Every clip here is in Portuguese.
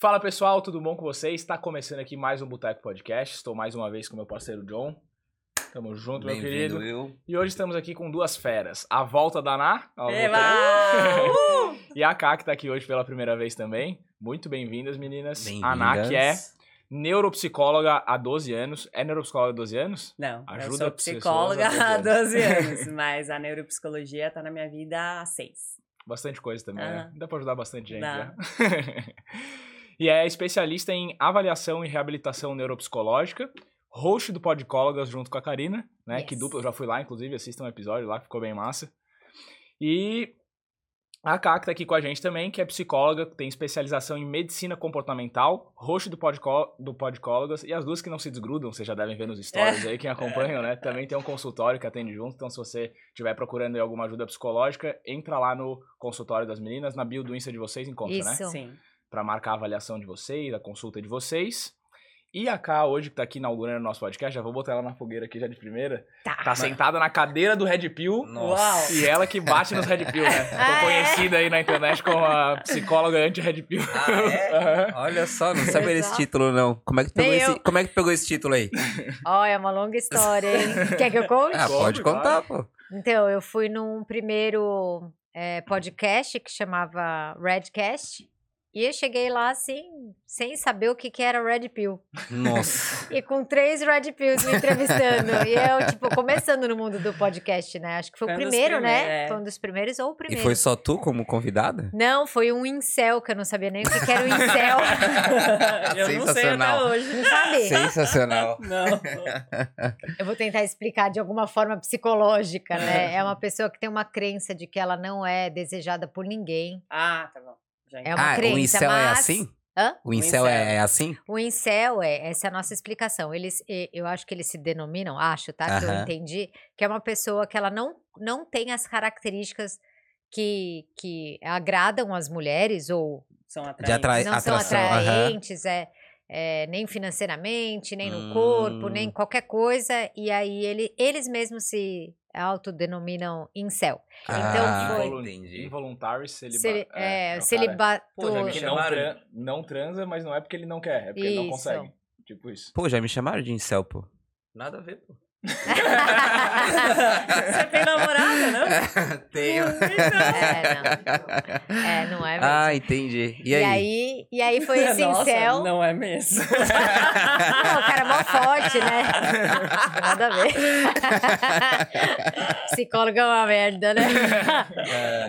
Fala pessoal, tudo bom com vocês? Está começando aqui mais um Boteco Podcast. Estou mais uma vez com meu parceiro John. Tamo junto, meu querido. Eu. E hoje estamos aqui com duas feras. A volta da Ná. e a Ká, que tá aqui hoje pela primeira vez também. Muito bem-vindas, meninas. A Ná, que é neuropsicóloga há 12 anos. É neuropsicóloga há 12 anos? Não, eu Ajuda sou as pessoas psicóloga há há 12 12 anos, mas a neuropsicologia tá na minha vida há 6. Bastante coisa também, né? Dá pra ajudar bastante gente Dá. já. e é especialista em avaliação e reabilitação neuropsicológica. Host do Podcólogas junto com a Karina, né? Que Yes. dupla, eu já fui lá, inclusive, assistam um episódio lá, que ficou bem massa. E a Ká, que tá aqui com a gente também, que é psicóloga, tem especialização em medicina comportamental, host do, Podcó do Podcólogas, e as duas que não se desgrudam, vocês já devem ver nos stories aí, quem acompanham, né? Também tem um consultório que atende junto, então se você estiver procurando aí alguma ajuda psicológica, entra lá no consultório das meninas, na bio do Insta de vocês, encontra, né? Isso. Sim. Pra marcar a avaliação de vocês, a consulta de vocês. E a Ká, hoje, que tá aqui inaugurando o nosso podcast, já vou botar ela na fogueira aqui já de primeira, Tá. tá sentada na cadeira do Red Pill, Nossa. e ela que bate nos Red Pill, né? Ficou Ah, é? conhecida aí na internet como a psicóloga anti-Red Pill. Ah, é? Olha só, não sabia Exato. título, não. Como é que pegou, esse, como é que pegou esse título aí? Ó, é uma longa história, hein? Quer que eu conte? Ah, pode contar, pô. Então, eu fui num primeiro é, podcast que chamava Redcast. E eu cheguei lá assim, sem saber o que, que era Red Pill. Nossa. E com três Red Pills me entrevistando. e eu, tipo, começando no mundo do podcast, né? Acho que foi, Foi o um primeiro, né? é. Foi um dos primeiros ou o E primeiro. foi só tu como convidada? Não, foi um incel, que eu não sabia nem o que, que era o incel. Eu não sei Sensacional. até hoje. Não sabe? Sensacional. Não. Eu vou tentar explicar de alguma forma psicológica, né? É uma pessoa que tem uma crença de que ela não é desejada por ninguém. Ah, tá bom. É uma ah, crença, o incel é mas- assim? Hã? O incel é, incel. é assim? O incel é, essa é a nossa explicação. Eles, e- eu acho que eles se denominam, acho, tá? Que eu entendi, que é uma pessoa que ela não, não tem as características que, que agradam as mulheres ou São De atraentes. atrai- não são atração, aham. atraentes, é, é, nem financeiramente, nem no Hum. corpo, nem qualquer coisa. E aí ele, eles mesmos se autodenominam incel. Então ah, foi- entendi. Involuntário celiba Celi, é, é, é celibato. Pô, já me não, chamaram tran- não transa, mas não é porque ele não quer, é porque ele não Isso. consegue. Tipo isso. Pô, já me chamaram de incel, pô. Nada a ver, pô. Você tem namorada, não? Tenho. É, não. É, não é mesmo. Ah, entendi. E E aí? aí, e aí foi esse Nossa, incel. não é mesmo. Não, o cara é mó forte, né? Nada a ver. Psicólogo é uma merda, né?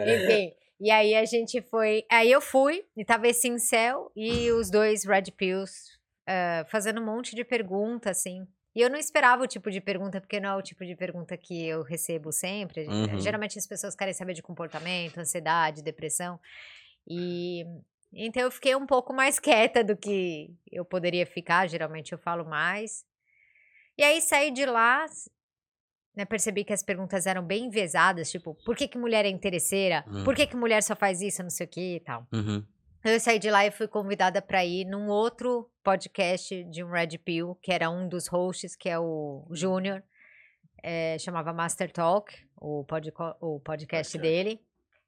Enfim. E aí a gente foi. Aí eu fui, e tava esse incel e os dois Red Pills eh, fazendo um monte de pergunta, assim. E eu não esperava o tipo de pergunta, porque não é o tipo de pergunta que eu recebo sempre. Uhum. Geralmente as pessoas querem saber de comportamento, ansiedade, depressão. E então eu fiquei um pouco mais quieta do que eu poderia ficar. Geralmente eu falo mais. E aí saí de lá, né, percebi que as perguntas eram bem enviesadas, tipo, por que, que mulher é interesseira? Hum. Por que, que mulher só faz isso, não sei o que e tal. Uhum. Então, Eu saí de lá e fui convidada para ir num outro podcast de um Red Pill, que era um dos hosts, que é o Júnior, é, chamava Master Talk, o, podco- o podcast dele.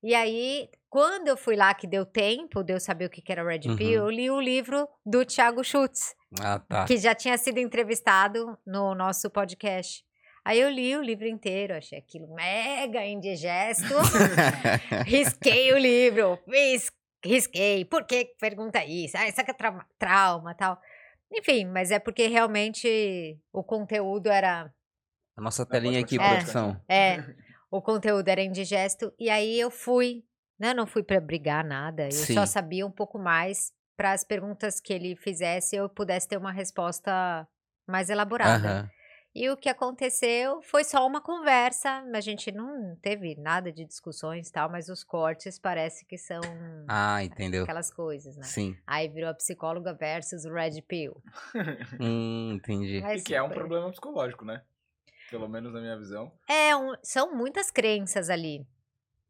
E aí, quando eu fui lá, que deu tempo de eu saber o que era Red Uhum. Pill, eu li o livro do Thiago Schutz, Ah, tá. que já tinha sido entrevistado no nosso podcast. Aí eu li o livro inteiro, achei aquilo mega indigesto. risquei o livro, fiz, risquei. Por que pergunta isso? Ah, isso aqui é trauma, trauma tal. Enfim, mas é porque realmente o conteúdo era. A nossa telinha aqui, continuar. produção. É, o conteúdo era indigesto. E aí eu fui, né? Não fui para brigar nada. Eu só Sim. sabia um pouco mais para as perguntas que ele fizesse eu pudesse ter uma resposta mais elaborada. Aham. E o que aconteceu foi só uma conversa, a gente não teve nada de discussões e tal, mas os cortes parece que são Ah, entendeu. aquelas coisas, né? Sim. Aí virou a psicóloga versus o Red Pill. Hum, entendi. E Mas que é um problema psicológico, né? Pelo menos na minha visão. É, um- são muitas crenças ali.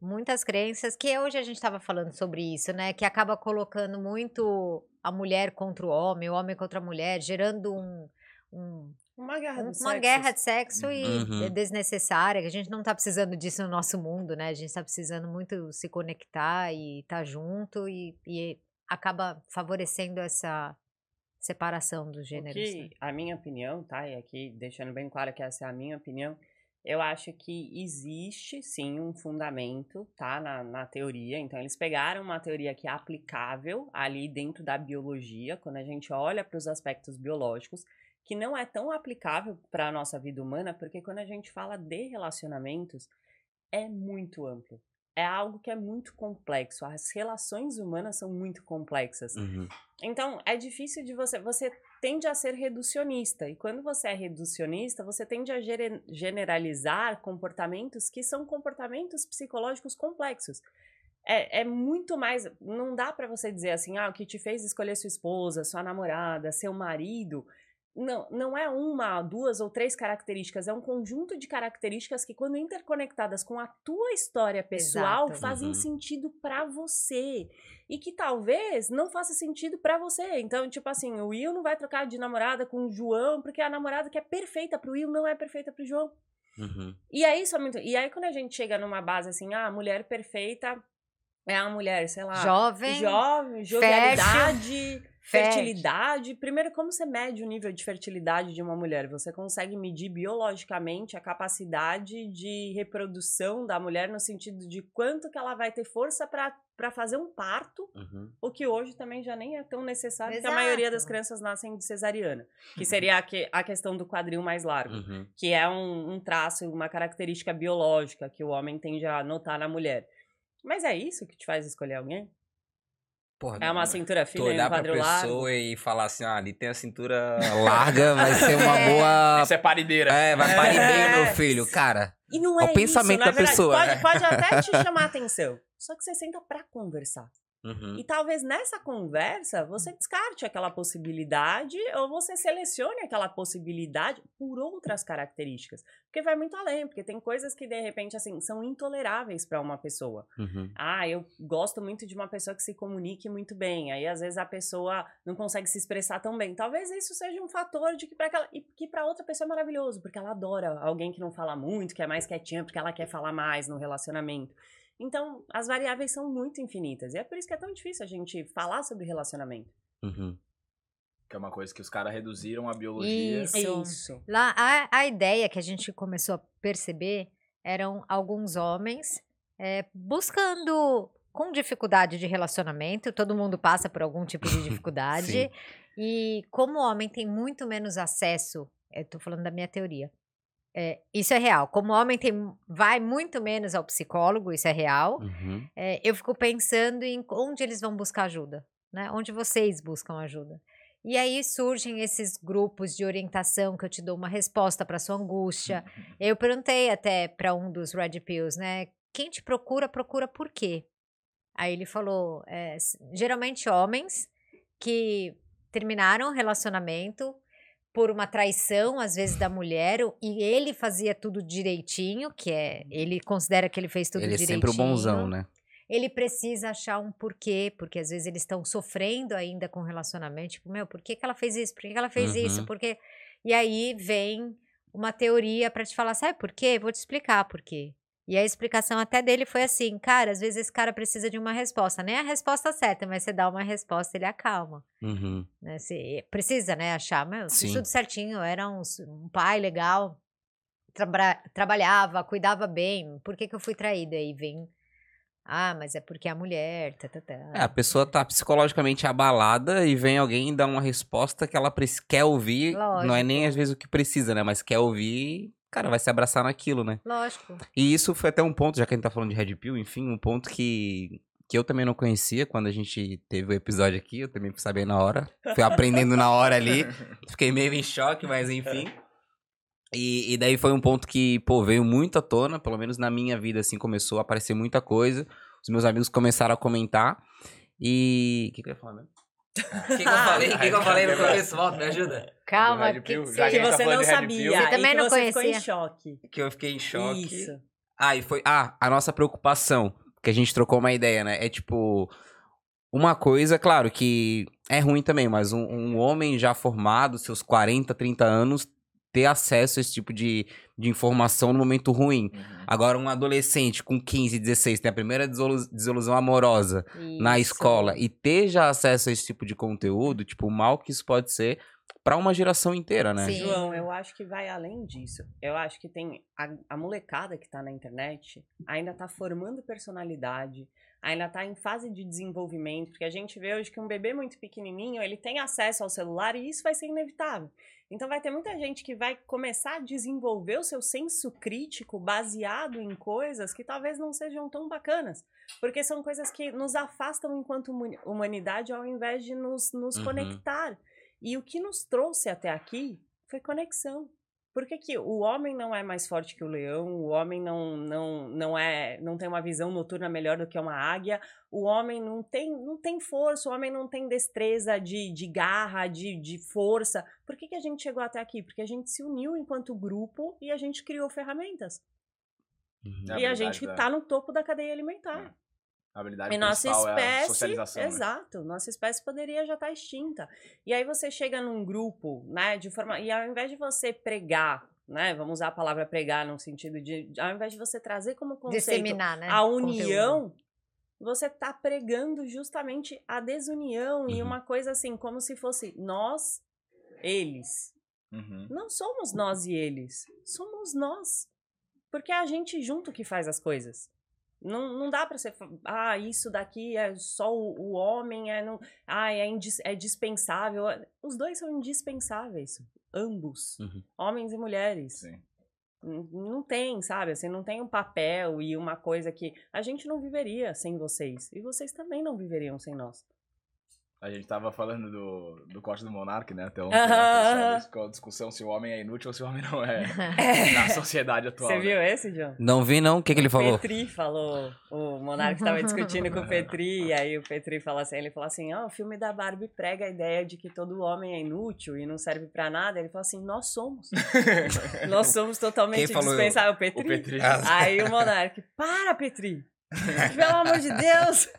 Muitas crenças que hoje a gente estava falando sobre isso, né? Que acaba colocando muito a mulher contra o homem, o homem contra a mulher, gerando um, um, Uma guerra do uma sexo. guerra de sexo e Uhum. é desnecessária, que a gente não tá precisando disso no nosso mundo, né? A gente tá precisando muito se conectar e estar junto e, e acaba favorecendo essa separação dos gêneros. né? que, a minha opinião, tá? E aqui deixando bem claro que essa é a minha opinião, eu acho que existe sim um fundamento, tá? Na, na teoria. Então, eles pegaram uma teoria que é aplicável ali dentro da biologia, quando a gente olha para os aspectos biológicos, que não é tão aplicável para a nossa vida humana, porque quando a gente fala de relacionamentos, é muito amplo. É algo que é muito complexo. As relações humanas são muito complexas. Uhum. Então, é difícil de você. Você tende a ser reducionista. E quando você é reducionista, você tende a gere- generalizar comportamentos que são comportamentos psicológicos complexos. É, é muito mais. Não dá pra você dizer assim, ah, o que te fez escolher sua esposa, sua namorada, seu marido. Não, não é uma, duas ou três características, é um conjunto de características que, quando interconectadas com a tua história pessoal, Exato. fazem Uhum. sentido pra você e que talvez não faça sentido pra você. Então, tipo assim, o Will não vai trocar de namorada com o João, porque a namorada que é perfeita pro Will não é perfeita pro João. Uhum. E aí, isso é muito... e aí quando a gente chega numa base assim, ah, a mulher perfeita é a mulher, sei lá, Jovem, jovem, jovialidade, fertilidade. Primeiro, como você mede o nível de fertilidade de uma mulher? Você consegue medir biologicamente a capacidade de reprodução da mulher no sentido de quanto que ela vai ter força para fazer um parto, Uhum. o que hoje também já nem é tão necessário, porque a Exato. maioria das crianças nascem de cesariana, que seria a, que- a questão do quadril mais largo Uhum. que é um, um traço, uma característica biológica que o homem tende a notar na mulher. Mas é isso que te faz escolher alguém? Porra, É uma não, cintura Tu fina e um olhar pra pessoa e falar assim, ah, ali tem a cintura larga, vai ser uma boa... Essa é parideira. É, vai parir bem, É. meu filho. Cara, E não É é o pensamento isso, da verdade, pessoa, Pode, né? pode até te chamar atenção. Só que você senta pra conversar. Uhum. E talvez nessa conversa você descarte aquela possibilidade ou você selecione aquela possibilidade por outras características. Porque vai muito além, porque tem coisas que de repente assim são intoleráveis pra uma pessoa. Uhum. Ah, eu gosto muito de uma pessoa que se comunique muito bem. Aí, às vezes, a pessoa não consegue se expressar tão bem. Talvez isso seja um fator de que para aquela. E que para outra pessoa é maravilhoso, porque ela adora alguém que não fala muito, que é mais quietinha, porque ela quer falar mais no relacionamento. Então, as variáveis são muito infinitas. E é por isso que é tão difícil a gente falar sobre relacionamento. Uhum. Que é uma coisa que os caras reduziram a biologia. Isso. É isso. Lá, a, a ideia que a gente começou a perceber eram alguns homens é, buscando com dificuldade de relacionamento, todo mundo passa por algum tipo de dificuldade, Sim. e como o homem tem muito menos acesso, eu tô falando da minha teoria, é, isso é real, como homem tem, vai muito menos ao psicólogo, isso é real, Uhum. é, eu fico pensando em onde eles vão buscar ajuda, né? Onde vocês buscam ajuda. E aí surgem esses grupos de orientação que eu te dou uma resposta para sua angústia. Eu perguntei até para um dos Red Pills, né? Quem te procura, procura por quê? Aí ele falou, é, geralmente homens que terminaram o relacionamento por uma traição, às vezes da mulher, e ele fazia tudo direitinho, que é, ele considera que ele fez tudo Ele é direitinho sempre o bonzão, né? ele precisa achar um porquê, porque às vezes eles estão sofrendo ainda com o relacionamento, tipo, meu, por que, que ela fez isso? Por que, que ela fez isso? Uhum. Porque E aí vem uma teoria pra te falar, sabe por quê? Vou te explicar por quê. E a explicação até dele foi assim, cara, às vezes esse cara precisa de uma resposta, nem a resposta certa, mas você dá uma resposta, ele acalma. Uhum. Né? Você precisa, né, achar, meu, fiz tudo certinho, era um, um pai legal, trabra- trabalhava, cuidava bem, por que que eu fui traída? Aí vem, ah, mas é porque é a mulher, tá, tá, tá. É, a pessoa tá psicologicamente abalada e vem alguém dar uma resposta que ela quer ouvir. Não é nem Lógico. às vezes o que precisa, né? Mas quer ouvir, cara, vai se abraçar naquilo, né? Lógico. E isso foi até um ponto, já que a gente tá falando de Red Pill, enfim, um ponto que, que eu também não conhecia quando a gente teve o episódio aqui. Eu também fui saber na hora. Fui aprendendo na hora ali. Fiquei meio em choque, mas enfim. E, e daí foi um ponto que, pô, veio muito à tona, pelo menos na minha vida, assim, começou a aparecer muita coisa. Os meus amigos começaram a comentar. E. O que, que eu ia falar mesmo? O que, que eu falei? O que, que eu falei no começo? Volta, me ajuda. Calma, Red que Pill, que tá você falando não sabia. Pill. Você também não você ficou em conhecia. choque. Que eu fiquei em choque. Isso. Ah, e foi. Ah, a nossa preocupação. Que a gente trocou uma ideia, né? É tipo. Uma coisa, claro, que é ruim também, mas um, um homem já formado, seus 40, 30 anos, ter acesso a esse tipo de, de informação no momento ruim. Uhum. Agora, um adolescente com 15, 16 tem a primeira desilusão amorosa na Isso. escola e ter já acesso a esse tipo de conteúdo, tipo, o mal que isso pode ser pra uma geração inteira, né? Sim. João, eu acho que vai além disso. Eu acho que tem a, a molecada que tá na internet ainda tá formando personalidade, ainda tá em fase de desenvolvimento, porque a gente vê hoje que um bebê muito pequenininho, ele tem acesso ao celular e isso vai ser inevitável. Então vai ter muita gente que vai começar a desenvolver o seu senso crítico baseado em coisas que talvez não sejam tão bacanas, porque são coisas que nos afastam enquanto huma- humanidade ao invés de nos, nos Uhum. conectar. E o que nos trouxe até aqui foi conexão. Por que, que o homem não é mais forte que o leão? O homem não, não, não, é, não tem uma visão noturna melhor do que uma águia? O homem não tem, não tem força, o homem não tem destreza de, de garra, de, de força. Por que, que a gente chegou até aqui? Porque a gente se uniu enquanto grupo e a gente criou ferramentas. Uhum. É a e a gente está no topo da cadeia alimentar. A habilidade E nossa é a espécie, socialização, né? exato, nossa espécie poderia já estar extinta. E aí você chega num grupo, né, de forma, e ao invés de você pregar, né, vamos usar a palavra pregar no sentido de, ao invés de você trazer como conceito Disseminar, né? a conteúdo. união, você tá pregando justamente a desunião e Uhum. uma coisa assim, como se fosse nós, eles. Uhum. Não somos nós e eles, somos nós. Porque é a gente junto que faz as coisas. Não, não dá pra ser. Ah, isso daqui é só o, o homem, é, não, ah, é, indis- é dispensável. Os dois são indispensáveis. Ambos. Uhum. Homens e mulheres. Sim. N- Não tem, sabe? Assim, não tem um papel e uma coisa que. A gente não viveria sem vocês. E vocês também não viveriam sem nós. A gente tava falando do, do corte do Monark, né? Até um Aham, a discussão se o homem é inútil ou se o homem não é na sociedade atual. Você né? viu esse, John? Não vi, não? O que, que ele falou? Petri falou, o Monark estava discutindo com o Petri, e aí o Petri falou assim, ele falou assim, ó, o filme da Barbie prega a ideia de que todo homem é inútil e não serve pra nada. Ele falou assim, nós somos. nós somos totalmente dispensáveis. O Petri. O Petri. Aí o Monark, para, Petri! Pelo amor de Deus!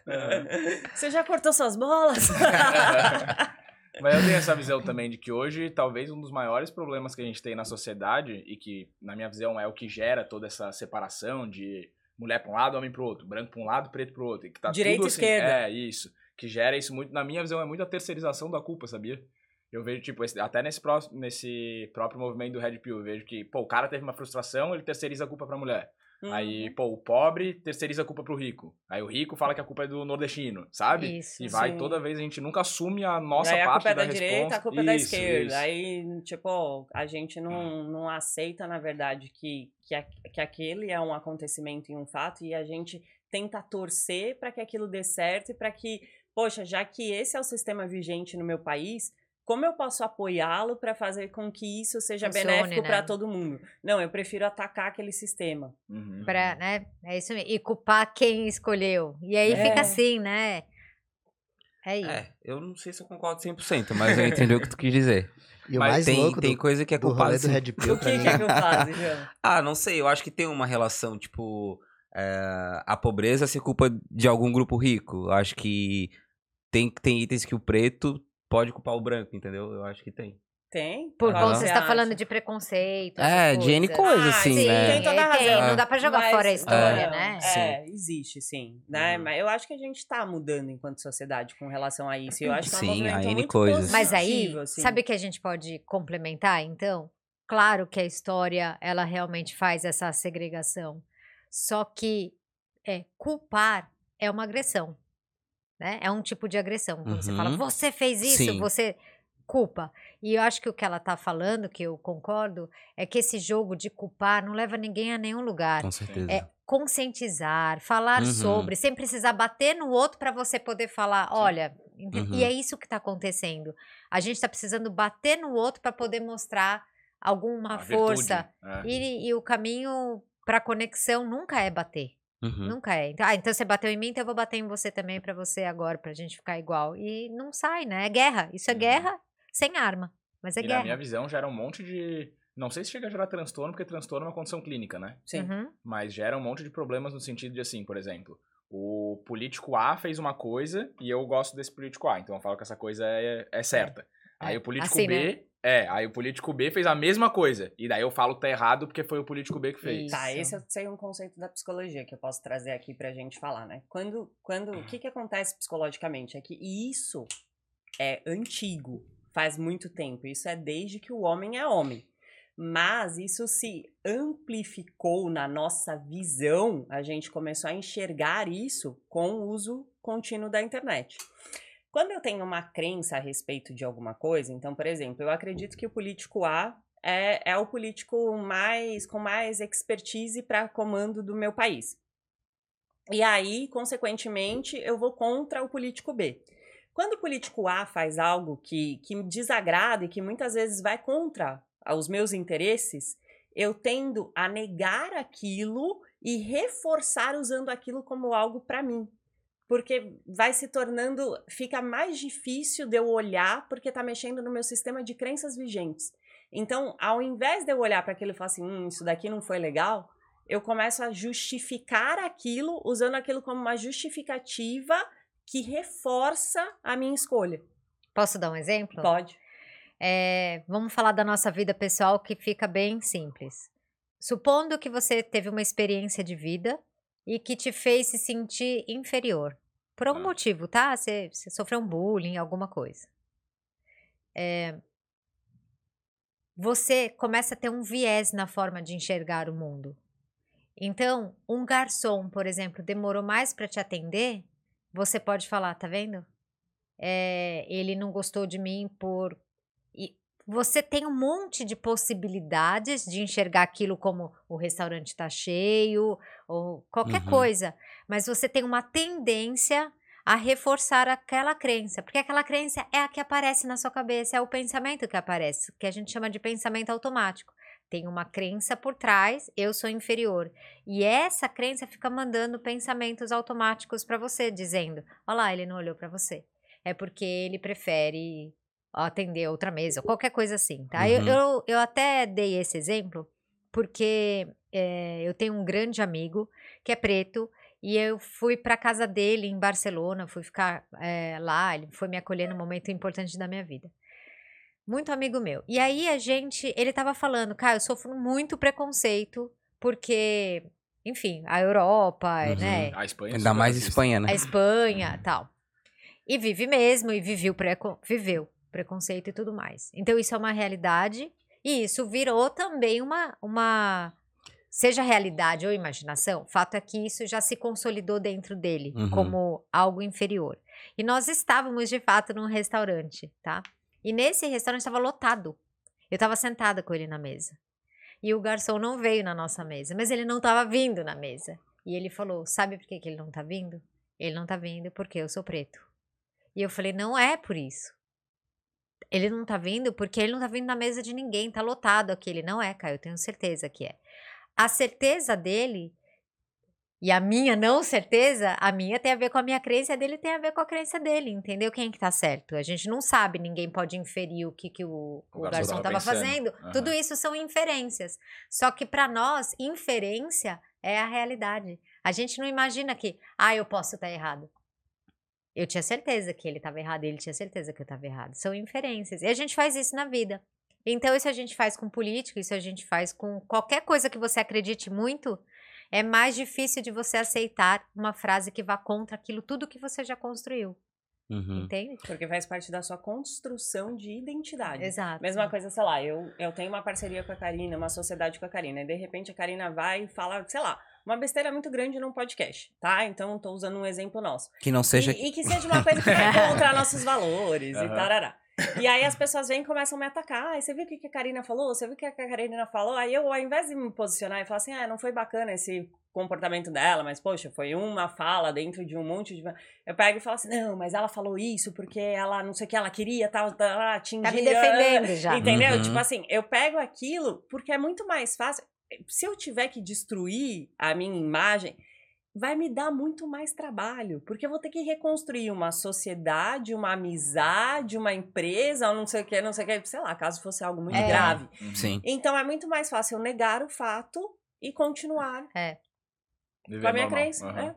Você já cortou suas bolas? Mas eu tenho essa visão também de que hoje, talvez um dos maiores problemas que a gente tem na sociedade, e que, na minha visão, é o que gera toda essa separação de mulher pra um lado, homem pro outro, branco pra um lado, preto pro outro. e Que tá Direita tudo e assim, esquerda. É, isso. Que gera isso muito, na minha visão, é muito a terceirização da culpa, sabia? Eu vejo, tipo, esse- até nesse, pró- nesse próprio movimento do Red Pill, eu vejo que, pô, o cara teve uma frustração, ele terceiriza a culpa pra mulher. Aí, Uhum. pô, o pobre terceiriza a culpa pro rico. Aí o rico fala que a culpa é do nordestino, sabe? Isso. E vai Sim. toda vez, a gente nunca assume a nossa aí a parte culpa é da, da, direita, a culpa é da Isso, esquerda. isso. Aí, tipo, a gente não, não aceita, na verdade, que, que, a- que aquele é um acontecimento e um fato, e a gente tenta torcer para que aquilo dê certo e para que, poxa, já que esse é o sistema vigente no meu país. Como eu posso apoiá-lo para fazer com que isso seja Funcione, benéfico né? para todo mundo? Não, eu prefiro atacar aquele sistema. Uhum. Pra, né? É isso mesmo. E culpar quem escolheu. E aí É. fica assim, né? É isso. É, eu não sei se eu concordo 100%, mas eu entendi o que tu quis dizer. E o Mas mais tem louco tem do, coisa que é culpada do sim. Red Pill O que, que é que eu faço, João? Ah, não sei, eu acho que tem uma relação, tipo, é, a pobreza ser culpa de algum grupo rico. Eu acho que tem, tem itens que o preto pode culpar o branco, entendeu? Eu acho que tem. Tem? Por conta, você está falando de preconceito. É, de N coisas. coisas, Ah, assim, sim, né? tem toda a tem, razão. Não dá pra jogar Mas, fora a história, não, né? É, existe sim, né? Uhum. Mas eu acho que a gente tá mudando enquanto sociedade com relação a isso. E eu acho que é um Sim, movimento há N muito coisas. Mas aí, assim. sabe o que a gente pode complementar, então? Claro que a história, ela realmente faz essa segregação. Só que é, culpar é uma agressão. Né? É um tipo de agressão. Quando você fala, Uhum. você fez isso, Sim. você culpa. E eu acho que o que ela tá falando, que eu concordo, é que esse jogo de culpar não leva ninguém a nenhum lugar. Com certeza. É conscientizar, falar Uhum. sobre, sem precisar bater no outro para você poder falar, olha, Uhum. e é isso que está acontecendo. A gente está precisando bater no outro para poder mostrar alguma A força. é. E, e o caminho para conexão nunca é bater, Uhum. nunca é. Então, ah, então você bateu em mim, então eu vou bater em você também para você agora, pra gente ficar igual. E não sai, né? É guerra. Isso é Uhum. guerra sem arma, mas é e na guerra. minha visão gera um monte de. Não sei se chega a gerar transtorno, porque transtorno é uma condição clínica, né? Sim. Uhum. Mas gera um monte de problemas no sentido de assim, por exemplo, o político A fez uma coisa e eu gosto desse político A, então eu falo que essa coisa é, é certa. Aí É, o político assim, B né? É, aí o político B fez a mesma coisa. E daí eu falo que tá errado porque foi o político B que fez. Isso. Tá, esse eu sei um conceito da psicologia que eu posso trazer aqui pra gente falar, né? Quando, quando, o que que acontece psicologicamente é que isso é antigo, faz muito tempo, isso é desde que o homem é homem. Mas isso se amplificou na nossa visão, a gente começou a enxergar isso com o uso contínuo da internet. Quando eu tenho uma crença a respeito de alguma coisa, então, por exemplo, eu acredito que o político A é, é o político mais com mais expertise para comando do meu país. E aí, consequentemente, eu vou contra o político B. Quando o político A faz algo que, que me desagrada e que muitas vezes vai contra os meus interesses, eu tendo a negar aquilo e reforçar usando aquilo como algo para mim. Porque vai se tornando, fica mais difícil de eu olhar, porque tá mexendo no meu sistema de crenças vigentes. Então, ao invés de eu olhar para aquilo e falar assim, hum, isso daqui não foi legal, eu começo a justificar aquilo, usando aquilo como uma justificativa que reforça a minha escolha. Posso dar um exemplo? Pode. É, vamos falar da nossa vida pessoal que fica bem simples. Supondo que você teve uma experiência de vida e que te fez se sentir inferior. Por algum Ah. motivo, tá? Você, você sofreu um bullying, alguma coisa. É, você começa a ter um viés na forma de enxergar o mundo. Então, um garçom, por exemplo, demorou mais para te atender, você pode falar, tá vendo? É, ele não gostou de mim por. E você tem um monte de possibilidades de enxergar aquilo como o restaurante está cheio ou qualquer Uhum. coisa, mas você tem uma tendência a reforçar aquela crença, porque aquela crença é a que aparece na sua cabeça, é o pensamento que aparece, que a gente chama de pensamento automático. Tem uma crença por trás, eu sou inferior. E essa crença fica mandando pensamentos automáticos para você, dizendo: Olha lá, ele não olhou para você. É porque ele prefere atender outra mesa, ou qualquer coisa assim, tá? Eu, Uhum. eu, eu até dei esse exemplo porque é, eu tenho um grande amigo que é preto e eu fui para casa dele em Barcelona, fui ficar é, lá, ele foi me acolher num momento importante da minha vida. Muito amigo meu. E aí a gente, ele tava falando, cara, eu sofro muito preconceito porque, enfim, a Europa, Uhum. né? A Espanha. é Ainda mais racista. Espanha, né? a Espanha, tal. E vive mesmo, e viveu, preco viveu preconceito e tudo mais. Então, isso é uma realidade, e isso virou também uma, uma. Seja realidade ou imaginação, fato é que isso já se consolidou dentro dele Uhum. como algo inferior. E nós estávamos, de fato, num restaurante, tá? E nesse restaurante estava lotado. Eu estava sentada com ele na mesa. E o garçom não veio na nossa mesa, mas ele não estava vindo na mesa. E ele falou: Sabe por que, que ele não tá vindo? Ele não tá vindo porque eu sou preto. E eu falei: Não é por isso. Ele não tá vindo porque ele não tá vindo na mesa de ninguém, tá lotado aqui. Ele não é, Caio, eu tenho certeza que é. A certeza dele e a minha não certeza, a minha tem a ver com a minha crença, a dele tem a ver com a crença dele, entendeu? Quem que tá certo? A gente não sabe, ninguém pode inferir o que, que o, o O garçom garçom tava estava pensando. fazendo. Aham. Tudo isso são inferências. Só que para nós, inferência é a realidade. A gente não imagina que, ah, eu posso estar errado. Eu tinha certeza que ele estava errado, ele tinha certeza que eu estava errado. São inferências. E a gente faz isso na vida. Então, isso a gente faz com político, isso a gente faz com qualquer coisa que você acredite muito. É mais difícil de você aceitar uma frase que vá contra aquilo tudo que você já construiu. Uhum. Entende? Porque faz parte da sua construção de identidade. Exato. Mesma coisa, sei lá, eu, eu tenho uma parceria com a Karina, uma sociedade com a Karina, e de repente a Karina vai e fala, sei lá, uma besteira muito grande num podcast, tá? Então tô usando um exemplo nosso. Que não seja. E, e que seja uma coisa que vai contra nossos valores e Aham. tarará. E aí as pessoas vêm e começam a me atacar. Ai, você viu o que a Karina falou? Você viu o que a Karina falou? Aí eu, ao invés de me posicionar e falar assim, ah, não foi bacana esse comportamento dela, mas poxa, foi uma fala dentro de um monte de. Eu pego e falo assim, não, mas ela falou isso porque ela não sei o que ela queria, tal, tal, atingir. Tá me defendendo já. Entendeu? Uhum. Tipo assim, eu pego aquilo porque é muito mais fácil. Se eu tiver que destruir a minha imagem, vai me dar muito mais trabalho, porque eu vou ter que reconstruir uma sociedade, uma amizade, uma empresa, ou não sei o que, não sei o que, sei lá, caso fosse algo muito É. grave. Uhum. Sim. Então é muito mais fácil eu negar o fato e continuar Viver com a minha normal. crença. Né?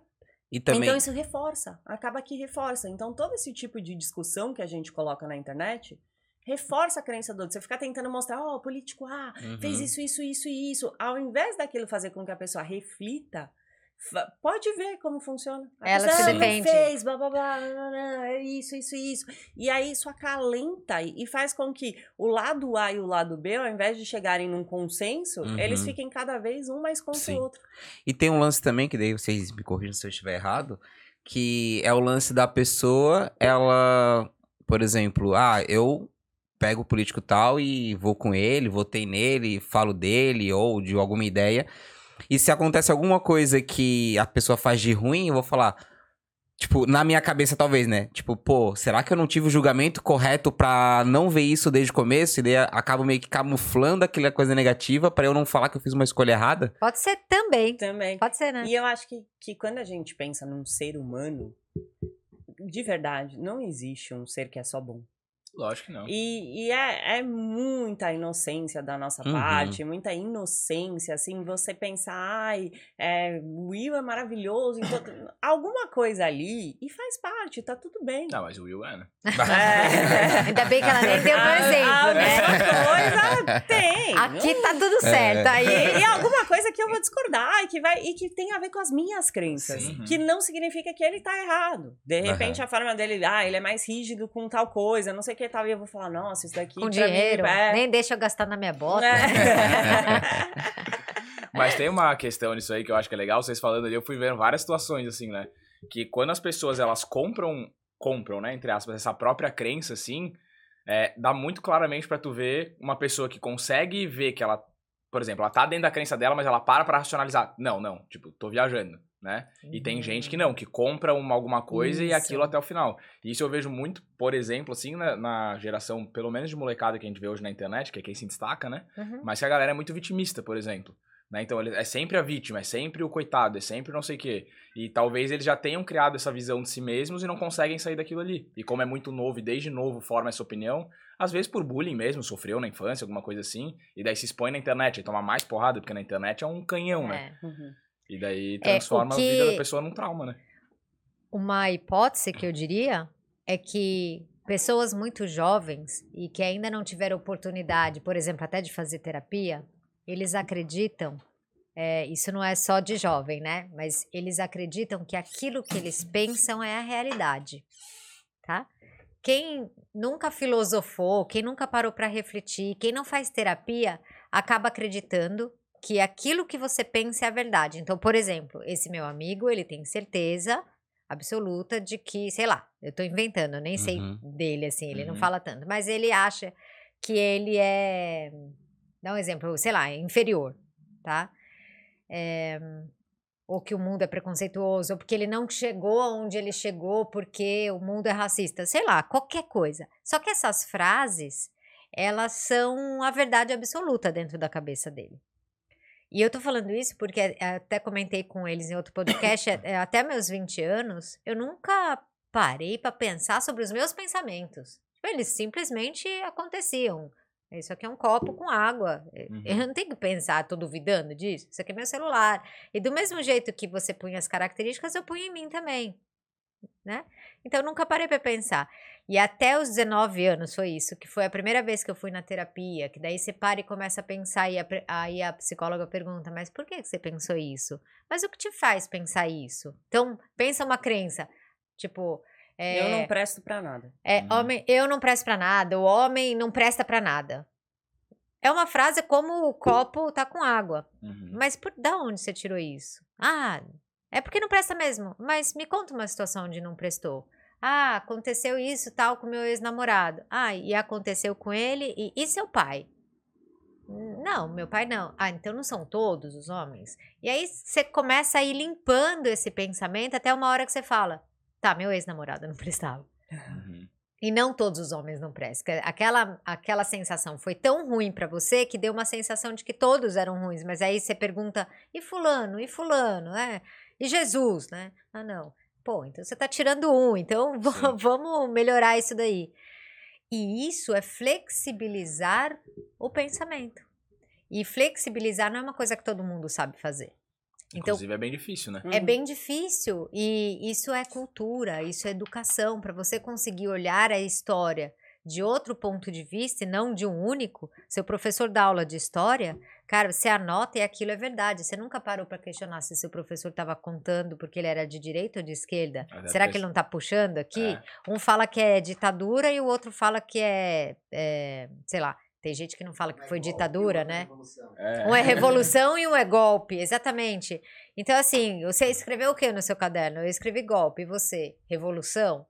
E também. Então isso reforça, acaba que reforça. Então todo esse tipo de discussão que a gente coloca na internet, reforça a crença do outro. Você fica tentando mostrar, ó, o político A fez Uhum. isso, isso, isso e isso. Ao invés daquilo fazer com que a pessoa reflita, pode ver como funciona. A Ela pessoa, se "Ah, defende." fez, blá, blá, blá, blá, blá, é isso, isso, isso. E aí isso acalenta e e faz com que o lado A e o lado B, ao invés de chegarem num consenso, Uhum. eles fiquem cada vez um mais contra Sim. o outro. E tem um lance também, que daí vocês me corrigem se eu estiver errado, que é o lance da pessoa, ela, por exemplo, ah, eu pego o político tal e vou com ele, votei nele, falo dele ou de alguma ideia. E se acontece alguma coisa que a pessoa faz de ruim, eu vou falar. Tipo, na minha cabeça, talvez, né? Tipo, pô, será que eu não tive o julgamento correto pra não ver isso desde o começo? E daí acabo meio que camuflando aquela coisa negativa pra eu não falar que eu fiz uma escolha errada? Pode ser também. Também. Pode ser, né? E eu acho que, que quando a gente pensa num ser humano, de verdade, não existe um ser que é só bom. Lógico que não. E, e é, é muita inocência da nossa Uhum. parte, muita inocência, assim, você pensar, ai, é, o Will é maravilhoso, então, alguma coisa ali, e faz parte, tá tudo bem. Não, mas o Will é, né? É. Ainda bem que ela nem deu um A- exemplo, a né? mesma coisa tem. Aqui tá tudo É. certo. Aí. E, e alguma coisa que eu vou discordar e que, vai, e que tem a ver com as minhas crenças. Sim. Que não significa que ele tá errado. De repente, a forma dele, ah, ele é mais rígido com tal coisa, não sei o que tal. E eu vou falar, nossa, isso daqui. Com dinheiro. Mim, é... Nem deixa eu gastar na minha bota. É. Mas tem uma questão nisso aí que eu acho que é legal, vocês falando ali, eu fui vendo várias situações, assim, né? Que quando as pessoas, elas compram, compram, né, entre aspas, essa própria crença, assim, é, dá muito claramente pra tu ver uma pessoa que consegue ver que ela, por exemplo, ela tá dentro da crença dela, mas ela para pra racionalizar. Não, não, tipo, tô viajando, né? E tem gente que não, que compra uma, alguma coisa e Isso. aquilo até o final. E isso eu vejo muito, por exemplo, assim, na, na geração, pelo menos de molecada que a gente vê hoje na internet, que é quem se destaca, né? Uhum. Mas que a galera é muito vitimista, por exemplo. Né? Então, ele- é sempre a vítima, é sempre o coitado, é sempre não sei o quê. E talvez eles já tenham criado essa visão de si mesmos e não conseguem sair daquilo ali. E como é muito novo e desde novo forma essa opinião, às vezes por bullying mesmo, sofreu na infância, alguma coisa assim, e daí se expõe na internet, e toma mais porrada, porque na internet é um canhão, né? É. Uhum. E daí É, transforma que- a vida da pessoa num trauma, né? Uma hipótese que eu diria é que pessoas muito jovens e que ainda não tiveram oportunidade, por exemplo, até de fazer terapia, eles acreditam, é, isso não é só de jovem, né? Mas eles acreditam que aquilo que eles pensam é a realidade, tá? Quem nunca filosofou, quem nunca parou para refletir, quem não faz terapia, acaba acreditando que aquilo que você pensa é a verdade. Então, por exemplo, esse meu amigo, ele tem certeza absoluta de que, sei lá, eu tô inventando, eu nem sei Uhum. dele assim, ele não Uhum. fala tanto, mas ele acha que ele é, dá um exemplo, sei lá, inferior, tá? É, ou que o mundo é preconceituoso, ou porque ele não chegou aonde ele chegou porque o mundo é racista, sei lá, qualquer coisa. Só que essas frases, elas são a verdade absoluta dentro da cabeça dele. E eu tô falando isso porque eh, até comentei com eles em outro podcast, eh, até meus 20 anos, eu nunca parei pra pensar sobre os meus pensamentos. Tipo, Eles simplesmente aconteciam. Isso aqui é um copo com água. Eh, Uhum. Eu não tenho que pensar, tô duvidando disso. Isso aqui é meu celular. E do mesmo jeito que você punha as características, eu punho em mim também. Né? Então eu nunca parei pra pensar. E até os 19 anos foi isso, que foi a primeira vez que eu fui na terapia, que daí você para e começa a pensar e a, aí a psicóloga pergunta, mas por que você pensou isso? Mas o que te faz pensar isso? Então, pensa uma crença, tipo... é, Eu não presto pra nada. é, Uhum. homem, eu não presto pra nada, o homem não presta pra nada. É uma frase como o copo tá com água. Uhum. Mas por da onde você tirou isso? Ah, é porque não presta mesmo. Mas me conta uma situação onde não prestou. Ah, aconteceu isso tal com meu ex-namorado. Ah, e aconteceu com ele e, e seu pai? Não, meu pai não. Ah, então não são todos os homens? E aí você começa a ir limpando esse pensamento até uma hora que você fala: tá, meu ex-namorado não prestava. Uhum. E não todos os homens não prestam. Que Aquela, aquela sensação foi tão ruim pra você que deu uma sensação de que todos eram ruins. Mas aí você pergunta, e fulano, e fulano, né? E Jesus, né? Ah, não. Pô, então você tá tirando um, então vamos melhorar isso daí. E isso é flexibilizar o pensamento. E flexibilizar não é uma coisa que todo mundo sabe fazer. Então, Inclusive é bem difícil, né? é Uhum. bem difícil e isso é cultura, isso é educação para você conseguir olhar a história de outro ponto de vista e não de um único, seu professor dá aula de história, cara, você anota e aquilo é verdade. Você nunca parou para questionar se seu professor estava contando porque ele era de direita ou de esquerda? Ah, deve Será que ele não está puxando aqui? É. Um fala que é ditadura e o outro fala que é, é, sei lá, tem gente que não fala que foi ditadura, né? É. Um é revolução e um é golpe, exatamente. Então, assim, você escreveu o que no seu caderno? Eu escrevi golpe, e você? Revolução?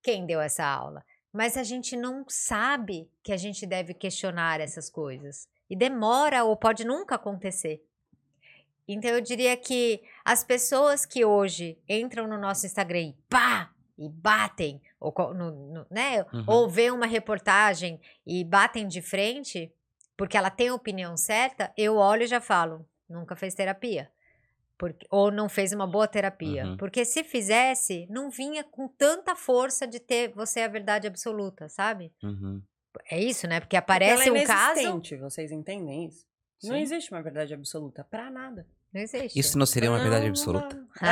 Quem deu essa aula? Mas a gente não sabe que a gente deve questionar essas coisas. E demora ou pode nunca acontecer. Então, eu diria que as pessoas que hoje entram no nosso Instagram e pá! E batem, ou, no, no- né? Uhum. ou vê uma reportagem e batem de frente, porque ela tem a opinião certa, eu olho e já falo, nunca fez terapia. Porque, ou não fez uma boa terapia. Uhum. Porque se fizesse, não vinha com tanta força de ter você a verdade absoluta, sabe? Uhum. É isso, né? Porque Ela aparece é um caso. vocês entendem isso? Não Sim. existe uma verdade absoluta pra nada. Não existe. Isso não seria uma verdade Não, absoluta? não.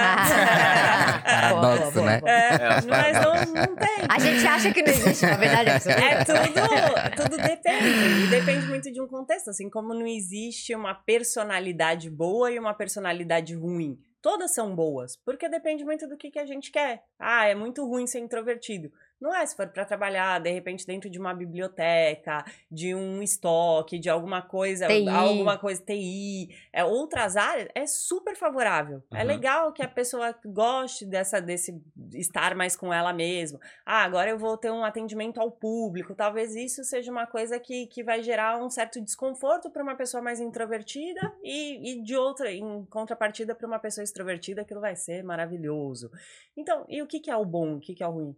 Paradoxo, né? É, É, as mas não, não tem. A gente acha que não existe uma verdade absoluta. É tudo, tudo depende. E depende muito de um contexto. Assim como não existe uma personalidade boa e uma personalidade ruim. Todas são boas, porque depende muito do que, que a gente quer. Ah, é muito ruim ser introvertido. Não é se for para trabalhar, de repente, dentro de uma biblioteca, de um estoque, de alguma coisa, TI. alguma coisa, TI, é, outras áreas, é super favorável. É Uhum. legal que a pessoa goste dessa, desse estar mais com ela mesma. Ah, agora eu vou ter um atendimento ao público. Talvez isso seja uma coisa que, que vai gerar um certo desconforto para uma pessoa mais introvertida e, e de outra, em contrapartida, para uma pessoa extrovertida, aquilo vai ser maravilhoso. Então, e o que, que é o bom? O que, que é o ruim?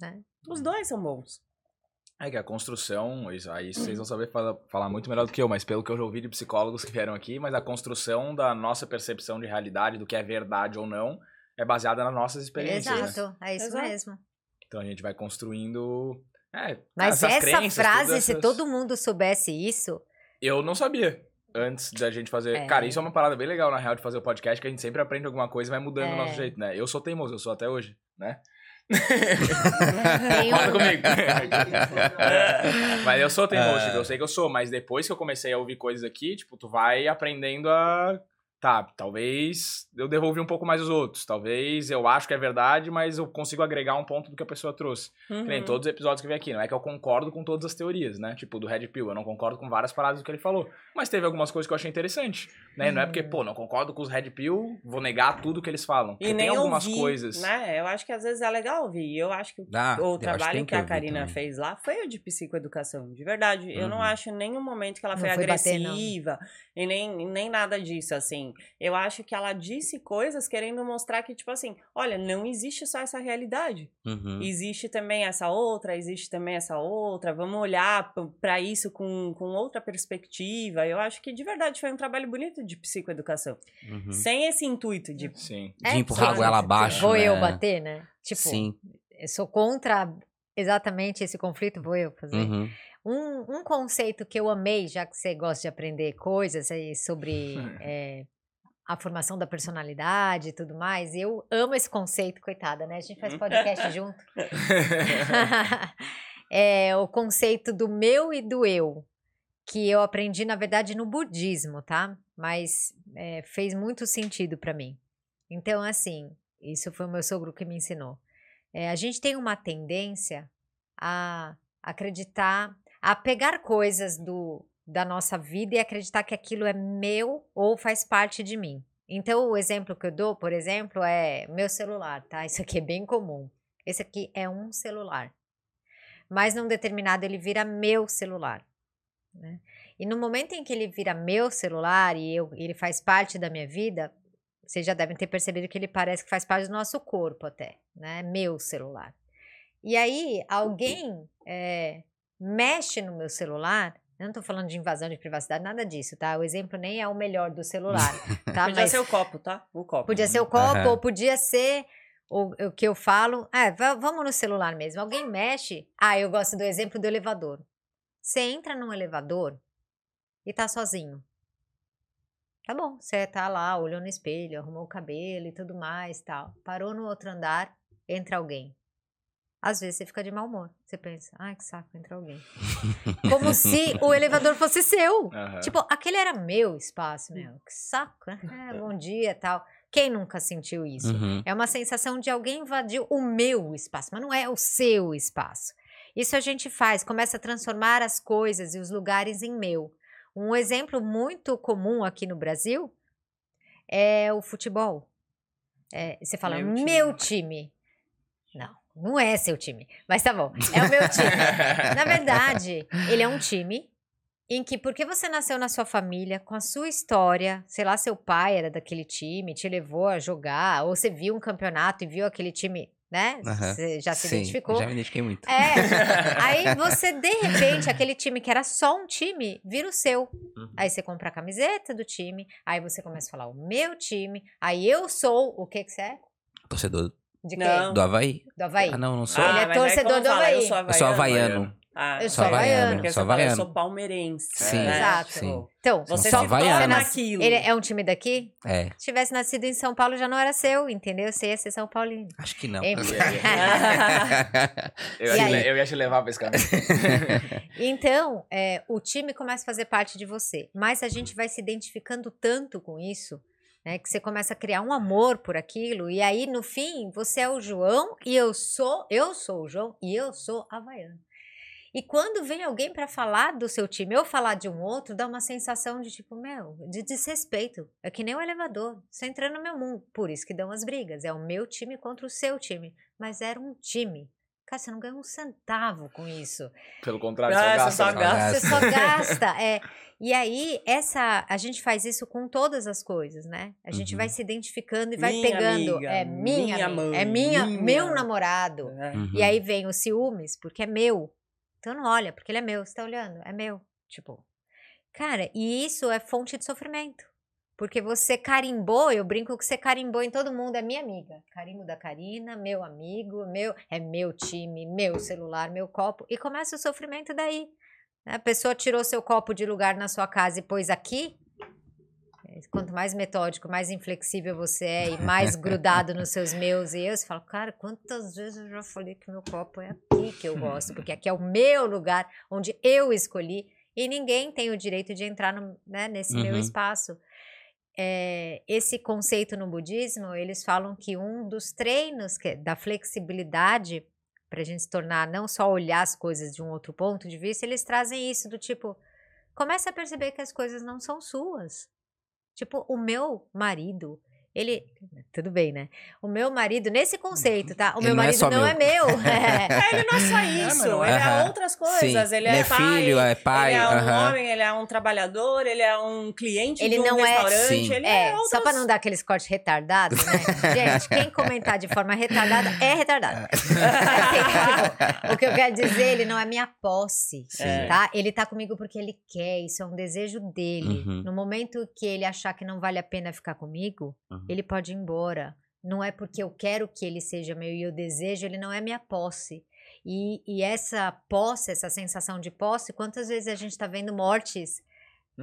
Né? Os dois são bons. É que a construção, isso, aí vocês vão saber fala- falar muito melhor do que eu, mas pelo que eu já ouvi de psicólogos que vieram aqui, mas a construção da nossa percepção de realidade, do que é verdade ou não, é baseada nas nossas experiências. né? Exato, é isso Exato. mesmo. Então a gente vai construindo. É, Mas essas essa crenças, frase, todas se essas- todo mundo soubesse isso, Eu não sabia. Antes da gente fazer. É. Cara, isso é uma parada bem legal, na real, de fazer o podcast, que a gente sempre aprende alguma coisa e vai mudando o nosso É. jeito, né? Eu sou teimoso, eu sou até hoje, né? Um, comigo. mas eu sou teimoso, É. tipo, eu sei que eu sou, mas depois que eu comecei a ouvir coisas aqui, tipo, tu vai aprendendo a. Tá, talvez eu devolvi um pouco mais os outros. Talvez eu acho que é verdade, mas eu consigo agregar um ponto do que a pessoa trouxe. Que nem Uhum. todos os episódios que vem aqui. Não é que eu concordo com todas as teorias, né? Tipo, do Red Pill. Eu não concordo com várias paradas do que ele falou. Mas teve algumas coisas que eu achei interessante. Né? Não é porque, pô, não concordo com os Red Pill, vou negar tudo que eles falam. E nem tem algumas ouvir, coisas. né? Eu acho que às vezes é legal ouvir. E Eu acho que Ah, o que trabalho tem que, a Karina também. fez lá foi o de psicoeducação, de verdade. Eu não Uhum. acho em nenhum momento que ela foi, foi bater, agressiva e nem, nem nada disso, assim. Eu acho que ela disse coisas querendo mostrar que, tipo assim, olha, não existe só essa realidade. Uhum. Existe também essa outra, existe também essa outra. Vamos olhar p- pra isso com, com outra perspectiva. Eu acho que de verdade foi um trabalho bonito de psicoeducação. Uhum. Sem esse intuito de Sim. De É, empurrar a goela abaixo. vou eu né? bater, né? Tipo, Sim. eu sou contra exatamente esse conflito, vou eu fazer. Uhum. Um, um conceito que eu amei, já que você gosta de aprender coisas aí sobre é, a formação da personalidade e tudo mais, eu amo esse conceito, coitada, né? A gente faz podcast junto. é o conceito do meu e do eu, que eu aprendi, na verdade, no budismo, tá? Mas é, fez muito sentido para mim. Então, assim, isso foi o meu sogro que me ensinou. É, a gente tem uma tendência a acreditar, a pegar coisas do, da nossa vida e acreditar que aquilo é meu ou faz parte de mim. Então, o exemplo que eu dou, por exemplo, é meu celular, tá? Isso aqui é bem comum. Esse aqui é um celular. Mas num determinado ele vira meu celular. né? E no momento em que ele vira meu celular e eu, ele faz parte da minha vida, vocês já devem ter percebido que ele parece que faz parte do nosso corpo até, né? Meu celular. E aí, alguém é, mexe no meu celular. Eu não tô falando de invasão de privacidade, nada disso, tá? O exemplo nem é o melhor do celular, tá? Podia Mas ser o copo, tá? O copo. podia ser o copo, Aham. ou podia ser o, o que eu falo. É, va- vamos no celular mesmo. Alguém mexe. Ah, eu gosto do exemplo do elevador. Você entra num elevador e tá sozinho. Tá bom, você tá lá, olhou no espelho, arrumou o cabelo e tudo mais, tal. Parou no outro andar, entra alguém. Às vezes você fica de mau humor. Você pensa, ai, que saco, entrou alguém. Como se o elevador fosse seu. Aham. Tipo, aquele era meu espaço, meu. Que saco, né? É, bom dia tal. Quem nunca sentiu isso? Uhum. É uma sensação de alguém invadiu o meu espaço, mas não é o seu espaço. Isso a gente faz, começa a transformar as coisas e os lugares em meu. Um exemplo muito comum aqui no Brasil é o futebol. É, você fala, Meu time. meu time. Não, não é seu time, mas tá bom, é o meu time. Na verdade, ele é um time em que, porque você nasceu na sua família, com a sua história, sei lá, seu pai era daquele time, te levou a jogar, ou você viu um campeonato e viu aquele time, né? Aham. Você já se Sim, identificou. Já me identifiquei muito. É. Aí você, de repente, aquele time que era só um time, vira o seu. Uhum. Aí você compra a camiseta do time, aí você começa a falar o meu time, aí eu sou o que que você é? Torcedor De quê? Não. do Havaí? Do Havaí. Ah, não, não sou. Ele é torcedor como do fala, Havaí. Eu sou eu sou havaiano. Ah, Eu Sou havaiano. havaiano. Porque Sou fala, eu havaiano. sou palmeirense. Sim, né? Exato. Tipo, Então, Você torna havaiano. naquilo. ele é um time daqui? É, Se tivesse nascido em São Paulo, já não era seu, entendeu? Você ia ser São Paulino. acho que não. Eu, E ia eu ia te levar pra esse caminho. Então, é, o time começa a fazer parte de você. Mas a gente vai se identificando tanto com isso, né? Que você começa a criar um amor por aquilo. E aí, no fim, você é o João e eu sou, eu sou o João e eu sou havaiano. E quando vem alguém para falar do seu time ou falar de um outro, dá uma sensação de tipo, meu, de desrespeito. É que nem o elevador. Você entra no meu mundo. Por isso que dão as brigas. É o meu time contra o seu time. Mas era um time. Cara, você não ganha um centavo com isso. Pelo contrário, Ah, só você gasta. só gasta. Você só gasta. É. E aí, essa, a gente faz isso com todas as coisas, né? A gente Uhum. vai se identificando e vai Minha pegando. amiga, é minha, minha amiga, mãe, é minha, minha. meu namorado. É. Uhum. E aí vem o ciúmes, porque é meu. Então não olha, porque ele é meu. Você tá olhando? É meu. Tipo, cara, e isso é fonte de sofrimento. Porque você carimbou, eu brinco que você carimbou em todo mundo, é minha amiga. Carimbo da Karina, meu amigo, meu, é meu time, meu celular, meu copo. E começa o sofrimento daí. A pessoa tirou seu copo de lugar na sua casa e pôs aqui. É, Quanto mais metódico, mais inflexível você é e mais grudado nos seus meus e eu, você fala, cara, quantas vezes eu já falei que meu copo é aqui que eu gosto, porque aqui é o meu lugar onde eu escolhi e ninguém tem o direito de entrar no- né, nesse meu Uhum. espaço. É, esse conceito no budismo, eles falam que um dos treinos que- da flexibilidade para a gente se tornar não só olhar as coisas de um outro ponto de vista, eles trazem isso do tipo, começa a perceber que as coisas não são suas. Tipo, o meu marido, ele. Tudo bem, né? O meu marido, nesse conceito, tá? O Ele meu não é marido só não meu. é meu. É, ele não é só mas isso, não é. ele é outras coisas. Sim. Ele é, Ele é pai, filho, é pai, Ele é um homem, ele é um trabalhador, ele é um cliente Ele de um não é- restaurante. Sim. Ele é, É, outras... só pra não dar aqueles cortes retardados, né? Gente, quem comentar de forma retardada é retardado. Assim, o que eu quero dizer, ele não é minha posse, Sim. tá? Ele tá comigo porque ele quer, isso é um desejo dele. Uhum. No momento que ele achar que não vale a pena ficar comigo, Uhum. Ele pode ir embora. Não é porque eu quero que ele seja meu e eu desejo, ele não é minha posse. E, e essa posse, essa sensação de posse, quantas vezes a gente tá vendo mortes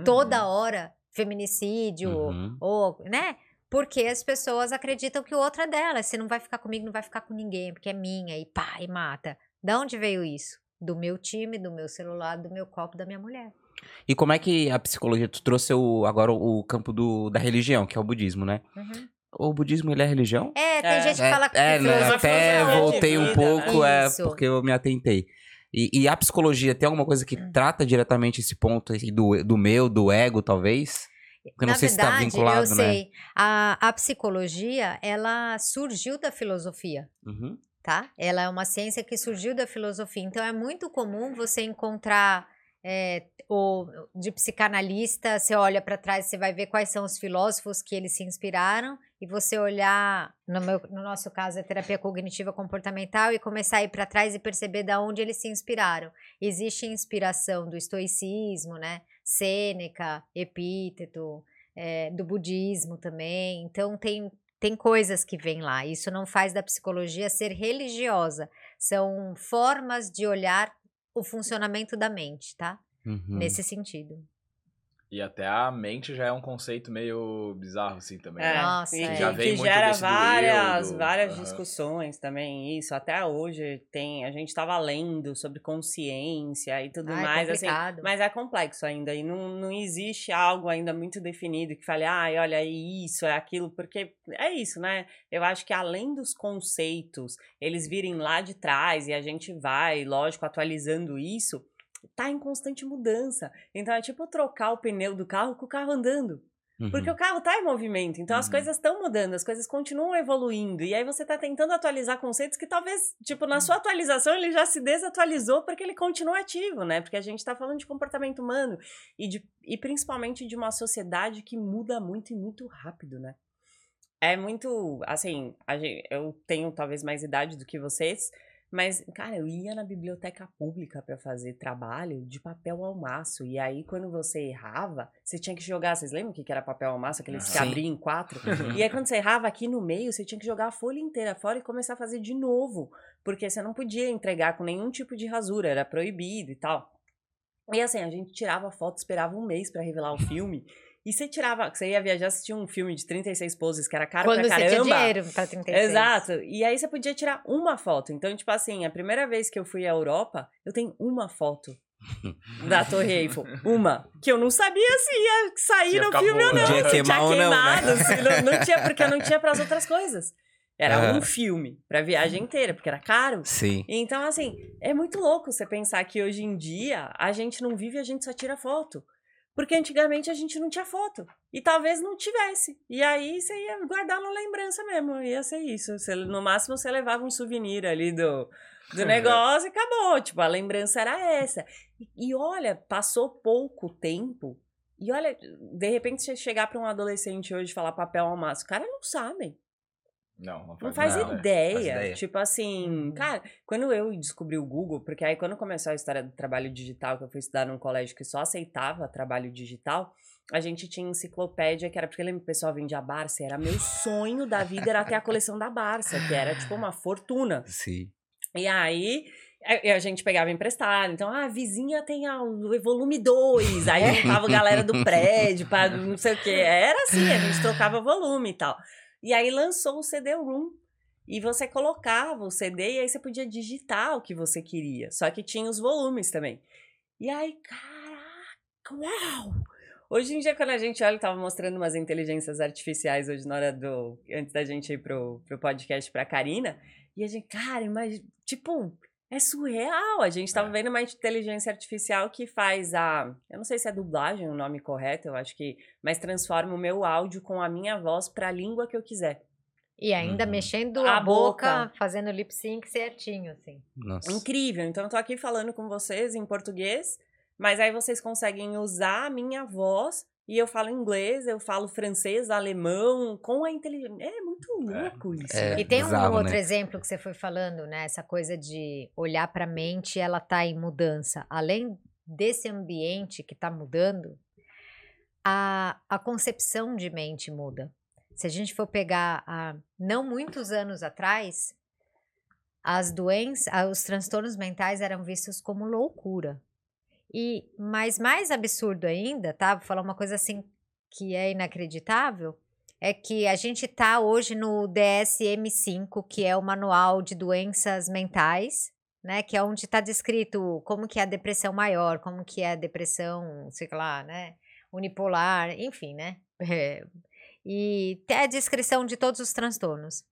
toda hora, feminicídio, Uhum. ou, né? Porque as pessoas acreditam que o outro é dela. Se não vai ficar comigo, não vai ficar com ninguém, porque é minha, e pá, e mata. Da onde veio isso? Do meu time, do meu celular, do meu copo, da minha mulher. E como é que a psicologia, tu trouxe o, agora o campo do, da religião, que é o budismo, né? O budismo, ele é religião? É, tem É. gente que É, fala que é, né? Até voltei um vida, pouco, né? é, Isso. porque eu me atentei. E, e a psicologia tem alguma coisa que Hum. trata diretamente esse ponto aí do, do meu, do ego, talvez? Porque eu não Na sei se tá verdade, vinculado, eu né? sei. A, a psicologia, ela surgiu da filosofia. Uhum. tá? Ela é uma ciência que surgiu da filosofia. Então é muito comum você encontrar é, o, de psicanalista, você olha para trás, você vai ver quais são os filósofos que eles se inspiraram e você olhar, no, meu- no nosso caso, a terapia cognitiva comportamental e começar a ir para trás e perceber da onde eles se inspiraram. Existe inspiração do estoicismo, né? Sêneca, Epíteto, é, do budismo também. Então tem tem coisas que vêm lá. Isso não faz da psicologia ser religiosa. São formas de olhar o funcionamento da mente, tá? Uhum. Nesse sentido. E até a mente já é um conceito meio bizarro, assim, também. É, né? Nossa, e é. que, Já vem que muito gera várias, do- várias Aham. discussões também, isso. Até hoje tem, a gente tava lendo sobre consciência e tudo Ah, é mais, assim. complicado. Mas é complexo ainda e não, não existe algo ainda muito definido que fale, ai, olha, é isso, é aquilo, porque é isso, né? Eu acho que além dos conceitos, eles virem lá de trás e a gente vai, lógico, atualizando isso, tá em constante mudança. Então é tipo trocar o pneu do carro com o carro andando. Uhum. Porque o carro tá em movimento, então as Uhum. coisas estão mudando, as coisas continuam evoluindo. E aí você tá tentando atualizar conceitos que talvez, tipo, na sua atualização ele já se desatualizou porque ele continua ativo, né? Porque a gente tá falando de comportamento humano e, de, e principalmente de uma sociedade que muda muito e muito rápido, né? É muito, assim, a gente, eu tenho talvez mais idade do que vocês, mas, cara, eu ia na biblioteca pública pra fazer trabalho de papel ao maço. E aí, quando você errava, você tinha que jogar. Vocês lembram o que que era papel ao maço? Aqueles que Sim. abriam em quatro? Uhum. E aí, quando você errava aqui no meio, você tinha que jogar a folha inteira fora e começar a fazer de novo. Porque você não podia entregar com nenhum tipo de rasura, era proibido e tal. E assim, a gente tirava foto, esperava um mês pra revelar o filme. E você tirava, você ia viajar, assistir um filme de 36 poses que era caro Quando pra você caramba. tinha dinheiro pra 36. Exato. E aí você podia tirar uma foto. Então, tipo assim, a primeira vez que eu fui à Europa, eu tenho uma foto da Torre Eiffel. Uma. Que eu não sabia se ia sair Se no filme ou boa. não. Podia se queimar tinha ou não, né? queimado, se não, não tinha, porque eu não tinha pras outras coisas. Era Aham. um filme pra viagem inteira, porque era caro. Sim. Então, assim, é muito louco você pensar que hoje em dia a gente não vive, a gente só tira foto. Porque antigamente a gente não tinha foto. E talvez não tivesse. E aí você ia guardar na lembrança mesmo. Ia ser isso. Você- no máximo você levava um souvenir ali do, do negócio e acabou. Tipo, a lembrança era essa. E, e olha, passou pouco tempo. E olha, de repente você chegar pra um adolescente hoje e falar papel ao maço, o cara não sabe. Não, não Não faz, faz nada. ideia. Faz ideia. Tipo assim, cara, quando eu descobri o Google, porque aí quando começou a história do trabalho digital, que eu fui estudar num colégio que só aceitava trabalho digital, a gente tinha enciclopédia, que era porque lembra que o pessoal vendia Barça, era meu sonho da vida era ter a coleção da Barça, que era tipo uma fortuna. Sim. E aí a, a gente pegava emprestado. Então, ah, a vizinha tem a, o volume 2. Aí juntava a galera do prédio para não sei o quê. Era assim, a gente trocava volume e tal. E aí lançou o CD-ROOM. E você colocava o CD e aí você podia digitar o que você queria. Só que tinha os volumes também. E aí, caraca, uau! Hoje em dia, quando a gente olha, eu tava mostrando umas inteligências artificiais hoje na hora do. Antes da gente ir pro, pro podcast pra Karina. E a gente, cara, mas, tipo, é surreal. A gente tava É. vendo uma inteligência artificial que faz a. Eu não sei se é dublagem o nome correto, eu acho que. Mas transforma o meu áudio com a minha voz pra língua que eu quiser. E ainda Uhum. mexendo A a, boca, boca. fazendo lip sync certinho, assim. Nossa. Incrível. Então eu tô aqui falando com vocês em português, mas aí vocês conseguem usar a minha voz e eu falo inglês, eu falo francês, alemão, com a inteligência. É muito louco isso. É. né? E tem um outro né? exemplo que você foi falando, né? Essa coisa de olhar para a mente, ela tá em mudança. Além desse ambiente que tá mudando, a, a concepção de mente muda. Se a gente for pegar há não muitos anos atrás, as doenças, os transtornos mentais eram vistos como loucura. E mas mais absurdo ainda, tá? Vou falar uma coisa assim que é inacreditável, é que a gente tá hoje no DSM-5, que é o Manual de Doenças Mentais, né? Que é onde está descrito como que é a depressão maior, como que é a depressão, sei lá, né? Unipolar, enfim, né? É, e tem a descrição de todos os transtornos.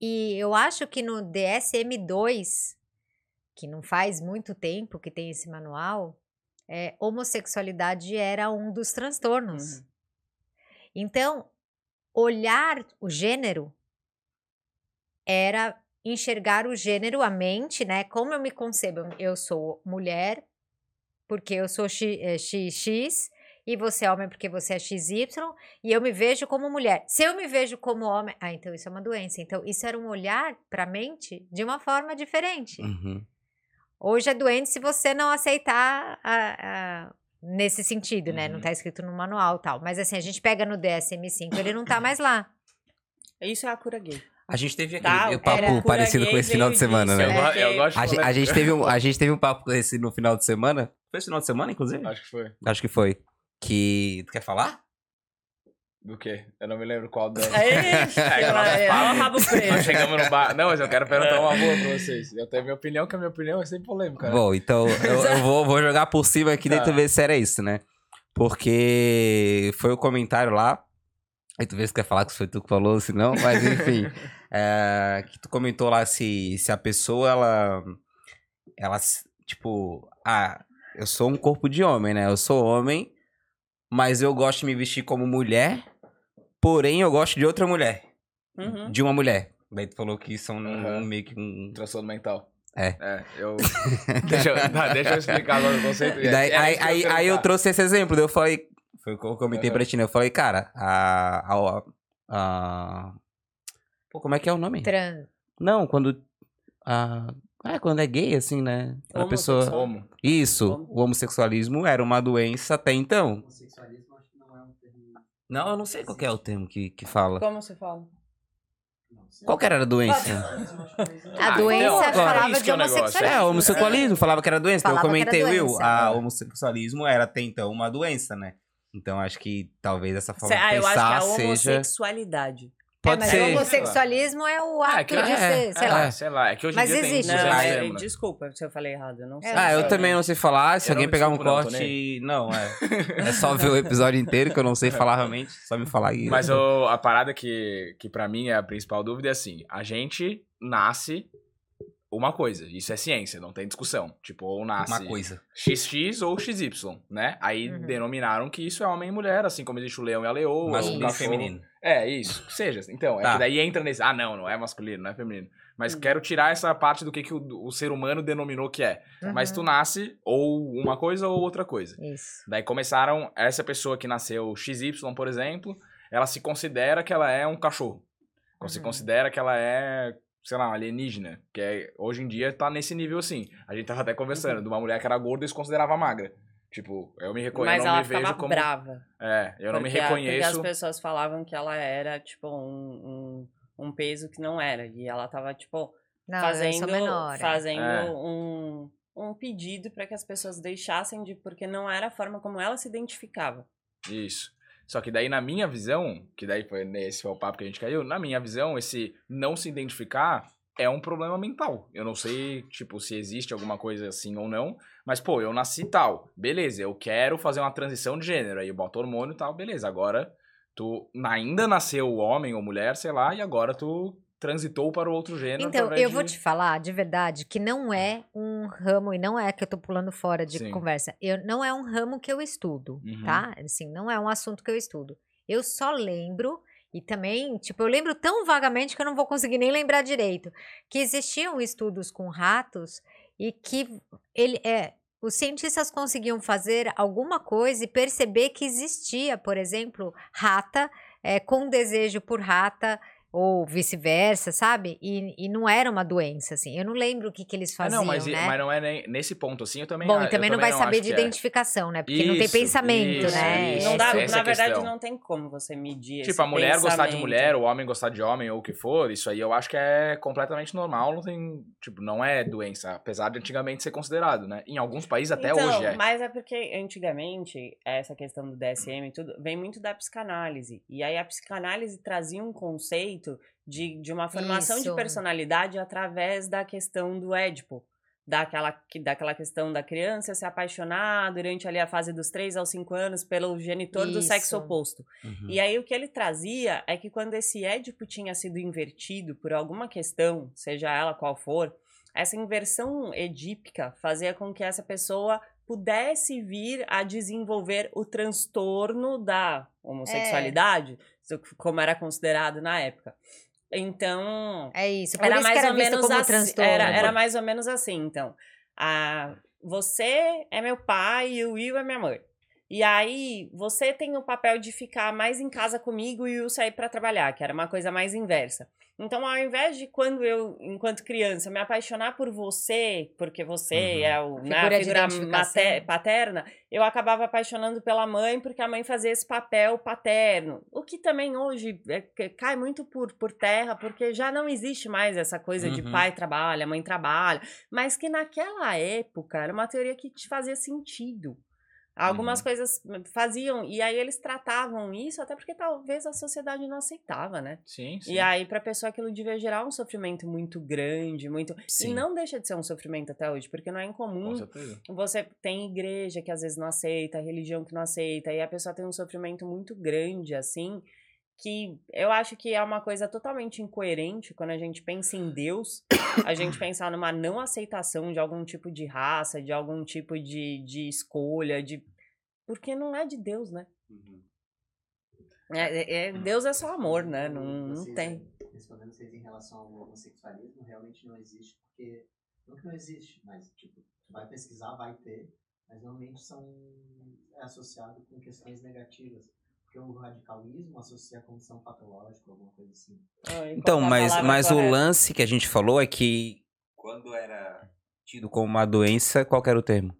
E eu acho que no DSM-2, que não faz muito tempo que tem esse manual, é, homossexualidade era um dos transtornos. Uhum. Então, olhar o gênero era enxergar o gênero, a mente, né? Como eu me concebo? Eu sou mulher porque eu sou X, eh, XX e você é homem porque você é XY e eu me vejo como mulher. Se eu me vejo como homem, ah, então isso é uma doença. Então, isso era um olhar para a mente de uma forma diferente. Uhum. Hoje é doente se você não aceitar a- a- nesse sentido, né? Não Uhum. tá escrito no manual e tal. Mas assim, a gente pega no DSM-5, ele não tá mais lá. Isso é a cura gay. A gente teve aquele Tá, papo parecido com esse final de semana, disso, Eu, né? go- É, eu gosto de A, a gente teve um, a gente teve um papo com esse no final de semana. Foi esse final de semana, inclusive? Acho que foi. Acho que foi. Que. Tu quer falar? Do quê? Eu não me lembro qual. Ixi, É, que nós Maria, fala- ó o rabo Nós chegamos no bar. Não, mas eu quero perguntar uma boa pra vocês. Eu tenho minha opinião, que a minha opinião é sempre polêmica. né? Bom, então eu, eu vou, vou jogar por cima aqui Tá. daí tu vê se era isso, né? Porque foi o comentário lá. Aí tu vê se quer falar que foi tu que falou, se não, mas enfim. é, que tu comentou lá se, se a pessoa, ela. Ela, tipo, ah, eu sou um corpo de homem, né? Eu sou homem, mas eu gosto de me vestir como mulher, porém eu gosto de outra mulher. Uhum. De uma mulher. Daí tu falou que são um- Aham. meio que um. Transtorno mental. É. É, eu. deixa, eu tá, deixa eu explicar agora o conceito. E daí, É, é aí, aí, ia aí eu trouxe esse exemplo, daí eu falei. Foi o que eu comentei Aham. pra ti, né? Eu falei, cara, a. a, a- Pô, como é que é o nome? Trans. Não, quando. A, é, quando é gay, assim, né? A pessoa. Homo. Isso, Homo. o homossexualismo era uma doença até então. Não, eu não sei qual que é o termo que, que fala. Como você fala? Qual que era a doença? A Ah, doença então, falava isso de é negócio, homossexualismo. É, o homossexualismo, falava que era doença. Então eu comentei, Will, a homossexualismo era até então uma doença, né? Então acho que talvez essa forma ah, de eu acho que é pensar a seja. Homossexualidade. É, Pode mas ser. o homossexualismo é o É, ato que- de é, ser, sei é, lá. sei lá. É que hoje Mas existe, tem Não, dos né? é- né? desculpa se eu falei errado. Eu não sei. Ah, eu também não sei falar. Se Eu alguém pegar um corte. Não, é. É só ver o episódio inteiro que eu não sei falar realmente. Só me falar aí. Mas o- a parada que, que para mim é a principal dúvida é assim: a gente nasce uma coisa, isso é ciência, não tem discussão. Tipo, ou nasce uma coisa. XX ou XY, né? Aí Uhum. denominaram que isso é homem e mulher, assim como existe o leão e a leoa. o Masculino e feminino. É, isso, que seja. Então, é Tá. que daí entra nesse. Ah, não, não é masculino, não é feminino. Mas Uhum. quero tirar essa parte do que, que o, o ser humano denominou que é. Mas tu Uhum. nasce ou uma coisa ou outra coisa. Isso. Daí começaram, essa pessoa que nasceu XY, por exemplo, ela se considera que ela é um cachorro. Se Uhum. considera que ela é, sei lá, um alienígena. Que é, hoje em dia tá nesse nível assim. A gente tava até conversando Uhum. de uma mulher que era gorda e se considerava magra. Tipo, eu me reconheço, Mas eu não ela me vejo ficava como... brava. É, eu não me a- Porque reconheço... as pessoas falavam que ela era, tipo, um, um, um peso que não era. E ela tava, tipo, Não, eu fazendo, sou menor. é. fazendo É. um, um pedido para que as pessoas deixassem de. Porque não era a forma como ela se identificava. Isso. Só que daí, na minha visão, que daí foi nesse foi o papo que a gente caiu, na minha visão, esse não se identificar é um problema mental. Eu não sei, tipo, se existe alguma coisa assim ou não, mas, pô, eu nasci tal, beleza, eu quero fazer uma transição de gênero, aí eu boto hormônio e tal, beleza, agora tu ainda nasceu homem ou mulher, sei lá, e agora tu transitou para o outro gênero. Então, eu de- vou te falar de verdade que não é um ramo, e não é que eu tô pulando fora de Sim. conversa, eu, não é um ramo que eu estudo, Uhum. tá? Assim, não é um assunto que eu estudo. Eu só lembro, e também, tipo, eu lembro tão vagamente que eu não vou conseguir nem lembrar direito, que existiam estudos com ratos e que ele é. Os cientistas conseguiam fazer alguma coisa e perceber que existia, por exemplo, rata é, com desejo por rata ou vice-versa, sabe? E, e não era uma doença, assim. Eu não lembro o que, que eles Ah, faziam, não, mas, né? mas não é nem, nesse ponto assim, eu também Bom, ah, e também não vai saber de é. identificação, né? Porque não tem Isso, pensamento, isso, né? isso. não dá, essa na é a verdade, questão. não tem como você medir Tipo, esse a mulher gostar de mulher, o homem gostar de homem ou o que for, isso aí eu acho que é completamente normal, não tem, tipo, não é doença, apesar de antigamente ser considerado, né? Em alguns países até então, hoje é. Mas é porque antigamente, essa questão do DSM e tudo, vem muito da psicanálise. E aí a psicanálise trazia um conceito de, de uma formação de Isso. personalidade através da questão do Édipo. Daquela, que- daquela questão da criança se apaixonar durante ali a fase dos 3 aos 5 anos pelo genitor do sexo Isso. oposto. Uhum. E aí o que ele trazia é que quando esse Édipo tinha sido invertido por alguma questão, seja ela qual for, essa inversão edípica fazia com que essa pessoa pudesse vir a desenvolver o transtorno da homossexualidade, so- como era considerado na época. Então, É isso. Por era isso mais era ou menos assim. Era, era mais ou menos assim, então. Ah, você é meu pai e o Will é minha mãe. E aí, você tem o papel de ficar mais em casa comigo e Will sair para trabalhar, que era uma coisa mais inversa. Então, ao invés de quando eu, enquanto criança, me apaixonar por você, porque você Uhum. é o, né, Figura a de figura identificação. mate- paterna, eu acabava apaixonando pela mãe, porque a mãe fazia esse papel paterno. O que também hoje é, que cai muito por, por terra, porque já não existe mais essa coisa de Uhum. pai trabalha, mãe trabalha, mas que naquela época era uma teoria que te fazia sentido. Algumas Uhum. coisas faziam, e aí eles tratavam isso até porque talvez a sociedade não aceitava, né? Sim, sim. E aí, pra pessoa, aquilo devia gerar um sofrimento muito grande, muito. Sim. E não deixa de ser um sofrimento até hoje, porque não é Com incomum. Você tem igreja que às vezes não aceita, religião que não aceita, e a pessoa tem um sofrimento muito grande, assim, que eu acho que é uma coisa totalmente incoerente quando a gente pensa em Deus, a gente pensar numa não aceitação de algum tipo de raça, de algum tipo de, de escolha, de. Porque não é de Deus, né? É, é- é- Deus é só amor, né? Não, não Vocês, tem. Respondendo vocês em relação ao homossexualismo, realmente não existe, porque. Não que não existe, mas, tipo, tu vai pesquisar, vai ter, mas normalmente são. é associado com questões negativas. Porque o radicalismo associa a condição patológica, alguma coisa assim. Então, mas, mas o lance que a gente falou é que quando era tido como uma doença, qual que era o termo?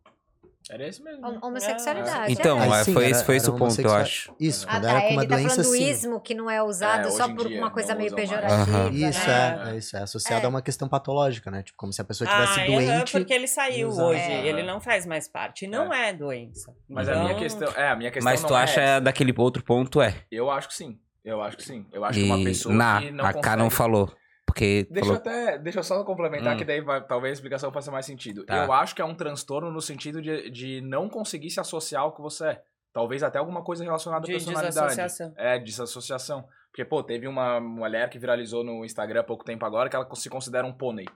Era esse mesmo. né? Hom- Homossexualidade. Então, é. É, sim, foi, era- esse, foi esse era o ponto, eu acho. Isso, Ah, quando tá. era com uma Ele tá doença falando do sim. ismo, que não é usado É, só por dia uma coisa meio pejorativa. Aham. Isso, né? é, é isso. É associado É. a uma questão patológica, né? Tipo, como se a pessoa estivesse Ah, doente. porque ele saiu usar. hoje, É. ele não faz mais parte. Não é, doença. Mas Então, a minha questão. É, a minha questão Mas não tu é acha daquele outro ponto é. Eu acho que sim. Eu acho que sim. Eu acho que uma E pessoa na, que não a K não falou. Porque Deixa eu falou, até, deixa eu só complementar Hum. que daí vai- talvez a explicação faça mais sentido. Tá. Eu acho que é um transtorno no sentido de, de não conseguir se associar ao que você é. Talvez até alguma coisa relacionada à De personalidade. desassociação. É, desassociação. Porque, pô, teve uma mulher que viralizou no Instagram há pouco tempo agora que ela se considera um pônei.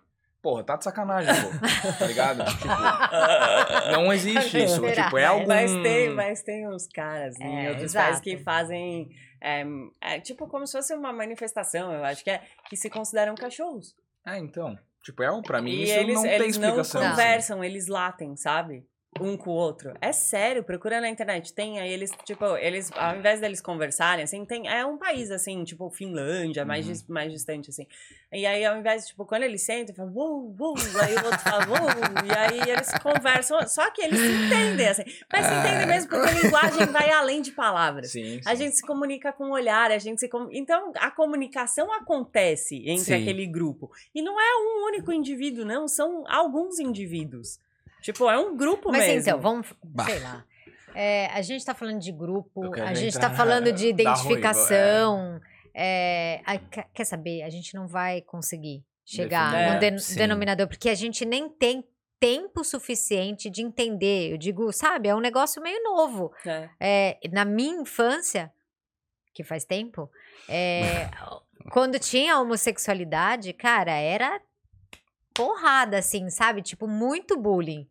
Porra, tá de sacanagem, pô. tá ligado? Tipo, não existe isso. Será? Tipo, é algum... Mas tem, mas tem uns caras em É, outros exato. países que fazem. é, é, tipo, como se fosse uma manifestação, eu acho que é, que se consideram cachorros. É, então. Tipo, é, pra mim e isso eles, não tem eles não explicação. assim. conversam, eles latem, sabe? Um com o outro. É sério, procura na internet. Tem aí eles, tipo, eles, ao invés deles conversarem, assim, tem. É um país, assim, tipo, Finlândia, mais, Uhum. dis- mais distante, assim. E aí, ao invés, tipo, quando eles sentam, falam, uou, uou, aí o outro fala, uou, e aí eles conversam. Só que eles se entendem, assim. Mas se entendem mesmo porque a linguagem vai além de palavras. Sim, A sim. gente se comunica com o olhar, a gente se com... Então, a comunicação acontece entre Sim. aquele grupo. E não é um único indivíduo, não, são alguns indivíduos. Tipo, é um grupo Mas mesmo. então, vamos, Bah. sei lá. É, a gente tá falando de grupo, a gente tá falando de identificação. é, a- quer saber? A gente não vai conseguir chegar no É, den- sim. denominador, porque a gente nem tem tempo suficiente de entender. Eu digo, sabe, é um negócio meio novo. É. É, na minha infância, que faz tempo, é, quando tinha homossexualidade, cara, era porrada, assim, sabe? Tipo, muito bullying.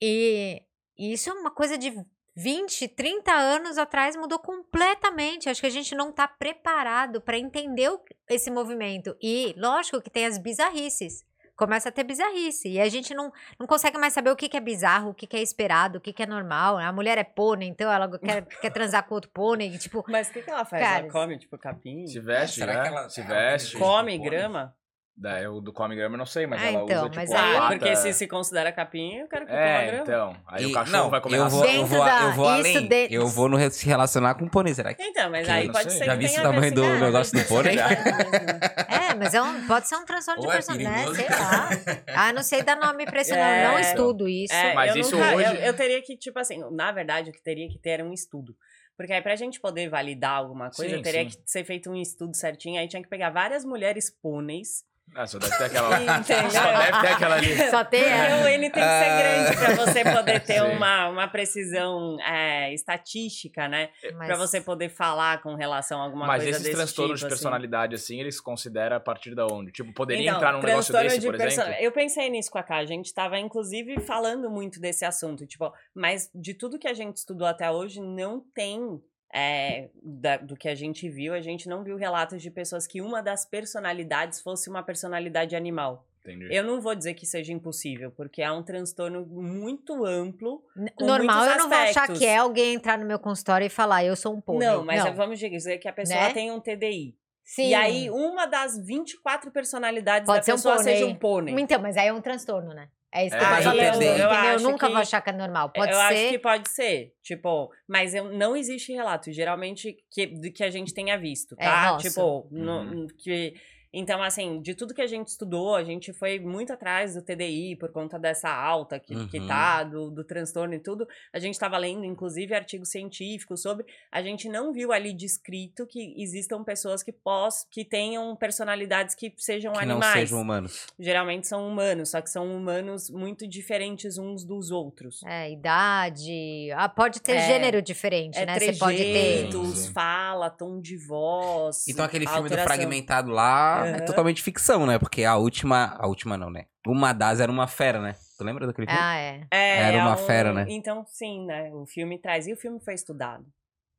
E isso é uma coisa de 20, 30 anos atrás mudou completamente. Acho que a gente não tá preparado para entender o- esse movimento. E, lógico, que tem as bizarrices. Começa a ter bizarrice. E a gente não, não consegue mais saber o que, que é bizarro, o que, que é esperado, o que, que é normal. A mulher é pônei, então ela quer, quer transar com outro pônei. Tipo, Mas o que, que ela faz? Cara, ela come, tipo, capim? Se veste, Será né? que ela- se veste. Come? grama? Daí o do come grama eu não sei, mas Ah, ela então, usa tipo mas aí- Ah, pata... porque se se considera capim, eu quero que coma É, grama. então. Aí E- o cachorro não, vai comer eu vou, eu vou, da- eu vou além. de- Eu vou no se relacionar com pônei, será que? Então, mas Que aí eu pode ser sei. que Já vi esse tamanho do ah, negócio do pônei, já? personalidade mesmo. É, mas é um, pode ser um transtorno de Ou é personalidade, perigoso. sei lá. Ah, não sei dar nome pra esse nome, É, não então. estudo isso. É, Mas eu isso nunca- hoje- Eu, eu teria que, tipo assim, na verdade, o que teria que ter era um estudo. Porque aí, pra gente poder validar alguma coisa, Sim, teria sim. que ser feito um estudo certinho. Aí tinha que pegar várias mulheres pôneis. Ah, só deve ter aquela lá. Entendeu? Só deve ter aquela ali. Só tem Porque essa. o N tem que ser grande pra você poder ter Sim. uma, uma precisão é, estatística, né? Mas- Pra você poder falar com relação a alguma Mas coisa esses desse transtornos tipo, de assim. personalidade, assim, eles consideram a partir da onde? Tipo, poderia Então, entrar num negócio desse, de por perso- exemplo? Eu pensei nisso com a K. A gente tava, inclusive, falando muito desse assunto. Tipo, mas de tudo que a gente estudou até hoje, não tem. É, da- do que a gente viu, a gente não viu relatos de pessoas que uma das personalidades fosse uma personalidade animal. Entendi. Eu não vou dizer que seja impossível, porque é um transtorno muito amplo. com Normal, eu não vou achar que é alguém entrar no meu consultório e falar, eu sou um pônei. Não, mas é- vamos dizer que a pessoa Né? tem um TDI. Sim. E aí, uma das 24 personalidades Pode da um pessoa pônei. seja um pônei. Então, mas aí é um transtorno, né? É isso que É, eu falando. eu- eu entendeu? Eu, acho nunca que- vou achar que é normal. Pode eu ser. acho que pode ser, tipo, mas eu, não existe relato, geralmente, que, do que a gente tenha visto, É, tá? nossa. tipo, Uhum. no- que Então, assim, de tudo que a gente estudou, a gente foi muito atrás do TDI por conta dessa alta que, que Uhum. tá, do, do transtorno e tudo. A gente estava lendo, inclusive, artigos científicos sobre. A gente não viu ali descrito que existam pessoas que pós, que tenham personalidades que sejam Que não animais. sejam humanos. Geralmente são humanos, só que são humanos muito diferentes uns dos outros. É, idade. Ah, pode ter É, gênero diferente, É né? Você pode ter. trejeitos, Sim, sim. fala, tom de voz. Então aquele filme do alteração. Fragmentado lá é totalmente ficção, né? Porque a última. A última não, né? Uma das era uma fera, né? Tu lembra daquele filme? Ah, é. É, Era é uma um- fera, né? Então, sim, né? O filme traz. E o filme foi estudado.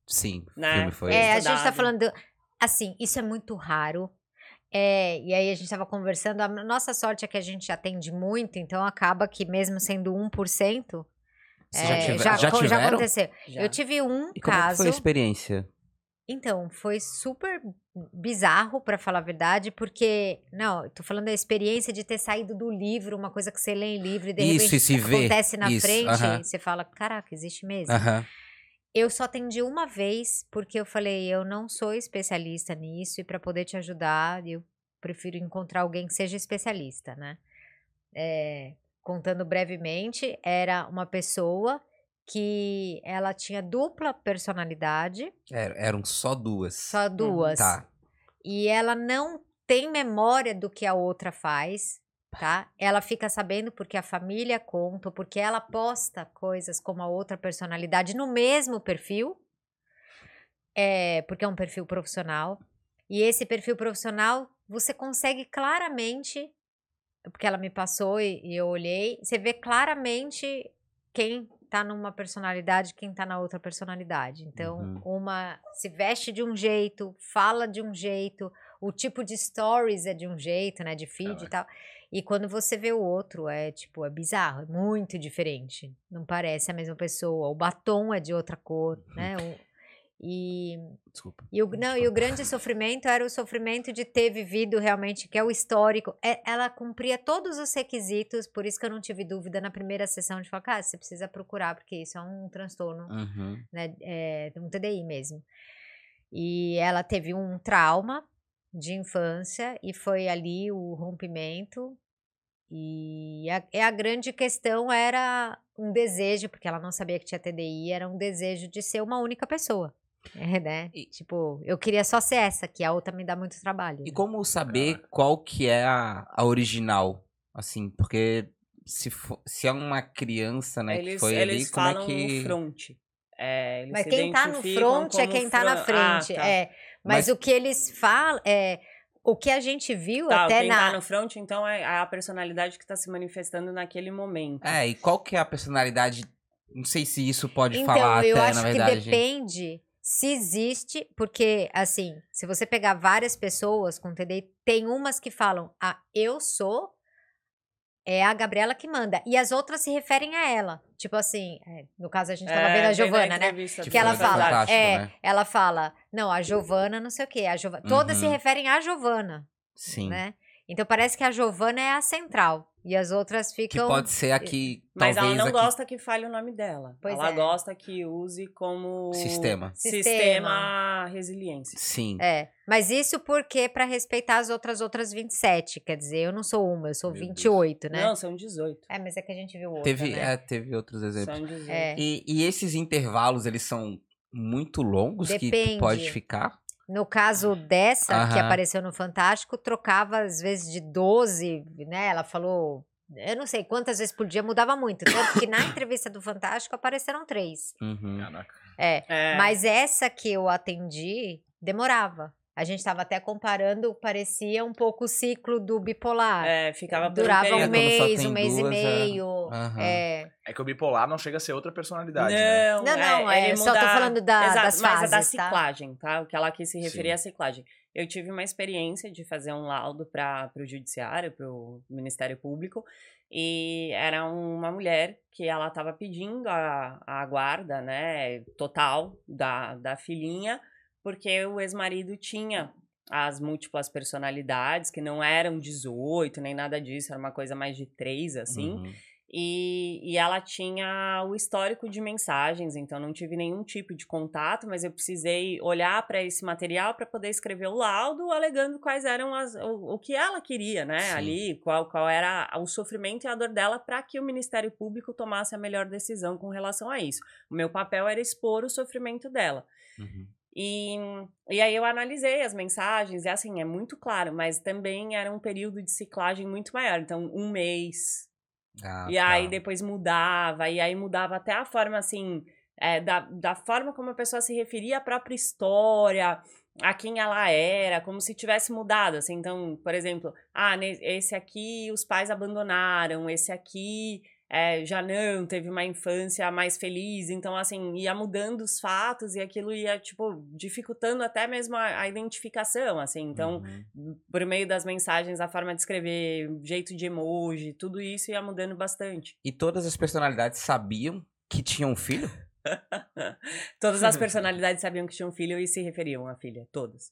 Sim, o Né? filme foi. É, a gente tá estudado. falando. Assim, isso é muito raro. É, e aí a gente tava conversando. A nossa sorte é que a gente atende muito, então acaba que mesmo sendo 1%, Vocês é, já, tiver- já, já já aconteceu. Já. Eu tive um E como é que caso. foi a experiência? Então, foi super bizarro, pra falar a verdade, porque, não, tô falando da experiência de ter saído do livro, uma coisa que você lê em livro e de Isso, repente e se vê, acontece na isso, frente, aham. e você fala, caraca, existe mesmo. Aham. Eu só atendi uma vez, porque eu falei, eu não sou especialista nisso, e pra poder te ajudar, eu prefiro encontrar alguém que seja especialista, né? É, contando brevemente, era uma pessoa que ela tinha dupla personalidade, Era- eram só duas. só duas. Tá. E ela não tem memória do que a outra faz, tá? Ela fica sabendo porque a família conta, porque ela posta coisas como a outra personalidade no mesmo perfil, é, porque é um perfil profissional. E esse perfil profissional, você consegue claramente, porque ela me passou e, e eu olhei, você vê claramente quem tá numa personalidade, quem tá na outra personalidade. Então, Uhum. uma se veste de um jeito, fala de um jeito, o tipo de stories é de um jeito, né, de feed e tal. E quando você vê o outro, é tipo, é bizarro, é muito diferente. Não parece a mesma pessoa. O batom é de outra cor, né? O- e Desculpa. e o, não, e o grande sofrimento era o sofrimento de ter vivido realmente, que é o histórico. É, ela cumpria todos os requisitos, por isso que eu não tive dúvida na primeira sessão de falar, cara, você precisa procurar, porque isso é um transtorno, Uhum. né? É um TDI mesmo. E ela teve um trauma de infância e foi ali o rompimento. E a, e a grande questão era um desejo, porque ela não sabia que tinha TDI, era um desejo de ser uma única pessoa. É, né? E- Tipo, eu queria só ser essa, que a outra me dá muito trabalho. E como saber qual que é a, a original? Assim, porque se, for- se é uma criança, né, que eles foi eles ali, como falam é que... no front. É, eles Mas se quem tá no front é como quem tá na fran- frente. Ah, tá. É, mas, Mas- o que eles falam é. O que a gente viu Tá, até quem na. tá no front, então, é a personalidade que tá se manifestando naquele momento. É, e qual que é a personalidade... Não sei se isso pode Então, falar eu até, acho na que verdade. depende se existe, porque, assim, se você pegar várias pessoas com TDI, tem umas que falam, ah, eu sou, é a Gabriela que manda. E as outras se referem a ela. Tipo assim, é, no caso a gente tava É, vendo a na Giovana, né? Que ela fala, é, né? ela fala, não, a Giovana, não sei o quê, a Giovana. Todas se Uhum. referem a Giovana, Sim. né? Então parece que a Giovana é a central. E as outras Que ficam. pode ser aqui, Mas ela não aqui... gosta que fale o nome dela. Pois ela é. gosta que use como Sistema. sistema resiliência. Sim. É, mas isso porque para respeitar as outras outras 27, quer dizer, eu não sou uma, eu sou Meu Deus. 28, né? Não, são 18. É, mas é que a gente viu outra, Teve, né? é, teve outros exemplos. São 18. É. E, e esses intervalos, eles são muito longos que Depende. tu pode ficar? No caso dessa, que apareceu no Fantástico, trocava às vezes de 12, né? Ela falou, eu não sei quantas vezes por dia, mudava muito. Tanto que na entrevista do Fantástico apareceram três. Uhum. Caraca. É, É. mas essa que eu atendi, demorava. A gente estava até comparando, parecia um pouco o ciclo do bipolar. É, ficava Durava um É, mês, um mês e duas, é. meio. Aham. É, É que o bipolar não chega a ser outra personalidade, né? Não, Não, não, ele é, só tô falando da- Exato, das mas é da fases, tá? ciclagem, tá? O que ela quis se referir Sim. é a ciclagem. Eu tive uma experiência de fazer um laudo para o judiciário, para o Ministério Público, e era uma mulher que ela estava pedindo a, a guarda, né, total da, da filhinha, porque o ex-marido tinha as múltiplas personalidades, que não eram 18, nem nada disso, era uma coisa mais de três, assim. Uhum. E, e ela tinha o histórico de mensagens, então não tive nenhum tipo de contato, mas eu precisei olhar para esse material para poder escrever o laudo, alegando quais eram as, o, o que ela queria, né? Sim. Ali, qual, qual era o sofrimento e a dor dela para que o Ministério Público tomasse a melhor decisão com relação a isso. O meu papel era expor o sofrimento dela. Uhum. E, e aí eu analisei as mensagens, e assim, é muito claro, mas também era um período de ciclagem muito maior. Então, um mês, Ah, e aí tá. depois mudava, e aí mudava até a forma assim, é, da, da forma como a pessoa se referia à própria história, a quem ela era, como se tivesse mudado, assim, então, por exemplo, ah, esse aqui os pais abandonaram, esse aqui é, já não, teve uma infância mais feliz, então, assim, ia mudando os fatos e aquilo ia, tipo, dificultando até mesmo a, a identificação, assim, então, Uhum. por meio das mensagens, a forma de escrever, o jeito de emoji, tudo isso ia mudando bastante. E todas as personalidades sabiam que tinham um filho? Todas as personalidades sabiam que tinham um filho e se referiam à filha, todas.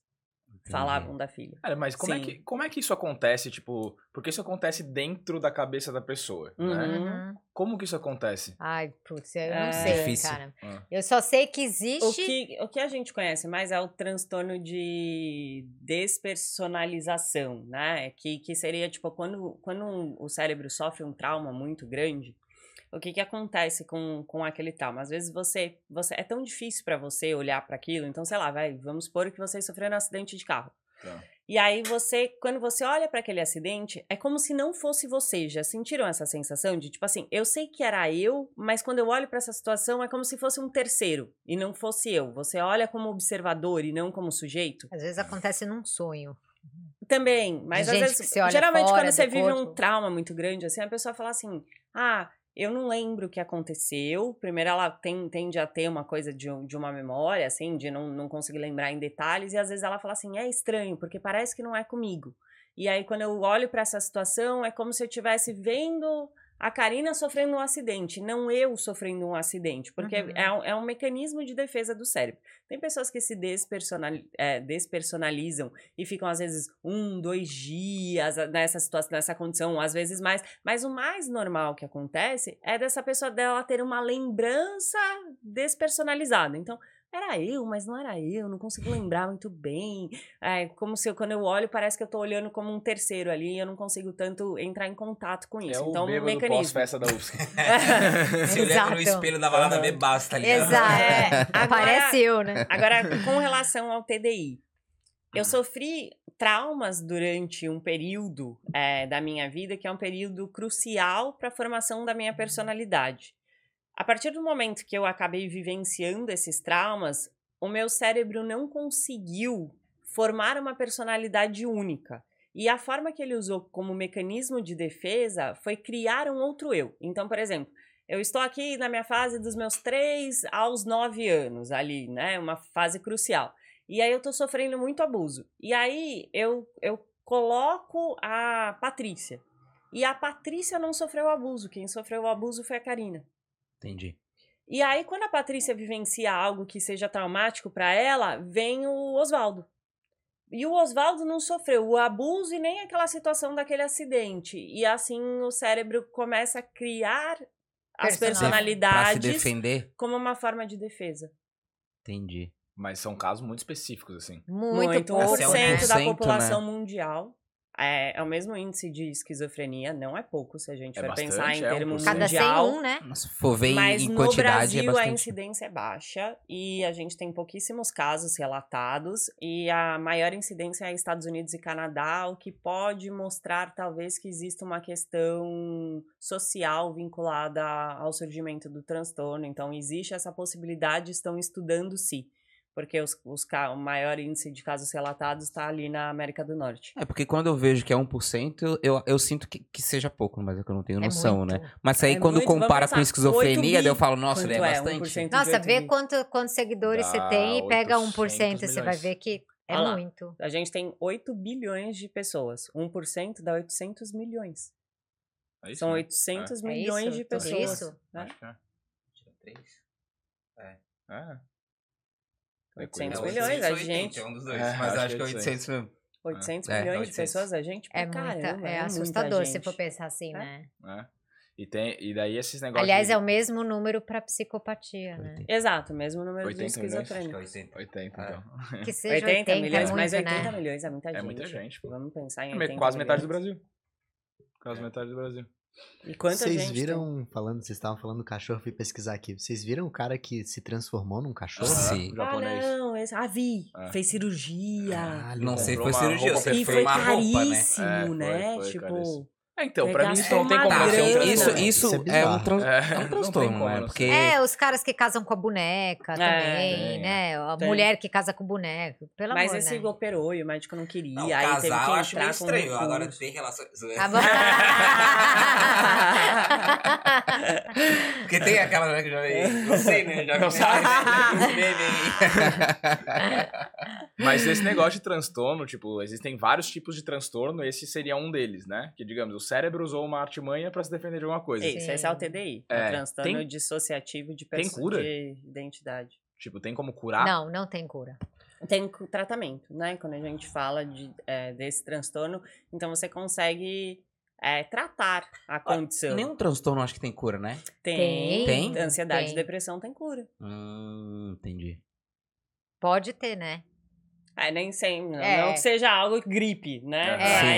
Falavam da filha. Cara, mas como é, que, como é que isso acontece, tipo... Porque isso acontece dentro da cabeça da pessoa, né? Uhum. Uhum. Como que isso acontece? Ai, putz, eu É não sei, difícil. cara. Ah. Eu só sei que O existe. que, o que a gente conhece mais é o transtorno de despersonalização, né? Que, que seria, tipo, quando, quando um- o cérebro sofre um trauma muito grande, o que, que acontece com, com aquele trauma? Às vezes você, você é tão difícil pra você olhar para aquilo, então, sei lá, vai, vamos supor que vocês sofreram um acidente de carro. Tá. E aí você, quando você olha para aquele acidente, é como se não fosse você. Já sentiram essa sensação de tipo assim, eu sei que era eu, mas quando eu olho para essa situação é como se fosse um terceiro e não fosse eu. Você olha como observador e não como sujeito? Às vezes acontece num sonho. Também, mas às vezes, geralmente quando você vive um corpo. trauma muito grande, assim, a pessoa fala assim: "Ah, eu não lembro o que aconteceu". Primeiro ela tem, tende a ter uma coisa de, de uma memória, assim, de não, não conseguir lembrar em detalhes, e às vezes ela fala assim: "É estranho, porque parece que não é comigo". E aí quando eu olho pra essa situação, é como se eu estivesse vendo a Karina sofrendo um acidente, não eu sofrendo um acidente, porque Uhum. é, um, é um mecanismo de defesa do cérebro. Tem pessoas que se despersonal, é, despersonalizam e ficam, às vezes, um, dois dias nessa situação, nessa condição, às vezes mais. Mas o mais normal que acontece é dessa pessoa dela ter uma lembrança despersonalizada. Então, era eu, mas não era eu, não consigo lembrar muito bem. É como se eu, quando eu olho, parece que eu tô olhando como um terceiro ali e eu não consigo tanto entrar em contato com isso. É o então, bêbado mecanismo. pós-festa da UFSC. Você olhando no espelho da balada bebaça, tá ligado? Exato. É, agora- Parece eu, né? Agora, com relação ao TDI, eu sofri traumas durante um período é, da minha vida que é um período crucial para a formação da minha personalidade. A partir do momento que eu acabei vivenciando esses traumas, o meu cérebro não conseguiu formar uma personalidade única. E a forma que ele usou como mecanismo de defesa foi criar um outro eu. Então, por exemplo, eu estou aqui na minha fase dos meus 3 aos 9 anos, ali, né? Uma fase crucial. E aí eu tô sofrendo muito abuso. E aí eu, eu coloco a Patrícia. E a Patrícia não sofreu abuso. Quem sofreu o abuso foi a Karina. Entendi. E aí, quando a Patrícia vivencia algo que seja traumático pra ela, vem o Oswaldo. E o Oswaldo não sofreu o abuso e nem aquela situação daquele acidente. E assim o cérebro começa a criar as Personagem. Pra se personalidades defender? como uma forma de defesa. Entendi. Mas são casos muito específicos, assim. Muito, Muito. 1% Esse é um da 1%, população mundial. É, é o mesmo índice de esquizofrenia, não é pouco se a gente É for pensar bastante, em é termo 1%. Cada 100, mundial. um, né? Mas Se for ver em- Mas em no quantidade, Brasil é a bastante. incidência é baixa e a gente tem pouquíssimos casos relatados e a maior incidência é Estados Unidos e Canadá, o que pode mostrar talvez que exista uma questão social vinculada ao surgimento do transtorno. Então existe essa possibilidade, estão estudando se, porque os, os, o maior índice de casos relatados está ali na América do Norte. É, porque quando eu vejo que é 1%, eu, eu, eu sinto que, que seja pouco, mas é que eu não tenho É noção, muito. né? Mas aí É quando muito, compara com esquizofrenia, 8 daí eu falo, nossa, é é? bastante. 1% de Nossa, 8 vê quanto, quantos seguidores você Dá tem e pega 800 1%, você vai milhões. ver que é Olha lá. muito. A gente tem 8 bilhões de pessoas. 1% dá 800 milhões. É isso, São né? 800 É milhões isso, de pessoas. isso? né? Acho que é. É. 800 É, milhões, a gente. É um dos dois, É, mas acho acho que é que é 800 mesmo. 800 É, milhões de 800. pessoas, a gente É, muita, caramba. é muita assustador se for pensar assim, É. né? É. E, tem, e daí esses negócios. Aliás, de é o mesmo número pra psicopatia, né? 80. Exato, mesmo número de 80 milhões, Acho que é esquizofrênicos. 80. 80, É. então. Que seja 80, 80, milhões, é mas muito, 80 né? milhões é muita É gente. muita gente, pô. Vamos pensar em É 80 quase metade do milhões. Brasil. Quase metade do Brasil. E quanta Vocês gente viram, falando, vocês estavam falando do cachorro, fui pesquisar aqui. Vocês viram o cara que se transformou num cachorro? Sim. tem? japonês. Ah, não, esse... ah, vi. É. Fez cirurgia. Caralho, Não sei, foi cirurgia, roupa E foi foi uma roupa, né? caríssimo, É, foi- né? foi tipo, caríssimo. É, então, pra mim isso não tem como não ser um isso, transtorno. isso Isso é é, um, tran- É, é um tem transtorno, né? Porque É, os caras que casam com a boneca também, tem, né? A tem. mulher que casa com o boneco. Pelo Mas amor, esse né? operou e o médico não queria. Não, aí teve que casar eu acho entrar meio estranho. Agora recurso. ter relações. Ah, bom. Porque tem aquela né, que eu já vi. Não sei, né? Já Não sabe. Mas esse negócio de transtorno, tipo, existem vários tipos de transtorno, esse seria um deles, né? Que, digamos, o cérebro usou uma artimanha pra se defender de alguma coisa. Isso, Sim. esse é o TDI. É, É, o transtorno tem- dissociativo de, tem cura? de identidade. Tipo, tem como curar? Não, não tem cura. Tem tratamento, né? Quando a gente fala de, é, desse transtorno, então você consegue é, tratar a condição. Nenhum transtorno acho que tem cura, né? Tem. Tem? Ansiedade Tem. e depressão tem cura. Hum, entendi. Pode ter, né? É, nem sempre. Não, É. não que seja algo gripe, né?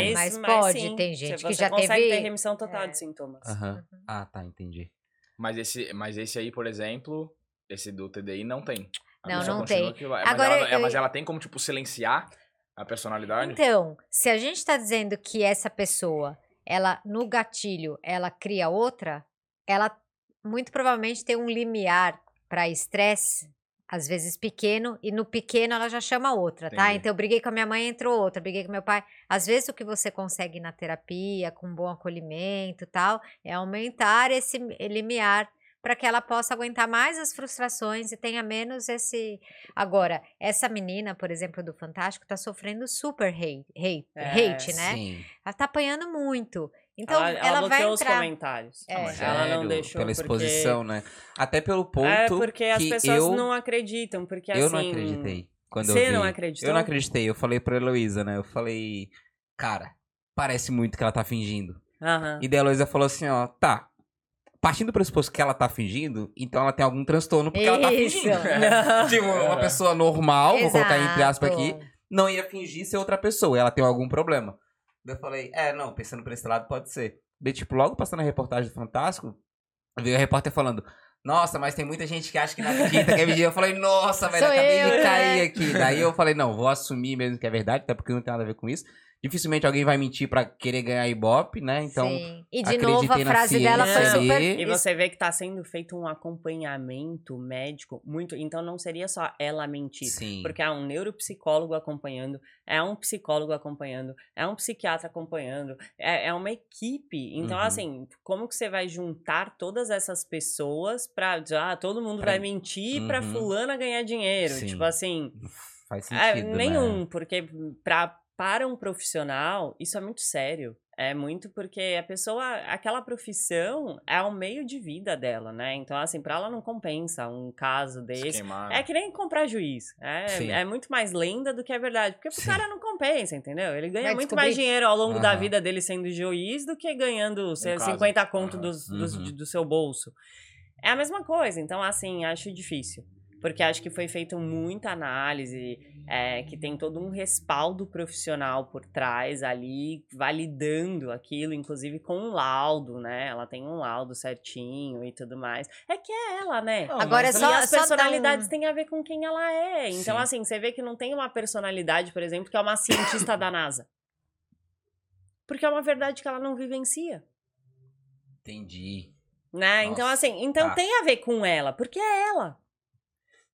É, mas pode, sim, tem gente que você já consegue teve- ter remissão total É. de sintomas. Aham. Ah, tá, entendi. Mas esse, mas esse aí, por exemplo, esse do TDI não tem. A Não, não tem. que Agora, mas, ela, é, eu- mas ela tem como, tipo, silenciar a personalidade? Então, se a gente tá dizendo que essa pessoa, ela no gatilho, ela cria outra, ela muito provavelmente tem um limiar para estresse, às vezes pequeno, e no pequeno ela já chama outra, tá? Entendi. Então eu briguei com a minha mãe, entrou outra, briguei com meu pai. Às vezes o que você consegue na terapia, com um bom acolhimento, e tal, é aumentar esse limiar para que ela possa aguentar mais as frustrações e tenha menos esse Agora, essa menina, por exemplo, do Fantástico, tá sofrendo super hate, hate, É, hate né? Sim. Ela tá apanhando muito. Então, ela, ela, ela vai bloqueou os entrar. comentários. É. mas ela não Sério? deixou Pela porque- exposição, né? Até pelo ponto É porque as que pessoas eu, não acreditam, porque eu assim... não acreditei. Quando Você eu vi. não acreditou? Eu não acreditei. Eu falei pra Heloísa, né? Eu falei, cara, parece muito que ela tá fingindo. Aham. E daí a Heloísa falou assim, ó, tá. Partindo do pressuposto que ela tá fingindo, então ela tem algum transtorno porque ela tá Isso. fingindo. tipo, uma pessoa normal, vou colocar entre aspas aqui, Exato. não ia fingir ser outra pessoa, ela tem algum problema. Daí eu falei, é, não, pensando por esse lado pode ser. Daí, tipo, logo passando a reportagem do Fantástico, veio a repórter falando, nossa, mas tem muita gente que acha que não acredita que é mentira. Eu falei, nossa, velho, Sou acabei eu, de né? cair aqui. Daí eu falei, não, vou assumir mesmo que é verdade, até porque não tem nada a ver com isso. Dificilmente alguém vai mentir pra querer ganhar Ibope, né? Então, Sim. E de novo, a frase dela foi super. E você vê que tá sendo feito um acompanhamento médico muito. Então não seria só ela mentir. sim. Porque há um neuropsicólogo acompanhando, é um psicólogo acompanhando, é um psiquiatra acompanhando, é, é uma equipe. Então, Uhum. assim, como que você vai juntar todas essas pessoas pra. dizer, Ah, todo mundo Pra- vai mentir pra Uhum. fulana ganhar dinheiro. Sim. Tipo assim. Faz É, sentido, nenhum, né? porque pra, para um profissional, isso é muito sério. É muito porque a pessoa, aquela profissão é o meio de vida dela, né? Então, assim, pra ela não compensa um caso Se desse. É que nem comprar juiz. É, é muito mais lenda do que é verdade. Porque pro Sim. cara não compensa, entendeu? Ele ganha Vai muito descobrir. mais dinheiro ao longo da Aham. vida dele sendo juiz do que ganhando sei, caso. 50 conto Aham. dos, dos- Uhum. do seu bolso. É a mesma coisa. Então, assim, acho difícil. Porque acho que foi feita muita análise, é, que tem todo um respaldo profissional por trás ali, validando aquilo, inclusive com um laudo, né? Ela tem um laudo certinho e tudo mais. É que é ela, né? Não, Agora é e só, as só personalidades têm a ver com quem ela é. Então, Sim. assim, você vê que não tem uma personalidade, por exemplo, que é uma cientista da NASA. Porque é uma verdade que ela não vivencia. Entendi. Né? então, Nossa, assim, então tá. tem a ver com ela, porque é ela.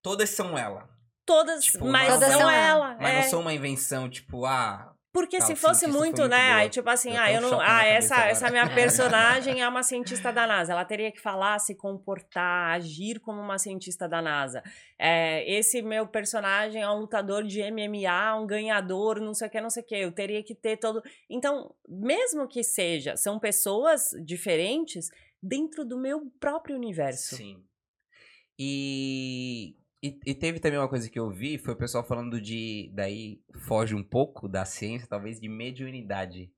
Todas são ela. Todas, Tipo, mas Todas não são ela. Mas é. não são uma invenção, tipo, ah, Porque se fosse muito, muito né? Aí, tipo assim, Deu ah, eu não. Ah, essa, agora. essa minha personagem é uma cientista da NASA. Ela teria que falar, se comportar, agir como uma cientista da NASA. É, esse meu personagem é um lutador de MMA, um ganhador, não sei o que, não sei o que. Eu teria que ter todo. Então, mesmo que seja, são pessoas diferentes dentro do meu próprio universo. Sim. E, e, e teve também uma coisa que eu vi, foi o pessoal falando de. Daí foge um pouco da ciência, talvez, de mediunidade.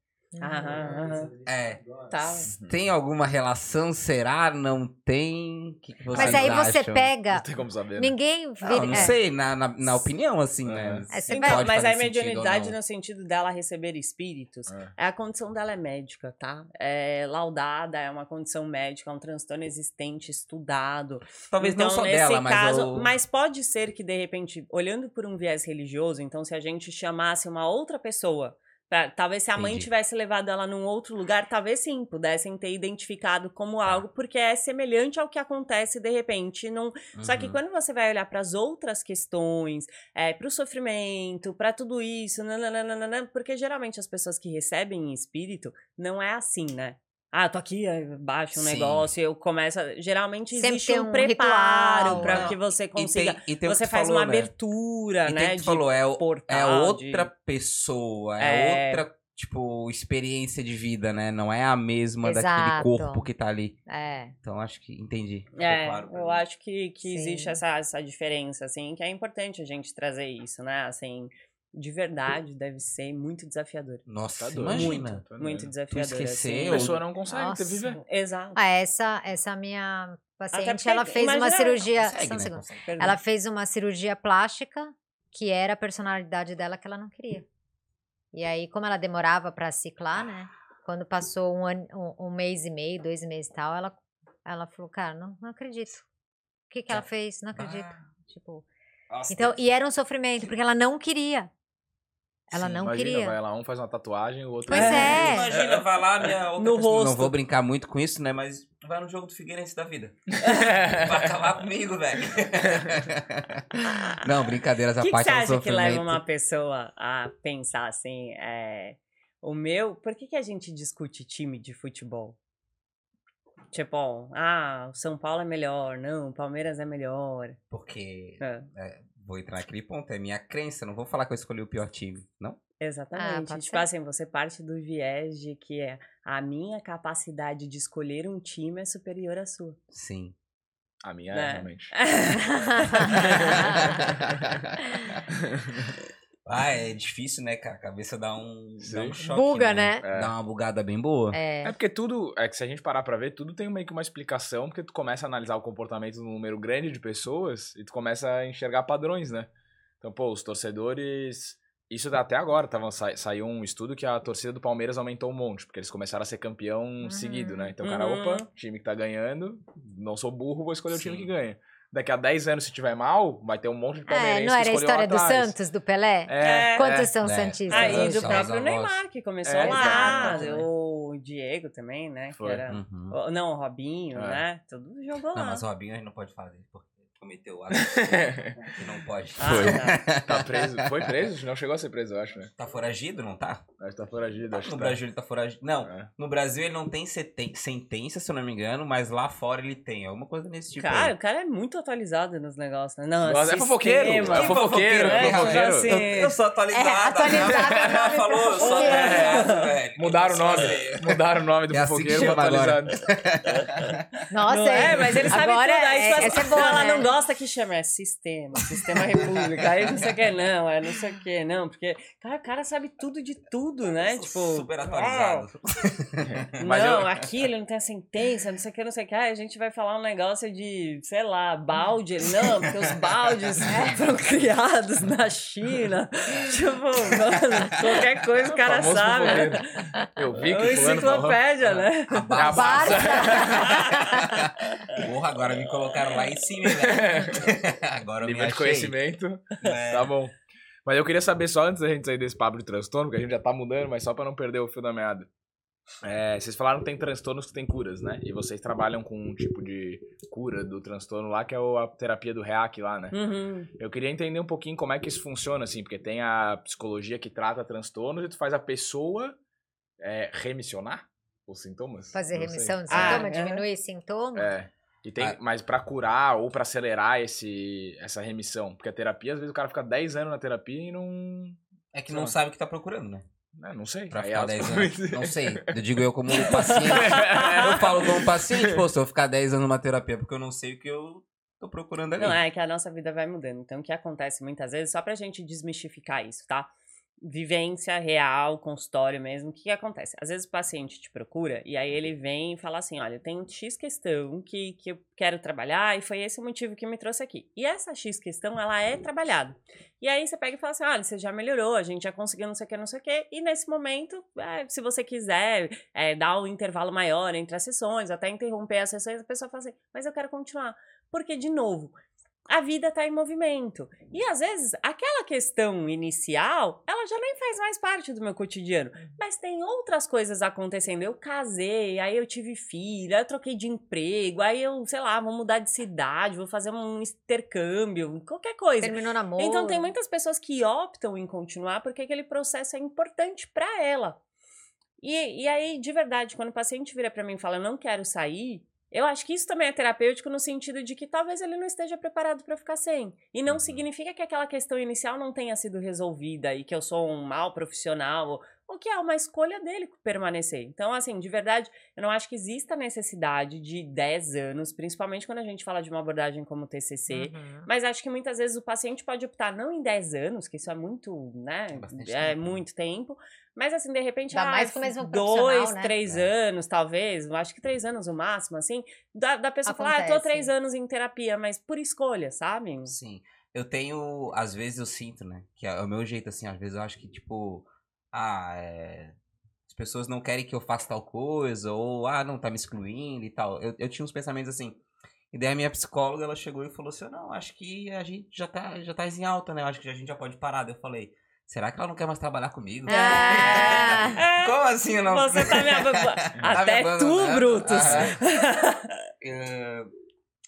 É. Tá. Tem alguma relação? Será? Não tem? O que, que vocês Mas aí você acham? pega. Não tem como saber. né? Ninguém vira. Não, não é. sei, na, na, na opinião, assim, né? É, Então, vai- mas a mediunidade não. no sentido dela receber espíritos, É. é. a condição dela é médica, tá? É laudada, é uma condição médica, é um transtorno existente, estudado. Talvez não Então, só nesse dela, mas caso, o... mas pode ser que de repente, olhando por um viés religioso, então se a gente chamasse uma outra pessoa, talvez se a mãe Entendi. tivesse levado ela num outro lugar, talvez sim pudessem ter identificado como algo, porque é semelhante ao que acontece de repente num só que Uhum. quando você vai olhar para as outras questões, é, para o sofrimento, para tudo isso, nananana, porque geralmente as pessoas que recebem em espírito não é assim, né? Ah, eu tô aqui, baixa um Sim. negócio, eu começo. a- Geralmente Sempre existe tem um, um preparo para Não, que você E consiga. tem- e tem o que você faz falou, uma né? abertura, E né? tem que falou, é, o- é outra de- pessoa, é, É. outra, tipo, experiência de vida, né? Não é a mesma Exato. daquele corpo que tá ali. É. Então, acho que entendi. É, claro eu acho que, que Sim. existe essa, essa diferença, assim, que é importante a gente trazer isso, né? Assim, de verdade, deve ser muito desafiador. Nossa, Tá doido. imagina. Muito, Tá muito desafiador. esqueceu. A assim. pessoa não consegue Nossa. viver. Exato. Ah, essa, essa minha paciente, porque, ela fez uma cirurgia. Consegue, só um né? Consegue. Ela fez uma cirurgia plástica, que era a personalidade dela que ela não queria. E aí, como ela demorava pra ciclar, né? Quando passou um, ano, um, um mês e meio, dois meses e tal, ela, ela falou, cara, não, não acredito. O que, que ela fez? Não acredito. Ah, Tipo, nossa, então, e era um sofrimento, porque ela não queria. Ela Sim, não Imagina, queria. vai lá, um faz uma tatuagem, o outro... Pois é. Imagina, vai lá, minha outra No pessoa- Não rosto. vou brincar muito com isso, né? Mas vai no jogo do Figueirense da vida. Vai acabar comigo, velho. Não, brincadeiras O à que, que parte. você é um acha que leva uma pessoa a pensar assim? É, o meu. Por que, que a gente discute time de futebol? Tipo, ah, o São Paulo é melhor, não, o Palmeiras é melhor. Porque, É, vou entrar naquele ponto, é minha crença. Não vou falar que eu escolhi o pior time, não? exatamente. pode tipo ser. assim, você parte do viés de que é a minha capacidade de escolher um time é superior à sua. Sim. A minha Né? é, realmente. Ah, é difícil, né, cara? A cabeça dá um, dá um Sim. choque, Buga, né? É. Dá uma bugada bem boa. É. É porque tudo, é que se a gente parar pra ver, tudo tem meio que uma explicação, porque tu começa a analisar o comportamento de um número grande de pessoas e tu começa a enxergar padrões, né? Então, pô, os torcedores. Isso até agora, tava, sa- saiu um estudo que a torcida do Palmeiras aumentou um monte, porque eles começaram a ser campeão Uhum. seguido, né? Então, o cara, Uhum. opa, time que tá ganhando, não sou burro, vou escolher o time Sim. que ganha. Daqui a 10 anos, se tiver mal, vai ter um monte de É, palmeirense não que era a história do. Santos, do Pelé? É, Quantos é. são É. santistas? Aí do próprio. Neymar, que começou É, lá, exato. o Diego também, né? Que era. Uhum. Não, o Robinho, É. né? Tudo jogou Não, lá. mas o Robinho a gente não pode fazer, porque cometeu ato que não pode. Ah, Foi. tá. Tá preso. Foi preso? Não chegou a ser preso, eu acho, né? Tá foragido, não tá? Acho que tá foragido, acho No tá. Brasil ele tá foragido. Não, É. no Brasil ele não tem sentença, se eu não me engano, mas lá fora ele tem. Alguma coisa nesse tipo Cara, aí. o cara é muito atualizado nos negócios, né? Não, Nossa, é fofoqueiro, é Que fofoqueiro, é tipo fofoqueiro. assim, Eu- sou atualizado. É, atualizado é o nome Falou, eu sou atualizado, velho. Mudaram o nome. atualizado. Mudaram o nome do É assim que fofoqueiro atualizado. Nossa, Não é, mas ele sabe Agora tudo. Aí, é- tipo essa é boa, não, ela né? não gosta que chama, é sistema, sistema república. Aí não sei o que, não, é não sei o que, não, porque, cara, o cara sabe tudo de tudo, né? Eu Tipo, super atualizado. Mas não, eu- aqui ele não tem a sentença, não sei o que, não sei o que. Aí a gente vai falar um negócio de, sei lá, balde. Não, porque os baldes foram criados na China. Tipo, mano, qualquer coisa o cara Famoso sabe. né? Eu vi É que uma fulano falou. enciclopédia, né? A É Barça. Porra, agora me colocaram lá em cima, velho. Agora eu me Nível de achei. conhecimento. É. Tá bom. Mas eu queria saber, só antes da gente sair desse papo de transtorno, que a gente já tá mudando, mas só pra não perder o fio da meada. É, vocês falaram que tem transtornos que tem curas, né? E vocês trabalham com um tipo de cura do transtorno lá, que é a terapia do REAC lá, né? Uhum. Eu queria entender um pouquinho como é que isso funciona, assim, porque tem a psicologia que trata transtornos e tu faz a pessoa é, remissionar os sintomas? fazer remissão de Ah, sintoma, é. diminuir sintoma. É. E tem, Ah. mas pra curar ou pra acelerar esse, essa remissão, porque a terapia, às vezes o cara fica 10 anos na terapia e não. É que não sabe o que tá procurando, né? né, não sei. Pra Aí ficar ela- 10 anos. Não sei. Eu digo eu como paciente. Eu falo como paciente, pô, se eu ficar 10 anos numa terapia porque eu não sei o que eu tô procurando ali. Não, é que a nossa vida vai mudando. Então, o que acontece muitas vezes, só pra gente desmistificar isso, tá? Vivência real, consultório mesmo, o que, que acontece? Às vezes o paciente te procura e aí ele vem e fala assim: olha, eu tenho X questão que, que eu quero trabalhar e foi esse o motivo que me trouxe aqui. E essa X questão, ela é trabalhada. E aí você pega e fala assim: olha, você já melhorou, a gente já conseguiu não sei o que, não sei o que. E nesse momento, é, se você quiser é, dar um intervalo maior entre as sessões, até interromper as sessões, a pessoa fala assim: mas eu quero continuar. Porque, de novo, a vida está em movimento. E às vezes, aquela questão inicial, ela já nem faz mais parte do meu cotidiano. Uhum. Mas tem outras coisas acontecendo. Eu casei, aí eu tive filha, eu troquei de emprego, aí eu, sei lá, vou mudar de cidade, vou fazer um intercâmbio, qualquer coisa. Terminou namoro. Então tem muitas pessoas que optam em continuar porque aquele processo é importante para ela. E, e aí, de verdade, quando o paciente vira para mim e fala, eu não quero sair, eu acho que isso também é terapêutico no sentido de que talvez ele não esteja preparado para ficar sem. E não Uhum. significa que aquela questão inicial não tenha sido resolvida e que eu sou um mau profissional, ou que é uma escolha dele permanecer. Então, assim, de verdade, eu não acho que exista necessidade de 10 anos, principalmente quando a gente fala de uma abordagem como o TCC. Uhum. Mas acho que muitas vezes o paciente pode optar não em 10 anos, que isso é muito, né? É bastante É tempo. muito tempo. Mas assim, de repente, Ainda ah, mais com o mesmo dois, né? três É. anos, talvez. eu Acho que três anos o máximo, assim. Da, da pessoa falar, ah, eu tô Acontece. três anos em terapia, mas por escolha, sabe? Sim. Eu tenho, às vezes eu sinto, né? Que é o meu jeito, assim, às vezes eu acho que, tipo, ah, é. As pessoas não querem que eu faça tal coisa, ou, ah, não, tá me excluindo e tal. Eu, eu tinha uns pensamentos assim. E daí a minha psicóloga, ela chegou e falou assim: não, acho que a gente já tá, já tá em alta, né? Acho que a gente já pode parar. Daí eu falei: será que ela não quer mais trabalhar comigo? Ah. Como assim não Você tá me abandonando. Tá me Até tu, abandonando? Brutus. É,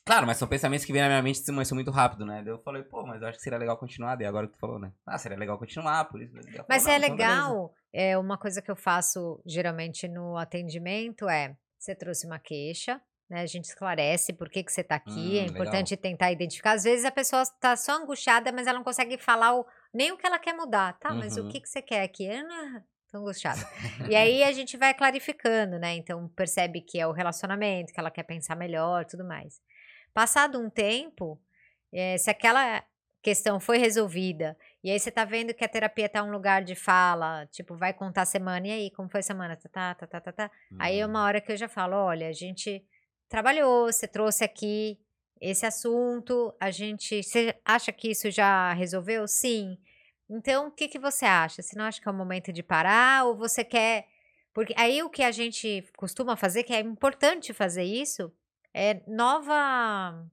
Claro, mas são pensamentos que vêm na minha mente mas são muito rápido, né? Daí eu falei, pô, mas eu acho que seria legal continuar. Daí agora que tu falou, né? Ah, seria legal continuar, por isso. Mas é "Não, então beleza." legal, é uma coisa que eu faço geralmente no atendimento é, você trouxe uma queixa, né? A gente esclarece por que, que você tá aqui, é Hum, importante tentar identificar. Às vezes a pessoa tá só angustiada, mas ela não consegue falar o- nem o que ela quer mudar. Tá, mas o Uhum. que, que você quer aqui? Não tô angustiada. e aí a gente vai clarificando, né? Então percebe que é o relacionamento, que ela quer pensar melhor, tudo mais. Passado um tempo, eh, se aquela questão foi resolvida e aí você tá vendo que a terapia tá um lugar de fala, tipo, vai contar a semana, e aí, como foi a semana? Tá, tá, tá, tá, tá, tá. Aí é Hum. uma hora que eu já falo, olha, a gente trabalhou, você trouxe aqui esse assunto, a gente, você acha que isso já resolveu? Sim. Então, o que que você acha? Você não acha que é o momento de parar ou você quer... Porque aí o que a gente costuma fazer, que é importante fazer isso, é nova...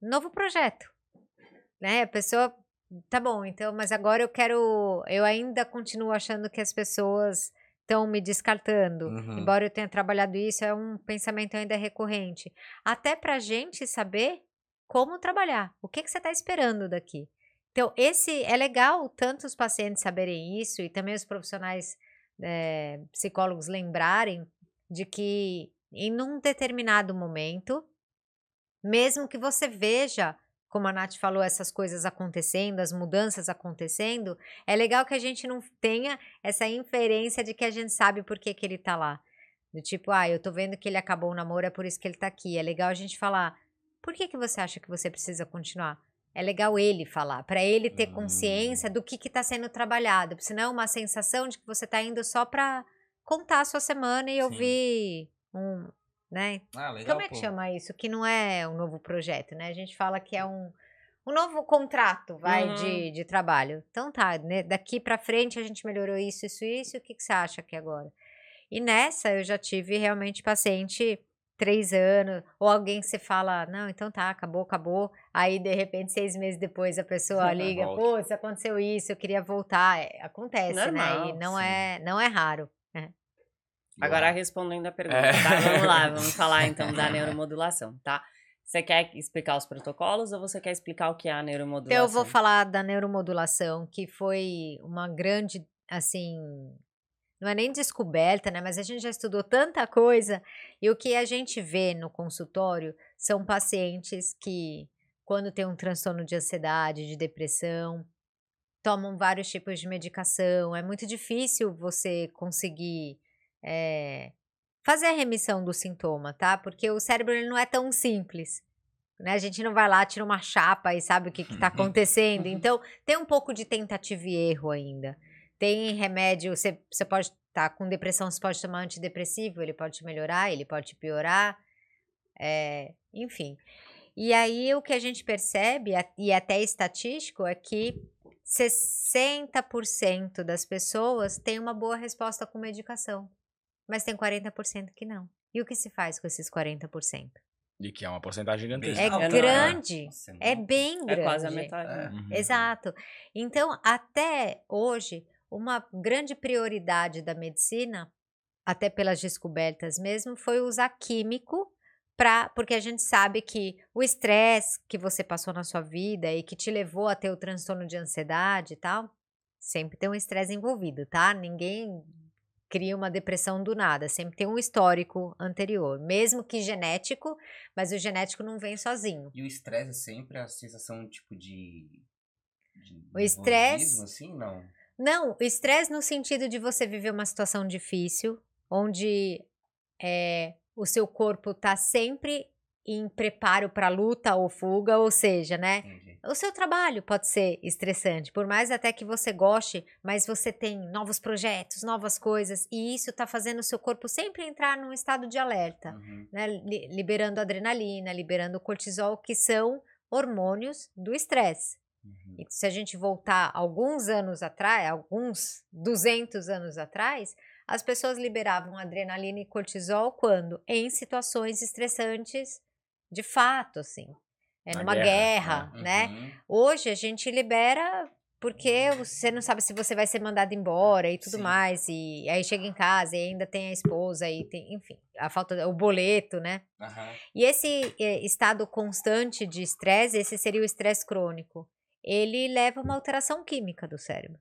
Novo projeto, né? A pessoa Tá bom, então, mas agora eu quero. Eu ainda continuo achando que as pessoas estão me descartando. Uhum. Embora eu tenha trabalhado isso, é um pensamento ainda recorrente. Até pra gente saber como trabalhar. O que, que você está esperando daqui? Então, esse é legal tanto os pacientes saberem isso e também os profissionais eh, psicólogos lembrarem de que em um determinado momento, mesmo que você veja como a Nath falou, essas coisas acontecendo, as mudanças acontecendo, é legal que a gente não tenha essa inferência de que a gente sabe por que, que ele tá lá. Do tipo, ah, eu tô vendo que ele acabou o namoro, é por isso que ele tá aqui. É legal a gente falar, por que, que você acha que você precisa continuar? É legal ele falar, para ele ter consciência do que que tá sendo trabalhado, porque senão é uma sensação de que você tá indo só pra contar a sua semana e Sim. ouvir um, né? Ah, legal, Como é que pô. chama isso? Que não é um novo projeto, né? A gente fala que é um, um novo contrato, vai, Uhum. de, de trabalho. Então tá, né? daqui pra frente a gente melhorou isso, isso, isso, o que, que você acha aqui agora? E nessa eu já tive realmente paciente três anos, ou alguém que você fala, não, então tá, acabou, acabou. Aí, de repente, seis meses depois, a pessoa liga, putz, aconteceu isso, eu queria voltar. É, acontece, né? Normal, E não sim. é, não é raro. Agora, respondendo a pergunta, É. tá? Vamos lá, vamos falar então da neuromodulação, tá? Você quer explicar os protocolos ou você quer explicar o que é a neuromodulação? Então, eu vou falar da neuromodulação, que foi uma grande, assim, não é nem descoberta, né? Mas a gente já estudou tanta coisa e o que a gente vê no consultório são pacientes que, quando tem um transtorno de ansiedade, de depressão, tomam vários tipos de medicação. É muito difícil você conseguir eh, fazer a remissão do sintoma, tá? Porque o cérebro ele não é tão simples. Né? A gente não vai lá, tira uma chapa e sabe o que está acontecendo. Então, tem um pouco de tentativa e erro ainda. Tem remédio, você, você pode estar com depressão, você pode tomar antidepressivo, ele pode te melhorar, ele pode te piorar. É, enfim. E aí o que a gente percebe, e até estatístico, é que 60% das pessoas têm uma boa resposta com medicação, mas tem 40% que não. E o que se faz com esses 40%? E que é uma porcentagem gigantesca. É né? grande, é muito. bem É grande. quase a metade. É. Uhum. Exato. Então, até hoje, uma grande prioridade da medicina, até pelas descobertas mesmo, foi usar químico para, porque a gente sabe que o estresse que você passou na sua vida e que te levou a ter o transtorno de ansiedade e tal, sempre tem um estresse envolvido, tá? Ninguém cria uma depressão do nada, sempre tem um histórico anterior, mesmo que genético, mas o genético não vem sozinho. E o estresse é sempre a sensação, tipo, de... de O estresse- assim, não? Não, o estresse no sentido de você viver uma situação difícil, onde é, o seu corpo tá sempre em preparo para luta ou fuga, ou seja, né? Entendi. O seu trabalho pode ser estressante, por mais até que você goste, mas você tem novos projetos, novas coisas, e isso tá fazendo o seu corpo sempre entrar num estado de alerta, Uhum. né? Li- Liberando adrenalina, liberando cortisol, que são hormônios do estresse. Uhum. E se a gente voltar alguns anos atrás, alguns 200 anos atrás, as pessoas liberavam adrenalina e cortisol quando? Em situações estressantes de fato, assim. É numa guerra, guerra, né? Uhum. Hoje a gente libera porque você não sabe se você vai ser mandado embora e tudo Sim. mais. E aí chega em casa e ainda tem a esposa e tem, enfim, a falta, o boleto, né? Aham. E esse eh, estado constante de estresse, esse seria o estresse crônico, ele leva a uma alteração química do cérebro.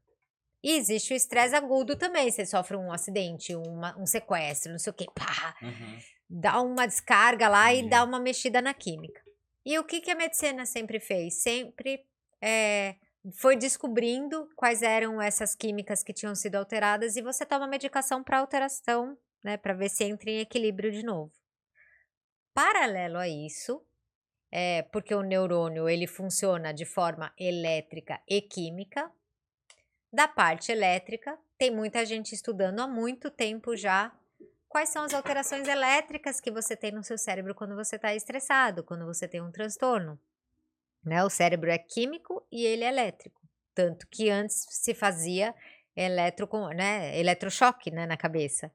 E existe o estresse agudo também, você sofre um acidente, uma- um sequestro, não sei o quê, pá, Uhum. dá uma descarga lá e Entendi. dá uma mexida na química. E o que, que a medicina sempre fez? Sempre eh, foi descobrindo quais eram essas químicas que tinham sido alteradas e você toma medicação para alteração, né, para ver se entra em equilíbrio de novo. Paralelo a isso, é, porque o neurônio ele funciona de forma elétrica e química. Da parte elétrica, tem muita gente estudando há muito tempo já quais são as alterações elétricas que você tem no seu cérebro quando você está estressado, quando você tem um transtorno. Né? O cérebro é químico e ele é elétrico. Tanto que antes se fazia eletro, né, eletrochoque né, na cabeça.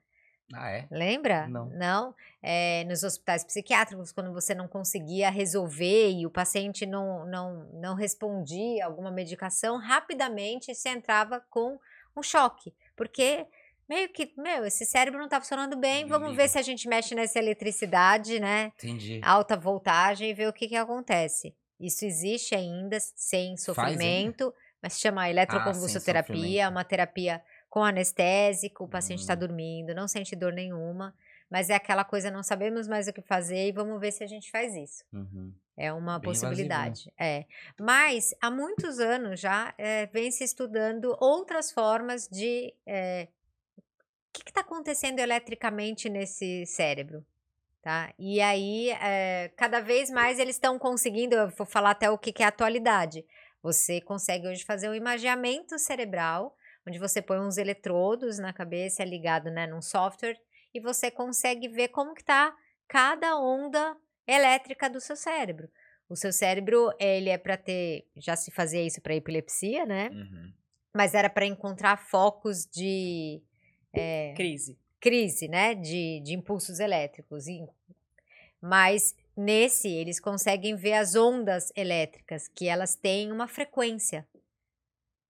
Ah, é? Lembra? Não. É, nos hospitais psiquiátricos, quando você não conseguia resolver e o paciente não, não, não respondia a alguma medicação, rapidamente se entrava com um choque. Porque meio que, meu, esse cérebro não tá funcionando bem, vamos ver se a gente mexe nessa eletricidade, né? Entendi. Alta voltagem e ver o que, que acontece. Isso existe ainda sem sofrimento, mas se chama eletroconvulsoterapia, sofrimento. é uma terapia com anestésico, o paciente está Hum. dormindo, não sente dor nenhuma, mas é aquela coisa, não sabemos mais o que fazer e vamos ver se a gente faz isso. Uhum. É uma Bem invasivo, né? possibilidade. É. Mas há muitos anos já é, vem se estudando outras formas de. é, o que está acontecendo eletricamente nesse cérebro? Tá? E aí, é, cada vez mais eles estão conseguindo, eu vou falar até o que, que é a atualidade. Você consegue hoje fazer um imageamento cerebral, onde você põe uns eletrodos na cabeça, é ligado né, num software, e você consegue ver como que está cada onda elétrica do seu cérebro. O seu cérebro, ele é para ter, já se fazia isso para epilepsia, né? Uhum. Mas era para encontrar focos de é, Crise. crise, né? De, de impulsos elétricos. E- Mas nesse, eles conseguem ver as ondas elétricas, que elas têm uma frequência.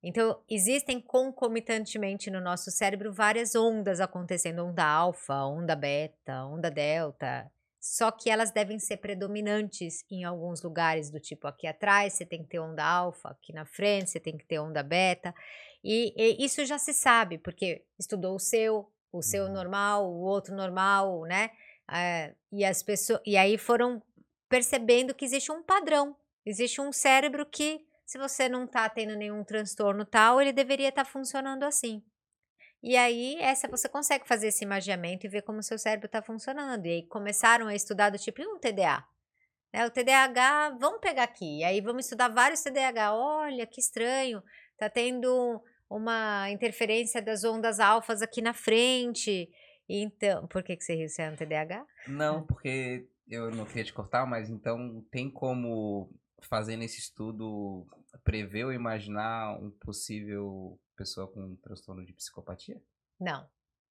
Então, existem concomitantemente no nosso cérebro várias ondas acontecendo: onda alfa, onda beta, onda delta. Só que elas devem ser predominantes em alguns lugares, do tipo aqui atrás você tem que ter onda alfa, aqui na frente você tem que ter onda beta. E, e isso já se sabe, porque estudou o seu, o seu Uhum. normal, o outro normal, né? Eh, e as pessoas. E aí foram percebendo que existe um padrão. Existe um cérebro que, se você não tá tendo nenhum transtorno tal, ele deveria estar funcionando assim. E aí, essa você consegue fazer esse imagiamento e ver como o seu cérebro está funcionando. E aí começaram a estudar do tipo, e um TDA? Né, o TDAH, vamos pegar aqui. E aí vamos estudar vários TDAH. Olha, que estranho. Tá tendo uma interferência das ondas alfas aqui na frente. Então, por que, que você riu? Você é um TDAH? Não, porque eu não queria te cortar, mas então tem como, fazendo esse estudo, prever ou imaginar um possível pessoa com transtorno de psicopatia? Não.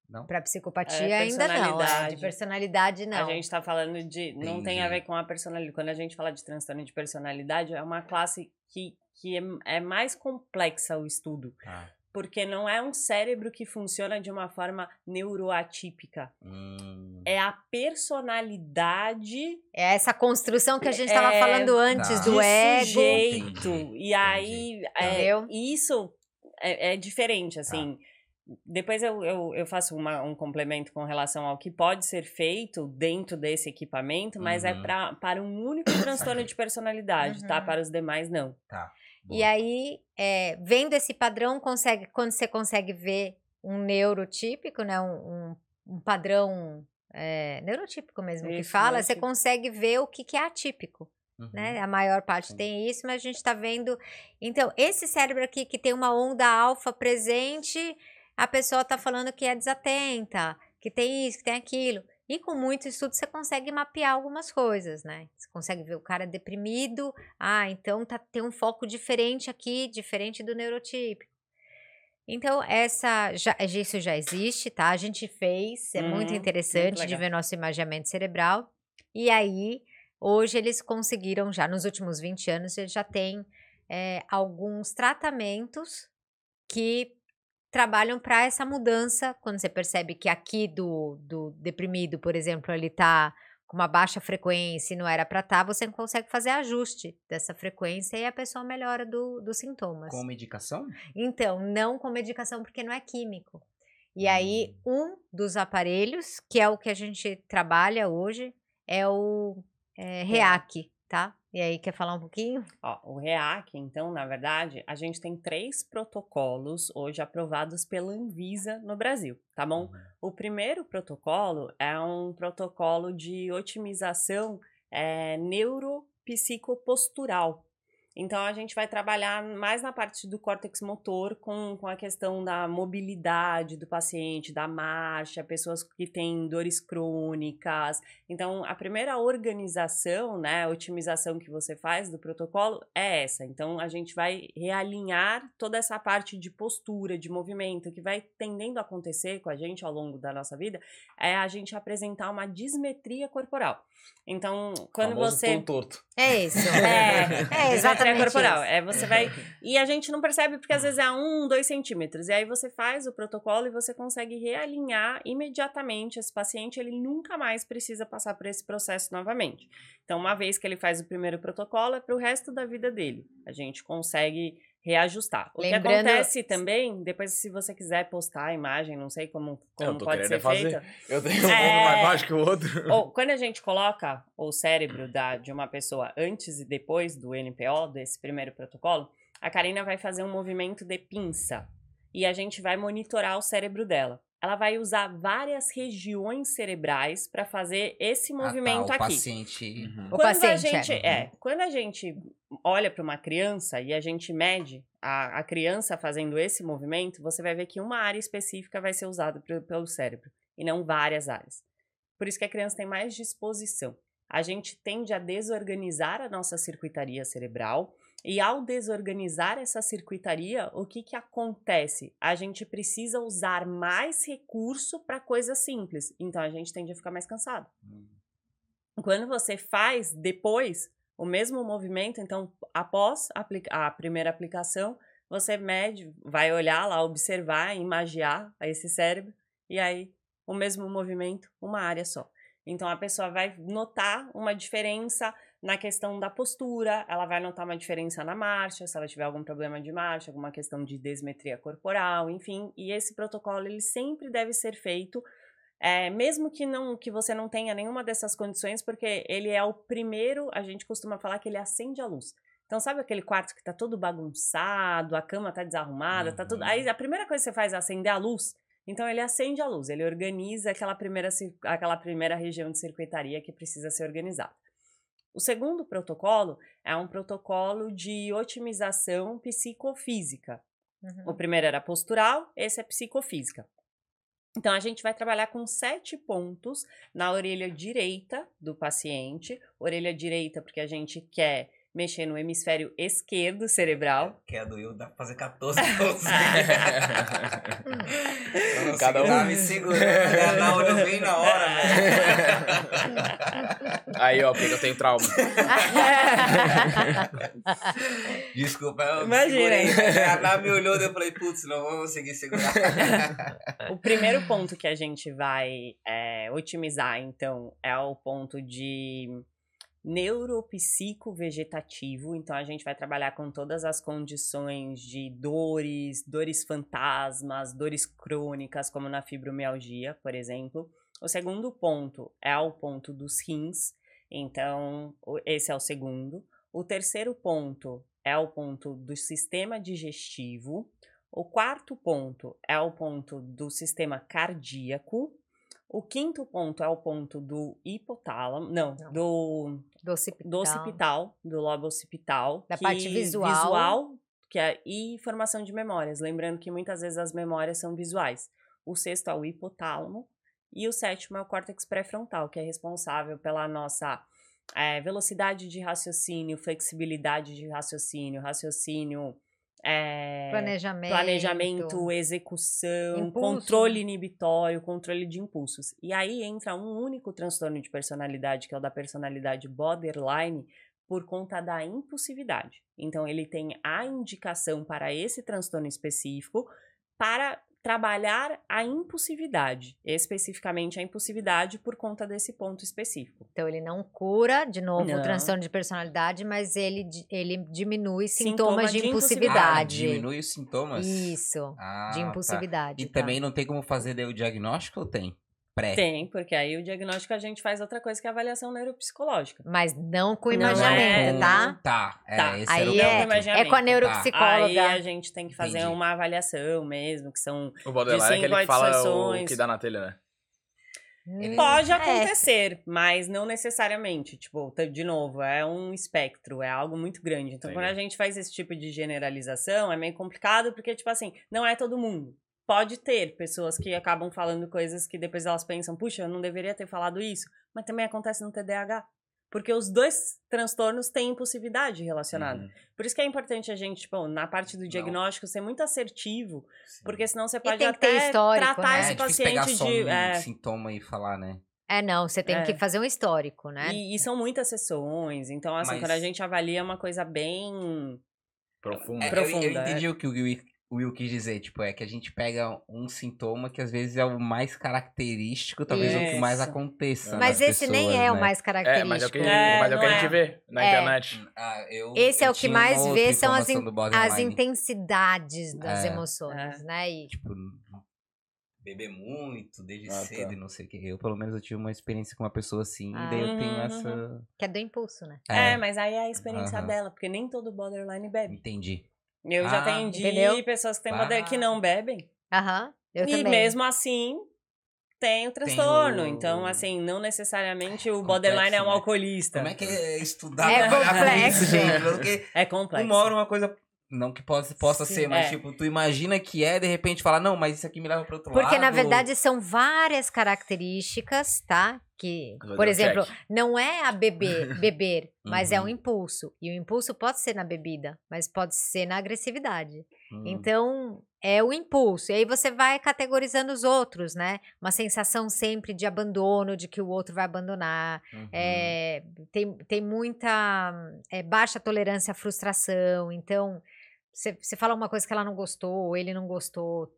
Não? Pra psicopatia É, ainda não. É, de personalidade. personalidade não. A gente tá falando de. Não tem a Entendi. ver com a personalidade. Quando a gente fala de transtorno de personalidade, é uma classe que, que é, é mais complexa o estudo. Tá. Porque não é um cérebro que funciona de uma forma neuroatípica. Hum, É a personalidade É essa construção que a gente estava É, falando antes tá. do de ego. sujeito. Entendi, E aí, é, isso é, é diferente, assim. Depois eu, eu, eu faço uma- um complemento com relação ao que pode ser feito dentro desse equipamento, mas é Uhum. pra, para um único transtorno de personalidade, tá? Uhum. Para os demais, não. tá. E aí, é, vendo esse padrão, consegue, quando você consegue ver um neurotípico, né? Um, um, um padrão é, neurotípico mesmo que Isso, fala, você consegue ver o que, que é atípico. Uhum. né? A maior parte Sim. tem isso, mas a gente está vendo. Então, esse cérebro aqui que tem uma onda alfa presente, a pessoa está falando que é desatenta, que tem isso, que tem aquilo. E com muito estudo você consegue mapear algumas coisas, né? Você consegue ver o cara deprimido, ah, então tá, tem um foco diferente aqui, diferente do neurotípico. Então, essa já, isso já existe, tá? A gente fez, é muito Uhum, interessante muito de ver nosso imaginamento cerebral. E aí, hoje eles conseguiram, já nos últimos 20 anos, eles já têm é, alguns tratamentos que trabalham para essa mudança. Quando você percebe que aqui do, do deprimido, por exemplo, ele tá com uma baixa frequência e não era para estar, você consegue fazer ajuste dessa frequência e a pessoa melhora do, dos sintomas. Com medicação? Então, não com medicação, porque não é químico. E aí, um dos aparelhos, que é o que a gente trabalha hoje, é o é, REAC, tá? E aí, quer falar um pouquinho? Ó, o REAC, então, na verdade, a gente tem três protocolos hoje aprovados pela Anvisa no Brasil, tá bom? Uhum. O primeiro protocolo é um protocolo de otimização é, neuropsicopostural. Então, a gente vai trabalhar mais na parte do córtex motor com, com a questão da mobilidade do paciente, da marcha, pessoas que têm dores crônicas. Então, a primeira organização, né, otimização que você faz do protocolo é essa. Então, a gente vai realinhar toda essa parte de postura, de movimento, que vai tendendo a acontecer com a gente ao longo da nossa vida, é a gente apresentar uma dismetria corporal. Então, quando Famoso você. torto. É isso. É, É dismetria exatamente corporal. isso. É, você vai. E a gente não percebe porque às vezes é um, dois centímetros. E aí você faz o protocolo e você consegue realinhar imediatamente esse paciente. Ele nunca mais precisa passar por esse processo novamente. Então, uma vez que ele faz o primeiro protocolo, é para o resto da vida dele. A gente consegue reajustar. O Lembrando- que acontece também, depois se você quiser postar a imagem, não sei como, como pode querendo ser é fazer. feita. Eu tenho um É. pouco mais baixo que o outro. Ou, quando a gente coloca o cérebro da, de uma pessoa antes e depois do NPO, desse primeiro protocolo, a Karina vai fazer um movimento de pinça e a gente vai monitorar o cérebro dela. Ela vai usar várias regiões cerebrais para fazer esse movimento ah, tá, o aqui. paciente... Uhum. O Quando a paciente, é. gente é, quando a gente olha para uma criança e a gente mede a, a criança fazendo esse movimento, você vai ver que uma área específica vai ser usada pre- pelo cérebro e não várias áreas. Por isso que a criança tem mais disposição. A gente tende a desorganizar a nossa circuitaria cerebral e ao desorganizar essa circuitaria, o que que acontece? A gente precisa usar mais recurso para coisas simples. Então a gente tende a ficar mais cansado. Hum. Quando você faz depois o mesmo movimento, então após a primeira aplicação, você mede, vai olhar lá, observar, imagiar esse cérebro e aí o mesmo movimento, uma área só. Então a pessoa vai notar uma diferença na questão da postura, ela vai notar uma diferença na marcha, se ela tiver algum problema de marcha, alguma questão de desmetria corporal, enfim. E esse protocolo ele sempre deve ser feito é, mesmo que não que você não tenha nenhuma dessas condições, porque ele é o primeiro, a gente costuma falar que ele acende a luz. Então, sabe aquele quarto que tá todo bagunçado, a cama tá desarrumada, tá tudo. Uhum. Aí a primeira coisa que você faz é acender a luz. Então ele acende a luz, ele organiza aquela primeira, aquela primeira região de circuitaria que precisa ser organizada. O segundo protocolo é um protocolo de otimização psicofísica. Uhum. O primeiro era postural, esse é psicofísica. Então, a gente vai trabalhar com sete pontos na orelha direita do paciente. Orelha direita, porque a gente quer mexer no hemisfério esquerdo cerebral. Que é do eu, dá pra fazer 14 pontos. Cada um- um me segurando, na olho bem na hora, velho. Aí, ó, porque eu tenho trauma. Desculpa, eu Imagina. me segurei. A Ana me olhou e eu falei, putz, não vou conseguir segurar. O primeiro ponto que a gente vai é, otimizar, então, é o ponto de neuropsicovegetativo. Então, a gente vai trabalhar com todas as condições de dores, dores fantasmas, dores crônicas, como na fibromialgia, por exemplo. O segundo ponto é o ponto dos rins. Então, esse é o segundo. O terceiro ponto é o ponto do sistema digestivo. O quarto ponto é o ponto do sistema cardíaco. O quinto ponto é o ponto do hipotálamo, não, Não. do Do occipital. do occipital, do lobo occipital. Da parte visual. Visual, que é, e formação de memórias. Lembrando que muitas vezes as memórias são visuais. O sexto é o hipotálamo. E o sétimo é o córtex pré-frontal, que é responsável pela nossa eh, velocidade de raciocínio, flexibilidade de raciocínio, raciocínio. Eh, Planejamento. planejamento, execução, Impulso, controle inibitório, controle de impulsos. E aí entra um único transtorno de personalidade, que é o da personalidade borderline, por conta da impulsividade. Então, ele tem a indicação para esse transtorno específico para trabalhar a impulsividade, especificamente a impulsividade por conta desse ponto específico. Então ele não cura, de novo, o Não. transtorno de personalidade, mas ele, ele diminui Sintoma sintomas de de Ah, impulsividade. diminui os sintomas? Isso, Ah, de tá. impulsividade. E tá? também não tem como fazer o diagnóstico ou tem? Pré. Tem, porque aí o diagnóstico a gente faz outra coisa que é a avaliação neuropsicológica. Mas não com Não imagem, é, tá? Tá, é, Tá. esse Aí o é- imaginamento. É com a Tá. neuropsicóloga. Aí a gente tem que fazer Entendi. uma avaliação mesmo, que são. O borderline é que cinco fala o que dá na telha, né? Hum, Pode é. acontecer, mas não necessariamente. Tipo, de novo, é um espectro, é algo muito grande. Então, quando a Entendi. gente faz esse tipo de generalização, é meio complicado, porque, tipo assim, não é todo mundo. Pode ter pessoas que acabam falando coisas que depois elas pensam, puxa, eu não deveria ter falado isso. Mas também acontece no TDAH. Porque os dois transtornos têm impulsividade relacionada. Uhum. Por isso que é importante a gente, tipo, na parte do diagnóstico, ser muito assertivo, Sim. porque senão você pode tem que ter até tratar né? é esse pegar paciente só de. um é, sintoma e falar, né? É, não, você tem É. que fazer um histórico, né? E, e são muitas sessões, então, assim, Mas- quando a gente avalia é uma coisa bem. Profundo. É, eu- Profunda, eu, entendi o que o Will, o Will quis dizer, tipo, é que a gente pega um sintoma que às vezes é o mais característico, talvez o que mais Isso. aconteça. Mas esse nem pessoas, é o né? mais É, característico. mas é o que, É, mas é o que a gente é. vê na É. internet. Ah, eu- Esse é eu o que mais vê são as, in- as intensidades das É. emoções, É. né? E Tipo, beber muito desde Ah, tá. cedo e não sei o que. Eu, pelo menos, eu tive uma experiência com uma pessoa assim, Ah. e daí eu tenho Uhum, essa... que é do impulso, né? É, mas aí é a experiência Aham. dela, porque nem todo borderline bebe. Entendi. Eu já Ah, atendi entendeu? pessoas que têm Ah. que não bebem. Aham, eu e também. mesmo assim tem o transtorno. o- Então, assim, não necessariamente o Complexo, borderline é um né? alcoolista. Como é que é estudar É complexo. gente? Porque É complexo. uma hora uma coisa... Não que possa, possa Sim. ser, mas É. tipo, tu imagina que é, de repente fala, não, mas isso aqui me leva pro outro lado. Porque, na verdade, são várias características, tá? Que, Vou por exemplo, check. não é a beber, beber, mas é um Uhum. impulso. E o impulso pode ser na bebida, mas pode ser na agressividade. Hum. Então, é o impulso. E aí você vai categorizando os outros, né? Uma sensação sempre de abandono, de que o outro vai abandonar. Uhum. É, tem, tem muita é, baixa tolerância à frustração. Então, você você fala uma coisa que ela não gostou, ou ele não gostou.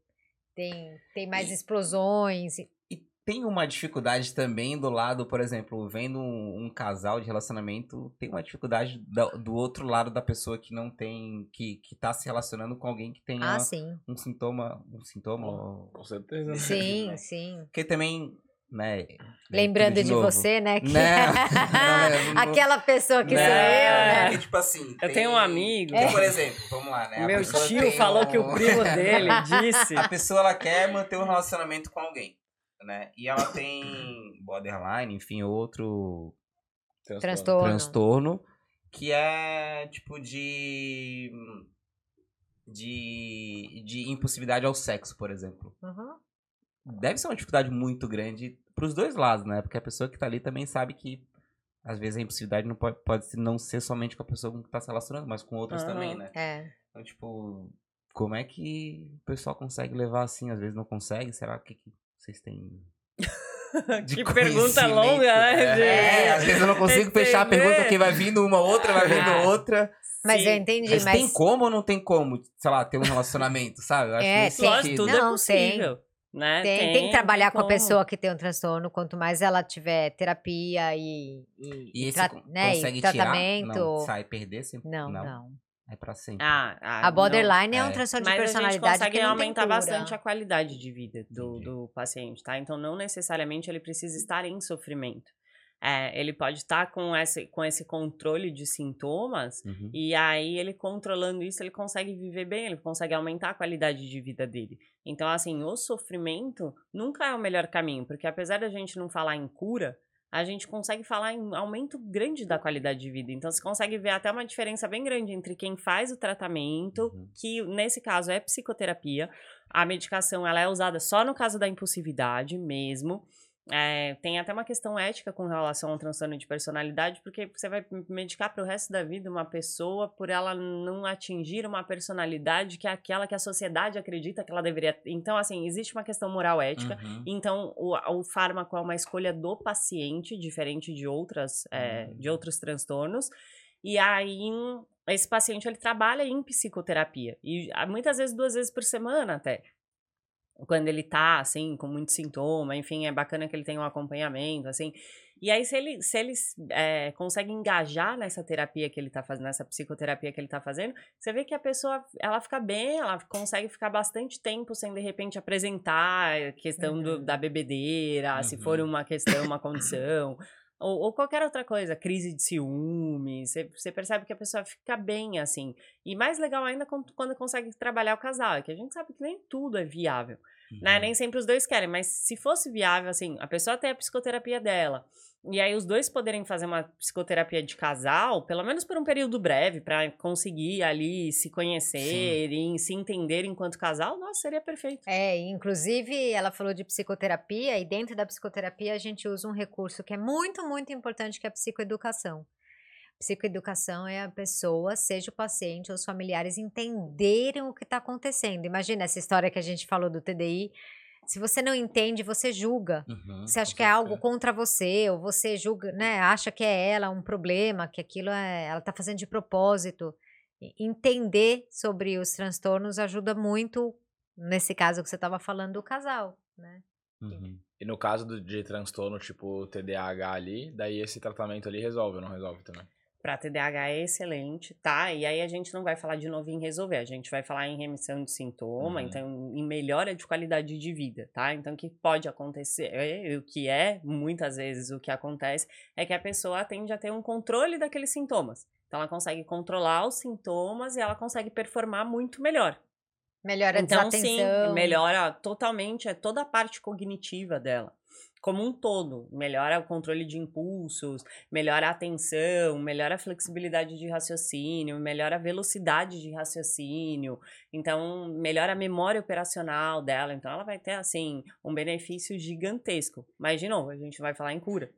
Tem, tem mais E- explosões. e- E tem uma dificuldade também do lado, por exemplo, vendo um, um casal de relacionamento, tem uma dificuldade da- do outro lado da pessoa que não tem, que, que tá se relacionando com alguém que tenha Ah, sim. um sintoma, um sintoma, ou- Com certeza. né? Sim, sim. porque também, né, Lembrando de, novo. você, né? que- Né? Não, não- Aquela pessoa que né? sou eu, né? Porque, tipo assim, Eu tenho um amigo. Porque, por exemplo, vamos lá, né? a Meu tio tem falou um- que o primo dele disse. A pessoa ela quer manter um relacionamento com alguém, né? E ela tem borderline, enfim, outro Transtorno. transtorno que é tipo de de, de impulsividade ao sexo, por exemplo. Uhum. Deve ser uma dificuldade muito grande pros dois lados, né? Porque a pessoa que tá ali também sabe que às vezes a impulsividade não pode, pode não ser somente com a pessoa que tá se relacionando, mas com outras Aham. também, né? É. Então, tipo, como é que o pessoal consegue levar assim? Às vezes não consegue? Será que, que vocês têm. de que pergunta longa, né? De- É, às vezes eu não consigo fechar a pergunta porque vai vindo uma outra, vai vindo Ah. outra. Mas Sim. eu entendi, Mas, mas. tem como ou não tem como, sei lá, ter um relacionamento, sabe? Eu acho É, nesse tem. Não, é possível. Né? Tem, tem que trabalhar com a pessoa que tem um transtorno, quanto mais ela tiver terapia e, e, E e esse tra- né, e tratamento. tirar? Não, sai perder sempre? não, não. É pra sempre. Ah, ah, A borderline é um É. transtorno de Mas a gente personalidade consegue que não tem aumentar bastante a qualidade de vida do, do paciente, tá? Então, não necessariamente ele precisa estar em sofrimento. É, ele pode estar com esse, com esse controle de sintomas Uhum. e aí ele controlando isso, ele consegue viver bem, ele consegue aumentar a qualidade de vida dele. Então, assim, o sofrimento nunca é o melhor caminho, porque apesar da gente não falar em cura, a gente consegue falar em aumento grande da qualidade de vida. Então, você consegue ver até uma diferença bem grande entre quem faz o tratamento, Uhum. que nesse caso é psicoterapia. A medicação ela é usada só no caso da impulsividade mesmo. É, tem até uma questão ética com relação ao transtorno de personalidade, porque você vai medicar para o resto da vida uma pessoa por ela não atingir uma personalidade que é aquela que a sociedade acredita que ela deveria. Então, assim, existe uma questão moral ética. Uhum. Então, o, o fármaco é uma escolha do paciente, diferente de outras, é, de outros transtornos. E aí, esse paciente, ele trabalha em psicoterapia. E ah, muitas vezes, duas vezes por semana até. Quando ele tá, assim, com muito sintoma, enfim, é bacana que ele tenha um acompanhamento, assim. E aí, se ele, se ele é, consegue engajar nessa terapia que ele tá fazendo, nessa psicoterapia que ele tá fazendo, você vê que a pessoa, ela fica bem, ela consegue ficar bastante tempo sem, de repente, apresentar a questão do- Uhum. da bebedeira, se for Uhum. uma questão, uma condição, ou, ou qualquer outra coisa, crise de ciúme, você, percebe que a pessoa fica bem, assim. E mais legal ainda quando, quando consegue trabalhar o casal, é que a gente sabe que nem tudo é viável, né? Uhum. Nem sempre os dois querem, mas se fosse viável, assim, a pessoa tem a psicoterapia dela, e aí os dois poderem fazer uma psicoterapia de casal, pelo menos por um período breve, pra conseguir ali se conhecer e se entender enquanto casal, nossa, seria perfeito. É, inclusive ela falou de psicoterapia e dentro da psicoterapia a gente usa um recurso que é muito, muito importante, que é a psicoeducação. Psicoeducação é a pessoa, seja o paciente ou os familiares, entenderem o que está acontecendo. Imagina essa história que a gente falou do TDI. Se você não entende, você julga. Uhum, Você acha que é algo contra você, ou você julga, né? Acha que é ela um problema, que aquilo é, ela tá fazendo de propósito. Entender sobre os transtornos ajuda muito, nesse caso que você estava falando, do casal, né? Uhum. E no caso do- de transtorno tipo TDAH ali, daí esse tratamento ali resolve ou não resolve também? Pra TDAH é excelente, tá? E aí a gente não vai falar de novo em resolver, a gente vai falar em remissão de sintoma, Uhum. então em melhora de qualidade de vida, tá? Então o que pode acontecer, é, o que é muitas vezes o que acontece, é que a pessoa tende a ter um controle daqueles sintomas. Então ela consegue controlar os sintomas e ela consegue performar muito melhor. Melhora a Então, sim, melhora totalmente é toda a parte cognitiva dela. Como um todo, melhora o controle de impulsos, melhora a atenção, melhora a flexibilidade de raciocínio, melhora a velocidade de raciocínio, então melhora a memória operacional dela, então ela vai ter assim um benefício gigantesco. Mas de novo, a gente vai falar em cura.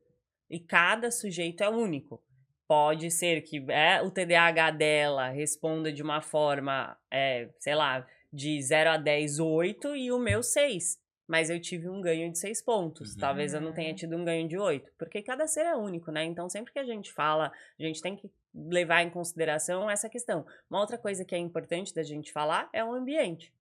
E cada sujeito é único. Pode ser que é, o TDAH dela responda de uma forma, é, sei lá, de 0 a 10, 8 e o meu 6. Mas eu tive um ganho de 6 pontos. Uhum. Talvez eu não tenha tido um ganho de 8. Porque cada ser é único, né? Então, sempre que a gente fala, a gente tem que levar em consideração essa questão. Uma outra coisa que é importante da gente falar é o ambiente.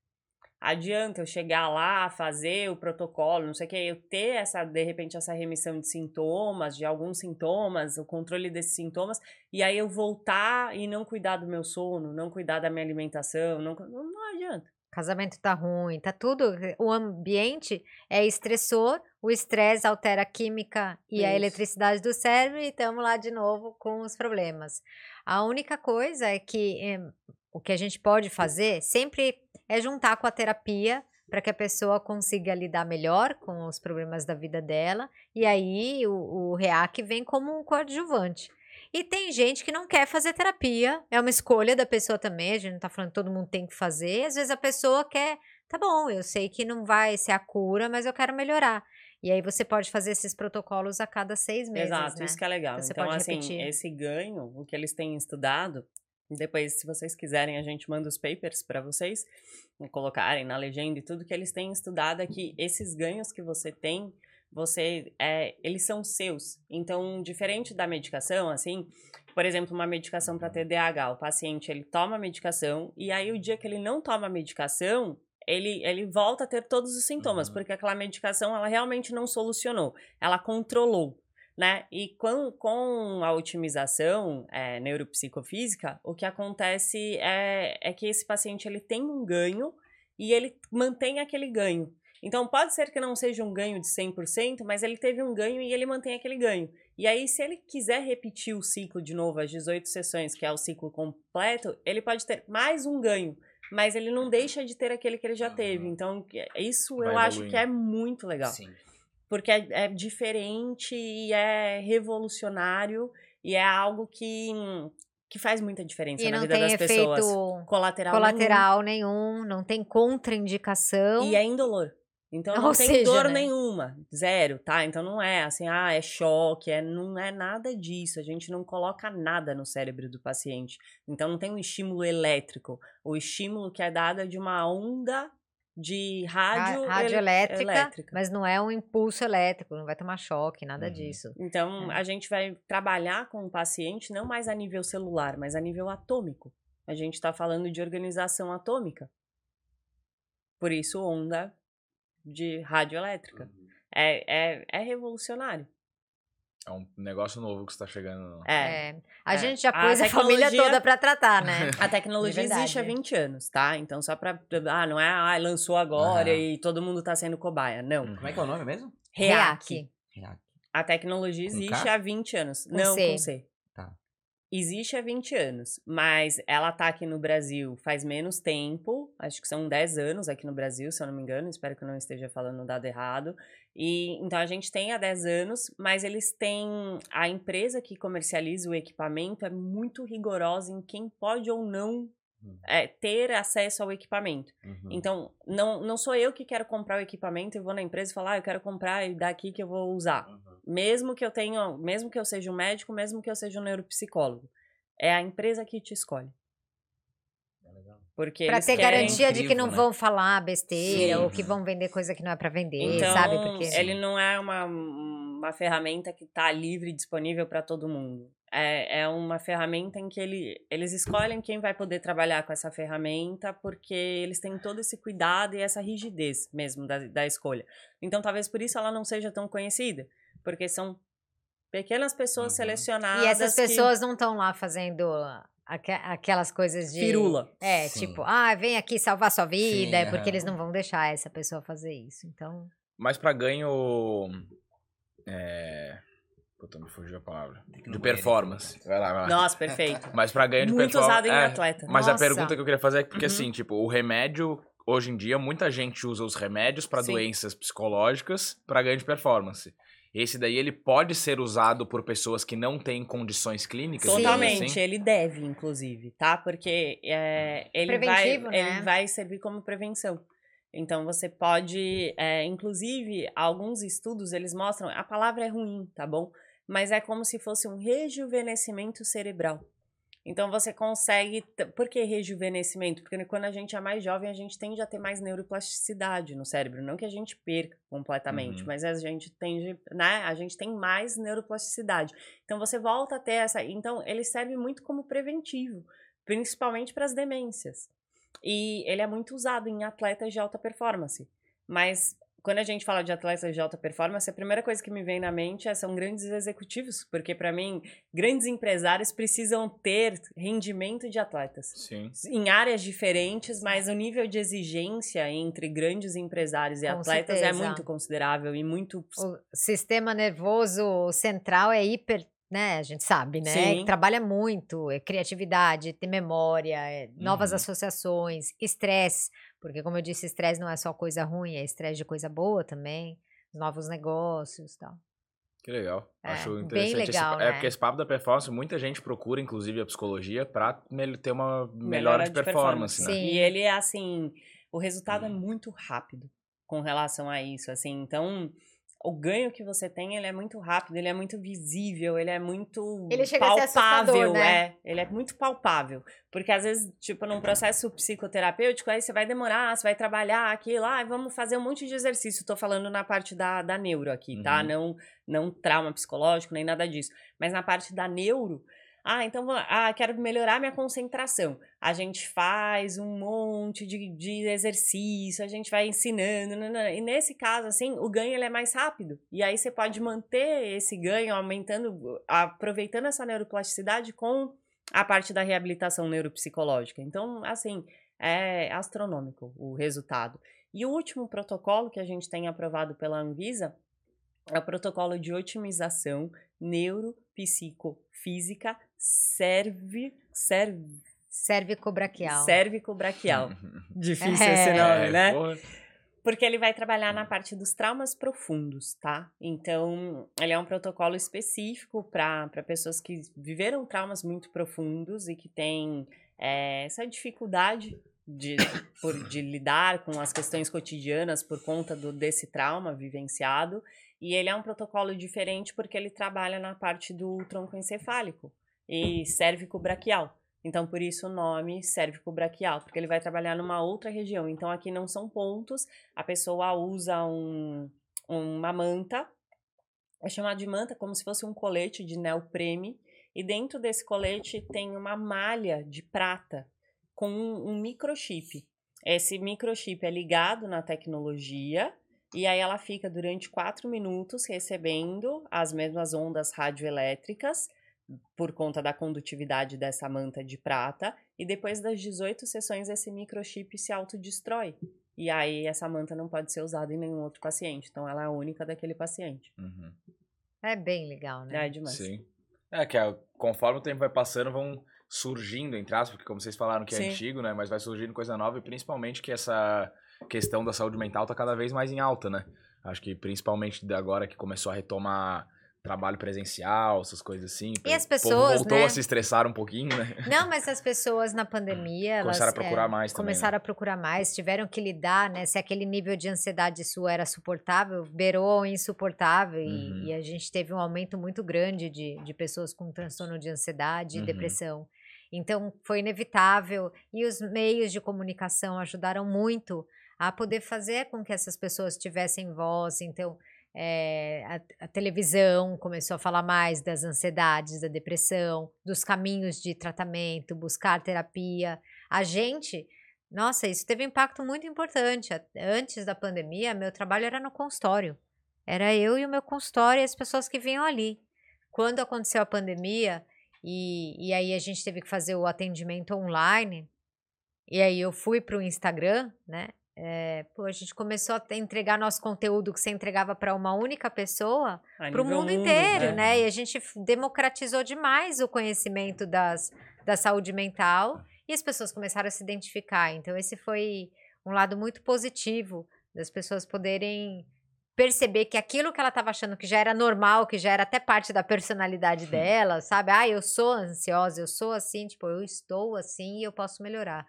Adianta eu chegar lá, fazer o protocolo, não sei o que, eu ter essa, de repente, essa remissão de sintomas, de alguns sintomas, o controle desses sintomas, e aí eu voltar e não cuidar do meu sono, não cuidar da minha alimentação, não, não adianta. Casamento tá ruim, tá tudo. O ambiente é estressor, o estresse altera a química e a Isso. eletricidade do cérebro e estamos lá de novo com os problemas. A única coisa é que eh, o que a gente pode fazer sempre é juntar com a terapia para que a pessoa consiga lidar melhor com os problemas da vida dela e aí o, o REAC vem como um coadjuvante. E tem gente que não quer fazer terapia, é uma escolha da pessoa também, a gente não tá falando que todo mundo tem que fazer, às vezes a pessoa quer, tá bom, eu sei que não vai ser a cura, mas eu quero melhorar. E aí você pode fazer esses protocolos a cada seis meses, Exato, né? isso que é legal. Então, pode assim, repetir. esse ganho, o que eles têm estudado, depois, se vocês quiserem, a gente manda os papers para vocês colocarem na legenda e tudo que eles têm estudado é que esses ganhos que você tem, você é, eles são seus. Então, diferente da medicação, assim, por exemplo, uma medicação para TDAH, o paciente ele toma a medicação e aí o dia que ele não toma a medicação, ele, ele volta a ter todos os sintomas, Uhum. porque aquela medicação ela realmente não solucionou, ela controlou. Né? E com, com a otimização é, neuropsicofísica, o que acontece é, é que esse paciente ele tem um ganho e ele mantém aquele ganho. Então, pode ser que não seja um ganho de 100%, mas ele teve um ganho e ele mantém aquele ganho. E aí, se ele quiser repetir o ciclo de novo, as 18 sessões, que é o ciclo completo, ele pode ter mais um ganho, mas ele não deixa de ter aquele que ele já teve. Então, isso Vai eu acho evoluindo. que é muito legal. Sim. Porque é, é diferente e é revolucionário e é algo que, que faz muita diferença E na não vida tem das efeito pessoas. Colateral. nenhum. colateral nenhum, não tem contraindicação. E é indolor. Então não Ou tem seja, dor né? nenhuma, zero, tá? Então não é assim, ah, é choque, é, não é nada disso. A gente não coloca nada no cérebro do paciente. Então não tem um estímulo elétrico. O estímulo que é dado é de uma onda de Ra- rádio, radioelétrica, elétrica. mas não é um impulso elétrico, não vai tomar choque, nada Uhum. disso. Então, É. a gente vai trabalhar com o paciente não mais a nível celular, mas a nível atômico. A gente está falando de organização atômica. Por isso, onda de radioelétrica. É, é, é revolucionário. É um negócio novo que está chegando. É. É, A É. gente já A pôs a, família tecnologia- toda pra tratar, né? A tecnologia verdade. existe há 20 anos, tá? Então, só pra. Ah, não é, ah, lançou agora Aham. e todo mundo tá sendo cobaia. Não. Uhum. Como é que é o nome mesmo? REAC. React. A tecnologia existe há 20 anos. Com não, C. com C. Existe há 20 anos, mas ela tá aqui no Brasil faz menos tempo, acho que são 10 anos aqui no Brasil, se eu não me engano, espero que eu não esteja falando um dado errado. E então a gente tem há 10 anos, mas eles têm a empresa que comercializa o equipamento é muito rigorosa em quem pode ou não é, ter acesso ao equipamento. Uhum. Então, não, não sou eu que quero comprar o equipamento e vou na empresa e falar, ah, eu quero comprar e daqui que eu vou usar. Uhum. Mesmo que eu tenha, mesmo que eu seja um médico, mesmo que eu seja um neuropsicólogo. É a empresa que te escolhe. Porque Pra ter garantia de que incrível, não né? vão falar besteira Sim. ou que vão vender coisa que não é pra vender, Então, sabe? Porque ele não é uma, uma ferramenta que está livre e disponível para todo mundo. É, é uma ferramenta em que ele, eles escolhem quem vai poder trabalhar com essa ferramenta, porque eles têm todo esse cuidado e essa rigidez mesmo da, da escolha. Então, talvez por isso ela não seja tão conhecida, porque são pequenas pessoas Uhum. selecionadas. E essas que- pessoas não estão lá fazendo aque- aquelas coisas de. Firula. É, Sim. tipo, ah, vem aqui salvar sua vida, Sim, é porque aham. eles não vão deixar essa pessoa fazer isso. Então, Mas pra ganho. É. Puta, me fugiu a palavra. De performance. Vai lá, vai lá. Nossa, perfeito. Mas pra ganho de Muito performance. usado em é, atleta. Mas a Nossa. pergunta que eu queria fazer é porque, Uhum. assim, tipo, o remédio, hoje em dia, muita gente usa os remédios pra Sim. doenças psicológicas pra ganho de performance. Esse daí, ele pode ser usado por pessoas que não têm condições clínicas? Totalmente, assim? ele deve, inclusive, tá? Porque é, ele, vai, né? ele vai servir como prevenção. Então você pode, é, inclusive, alguns estudos eles mostram, a palavra é ruim, tá bom? Mas é como se fosse um rejuvenescimento cerebral. Então você consegue. Por que rejuvenescimento? Porque quando a gente é mais jovem, a gente tende a ter mais neuroplasticidade no cérebro. Não que a gente perca completamente, Uhum. mas a gente tende, né? A gente tem mais neuroplasticidade. Então você volta a ter essa. Então ele serve muito como preventivo, principalmente para as demências. E ele é muito usado em atletas de alta performance. Mas quando a gente fala de atletas de alta performance, a primeira coisa que me vem na mente é, são grandes executivos, porque para mim, grandes empresários precisam ter rendimento de atletas Sim. em áreas diferentes, mas o nível de exigência entre grandes empresários e Com atletas é certeza. muito considerável e muito o sistema nervoso central é hiper. Né, a gente sabe, né? Sim. Trabalha muito, é criatividade, tem memória, é novas Uhum. associações, estresse, porque como eu disse, estresse não é só coisa ruim, é estresse de coisa boa também, novos negócios e tal. Que legal. É, Acho bem interessante. esse- legal, é né? porque esse papo da performance, muita gente procura, inclusive, a psicologia pra mel- ter uma melhora Melhora de de performance, né? Sim. E ele é assim, o resultado é Hum. muito rápido com relação a isso, assim. Então, o ganho que você tem, ele é muito rápido, ele é muito visível, ele é muito Ele chega a ser palpável, né? é. Ele é muito palpável, porque às vezes, tipo, num processo psicoterapêutico, aí você vai demorar, você vai trabalhar aquilo, ah, vamos fazer um monte de exercício. Tô falando na parte da, da neuro aqui, tá? Uhum. Não, não trauma psicológico, nem nada disso. Mas na parte da neuro, ah, então, ah, quero melhorar minha concentração. A gente faz um monte de, de exercício, a gente vai ensinando, nanana. e nesse caso, assim, o ganho ele é mais rápido. E aí você pode manter esse ganho, aumentando, aproveitando essa neuroplasticidade com a parte da reabilitação neuropsicológica. Então, assim, é astronômico o resultado. E o último protocolo que a gente tem aprovado pela Anvisa é o protocolo de otimização neuropsicofísica serve, serve, Cervicobraquial. cervicobraquial. Difícil É. esse nome, É, né? porra. Porque ele vai trabalhar na parte dos traumas profundos, tá? Então, ele é um protocolo específico para pessoas que viveram traumas muito profundos e que têm é, essa dificuldade de, por- de lidar com as questões cotidianas por conta do, desse trauma vivenciado. E ele é um protocolo diferente porque ele trabalha na parte do tronco encefálico e cérvico-braquial. Então, por isso o nome cérvico-braquial, porque ele vai trabalhar numa outra região. Então, aqui não são pontos, a pessoa usa um, uma manta, é chamado de manta como se fosse um colete de neoprene, e dentro desse colete tem uma malha de prata com um, um microchip. Esse microchip é ligado na tecnologia e aí ela fica durante quatro minutos recebendo as mesmas ondas radioelétricas por conta da condutividade dessa manta de prata e depois das 18 sessões esse microchip se autodestrói. E aí essa manta não pode ser usada em nenhum outro paciente, então ela é a única daquele paciente. Uhum. É bem legal, né? É demais. Sim. É, que é, conforme o tempo vai passando, vão surgindo, entre aspas, porque como vocês falaram que é Sim. antigo, né? Mas vai surgindo coisa nova e principalmente que essa questão da saúde mental tá cada vez mais em alta, né? Acho que principalmente agora que começou a retomar trabalho presencial, essas coisas assim. E as pessoas, voltou né? a se estressar um pouquinho, né? Não, mas as pessoas na pandemia, elas Começaram a procurar é, mais também, começaram a procurar mais, tiveram que lidar, né? Se aquele nível de ansiedade sua era suportável, beirou ao insuportável e- Uhum. e, a gente teve um aumento muito grande de, de pessoas com transtorno de ansiedade Uhum. e depressão. Então, foi inevitável e os meios de comunicação ajudaram muito a poder fazer com que essas pessoas tivessem voz. Então, é, a, a televisão começou a falar mais das ansiedades, da depressão, dos caminhos de tratamento, buscar terapia. A gente, nossa, isso teve um impacto muito importante. Antes da pandemia, meu trabalho era no consultório. Era eu e o meu consultório e as pessoas que vinham ali. Quando aconteceu a pandemia, e, e aí a gente teve que fazer o atendimento online, e aí eu fui para o Instagram, né? É, pô, a gente começou a entregar nosso conteúdo que você entregava para uma única pessoa para o nível mundo inteiro, é. né? E a gente democratizou demais o conhecimento das, da saúde mental e as pessoas começaram a se identificar. Então, esse foi um lado muito positivo das pessoas poderem perceber que aquilo que ela estava achando que já era normal, que já era até parte da personalidade dela, sabe? Ah, eu sou ansiosa, eu sou assim, tipo, eu estou assim e eu posso melhorar.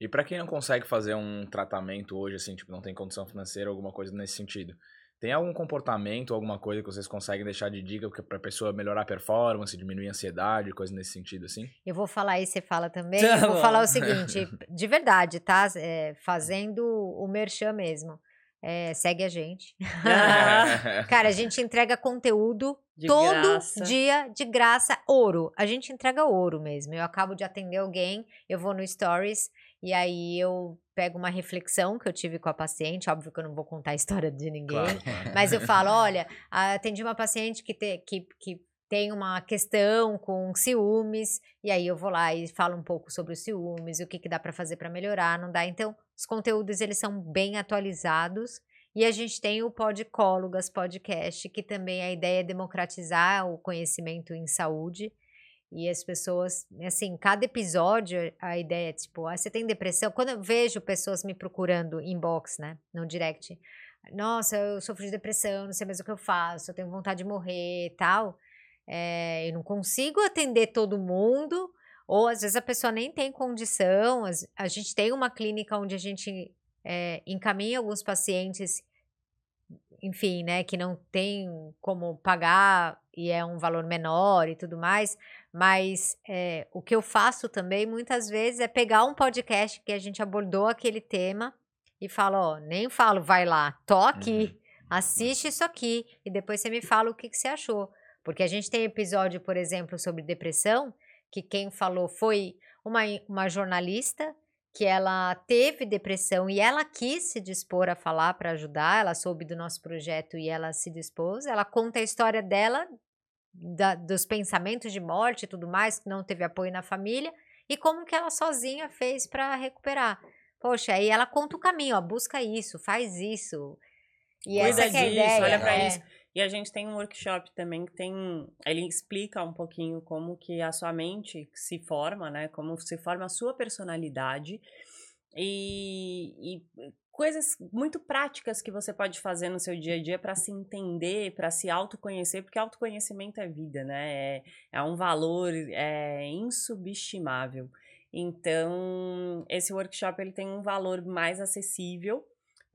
E pra quem não consegue fazer um tratamento hoje, assim, tipo, não tem condição financeira, alguma coisa nesse sentido, tem algum comportamento, alguma coisa que vocês conseguem deixar de dica que- pra pessoa melhorar a performance, diminuir a ansiedade, coisa nesse sentido, assim? Eu vou falar e você fala também. Tá eu vou falar o seguinte, de verdade, tá? É, fazendo o merchan mesmo. É, segue a gente. Cara, a gente entrega conteúdo De todo graça. dia de graça, ouro. A gente entrega ouro mesmo. Eu acabo de atender alguém, eu vou no Stories e aí eu pego uma reflexão que eu tive com a paciente. Óbvio que eu não vou contar a história de ninguém. Claro. Mas eu falo, olha, atendi uma paciente que, te- que, que tem uma questão com ciúmes, e aí eu vou lá e falo um pouco sobre os ciúmes, o que, que dá para fazer para melhorar, não dá. Então, os conteúdos, eles são bem atualizados, e a gente tem o Podcólogas Podcast, que também a ideia é democratizar o conhecimento em saúde, e as pessoas, assim, cada episódio, a ideia é tipo, ah, você tem depressão? Quando eu vejo pessoas me procurando inbox, né, no direct, nossa, eu sofro de depressão, não sei mais o que eu faço, eu tenho vontade de morrer e tal. É, eu não consigo atender todo mundo, ou às vezes a pessoa nem tem condição. A gente tem uma clínica onde a gente é, encaminha alguns pacientes, enfim, né, que não tem como pagar e é um valor menor e tudo mais. Mas é, o que eu faço também muitas vezes é pegar um podcast que a gente abordou aquele tema e falo, ó, nem falo, vai lá, tô aqui, assiste isso aqui e depois você me fala o que, que você achou. Porque a gente tem episódio, por exemplo, sobre depressão, que quem falou foi uma, uma jornalista que ela teve depressão e ela quis se dispor a falar para ajudar, ela soube do nosso projeto e ela se dispôs. Ela conta a história dela, da- dos pensamentos de morte e tudo mais, que não teve apoio na família, e como que ela sozinha fez para recuperar. Poxa, aí ela conta o caminho, ó, busca isso, faz isso. E Cuida essa que é a disso, ideia. olha pra é. isso. E a gente tem um workshop também que tem. Ele explica um pouquinho como que a sua mente se forma, né? Como se forma a sua personalidade. E, e coisas muito práticas que você pode fazer no seu dia a dia para se entender, para se autoconhecer, porque autoconhecimento é vida, né? É, é um valor é, insubestimável. Então, esse workshop ele tem um valor mais acessível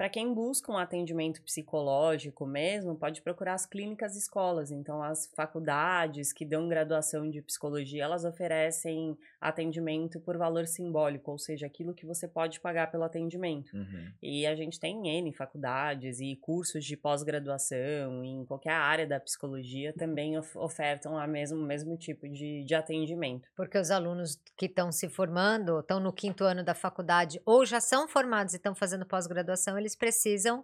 para quem busca um atendimento psicológico mesmo, pode procurar as clínicas escolas. Então, as faculdades que dão graduação de psicologia, elas oferecem atendimento por valor simbólico, ou seja, aquilo que você pode pagar pelo atendimento. Uhum. E a gente tem N faculdades e cursos de pós-graduação em qualquer área da psicologia também of- ofertam a mesmo, o mesmo tipo de, de atendimento. Porque os alunos que estão se formando, estão no quinto ano da faculdade, ou já são formados e estão fazendo pós-graduação, eles precisam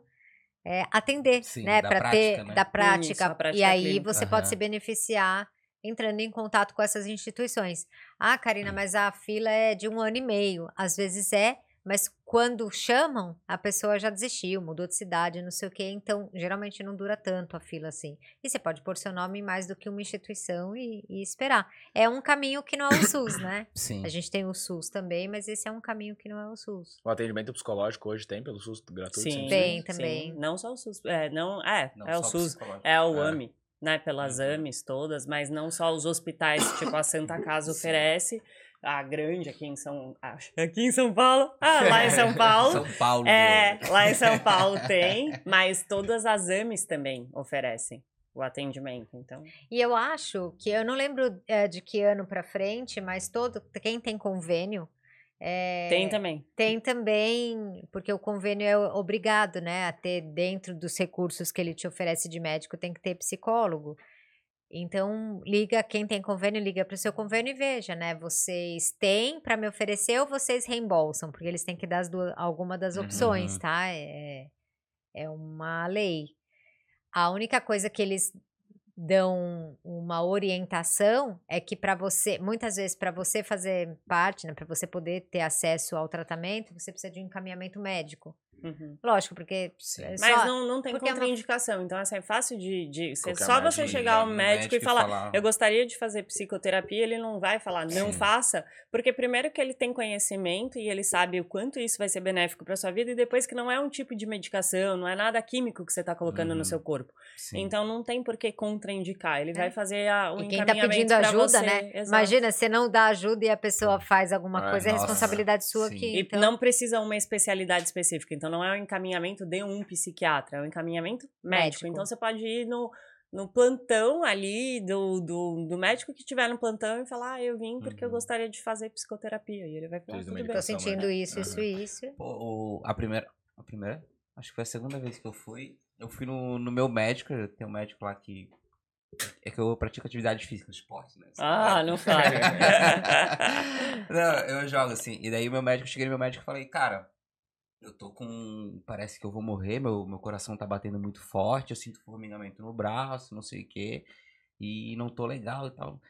é, atender, Sim, né? da Para ter né? da Isso, prática. a prática e aí clínica. você pode Aham. se beneficiar entrando em contato com essas instituições. Ah, Karina, mas a fila é de um ano e meio. Às vezes é, mas quando chamam, a pessoa já desistiu, mudou de cidade, não sei o quê. Então, geralmente não dura tanto a fila assim. E você pode pôr seu nome em mais do que uma instituição e, e esperar. É um caminho que não é o SUS, né? Sim. A gente tem o SUS também, mas esse é um caminho que não é o SUS. O atendimento psicológico hoje tem pelo SUS gratuito? Sim, Tem sim. também. Não só o SUS, é, não, é, Não é o SUS, é o É. AMI, né, pelas Uhum. AMIs todas, mas não só os hospitais, tipo a Santa Casa Sim. A grande aqui em São, aqui em São Paulo, ah, lá em São Paulo, São Paulo. é, meu. lá em São Paulo tem, mas todas as AMIs também oferecem o atendimento, então, E eu acho que eu não lembro é, de que ano pra frente, mas todo quem tem convênio é, tem também. tem também, porque o convênio é obrigado, né, a ter dentro dos recursos que ele te oferece de médico, tem que ter psicólogo. Então, liga, quem tem convênio, liga para o seu convênio e veja, né? Vocês têm para me oferecer ou vocês reembolsam? Porque eles têm que dar as duas, alguma das opções, Uhum. tá? É, é uma lei. A única coisa que eles dão uma orientação é que para você, muitas vezes para você fazer parte, né, para você poder ter acesso ao tratamento, você precisa de um encaminhamento médico. Uhum. Lógico, porque Sim. é Mas só- não, não tem porque é contraindicação, então assim, é fácil de... de você- Qualquer só médico você chegar ao no médico e falar, Eu gostaria de fazer psicoterapia, ele não vai falar não Sim. faça, porque primeiro que ele tem conhecimento e ele sabe o quanto isso vai ser benéfico para sua vida e depois que não é um tipo de medicação, não é nada químico que você está colocando Uhum. no seu corpo. Sim. Então não tem por que contraindicar, ele É. vai fazer a, o E quem tá encaminhamento pedindo ajuda, você. né? Exato. Imagina, você não dá ajuda e a pessoa faz alguma É, coisa, é nossa, responsabilidade sua sim. que E então, não precisa uma especialidade específica, então não é um encaminhamento de um psiquiatra, é um encaminhamento médico. Médico. Então você pode ir no, no plantão ali do, do, do médico que estiver no plantão e falar: ah, eu vim porque eu Uhum. gostaria de fazer psicoterapia. E ele vai falar: de tudo bem. tô sentindo né? isso, isso e isso. Pô, o- a primeira. A primeira? Acho que foi a segunda vez que eu fui. Eu fui no, no meu médico, tem um médico lá que. É que eu pratico atividade física esporte, né? Ah, não fale. não, eu jogo assim. E daí o meu médico, eu cheguei no meu médico e falei, cara, eu tô com. Parece que eu vou morrer, meu, meu coração tá batendo muito forte, eu sinto formigamento no braço, não sei o quê. E não tô legal e tal.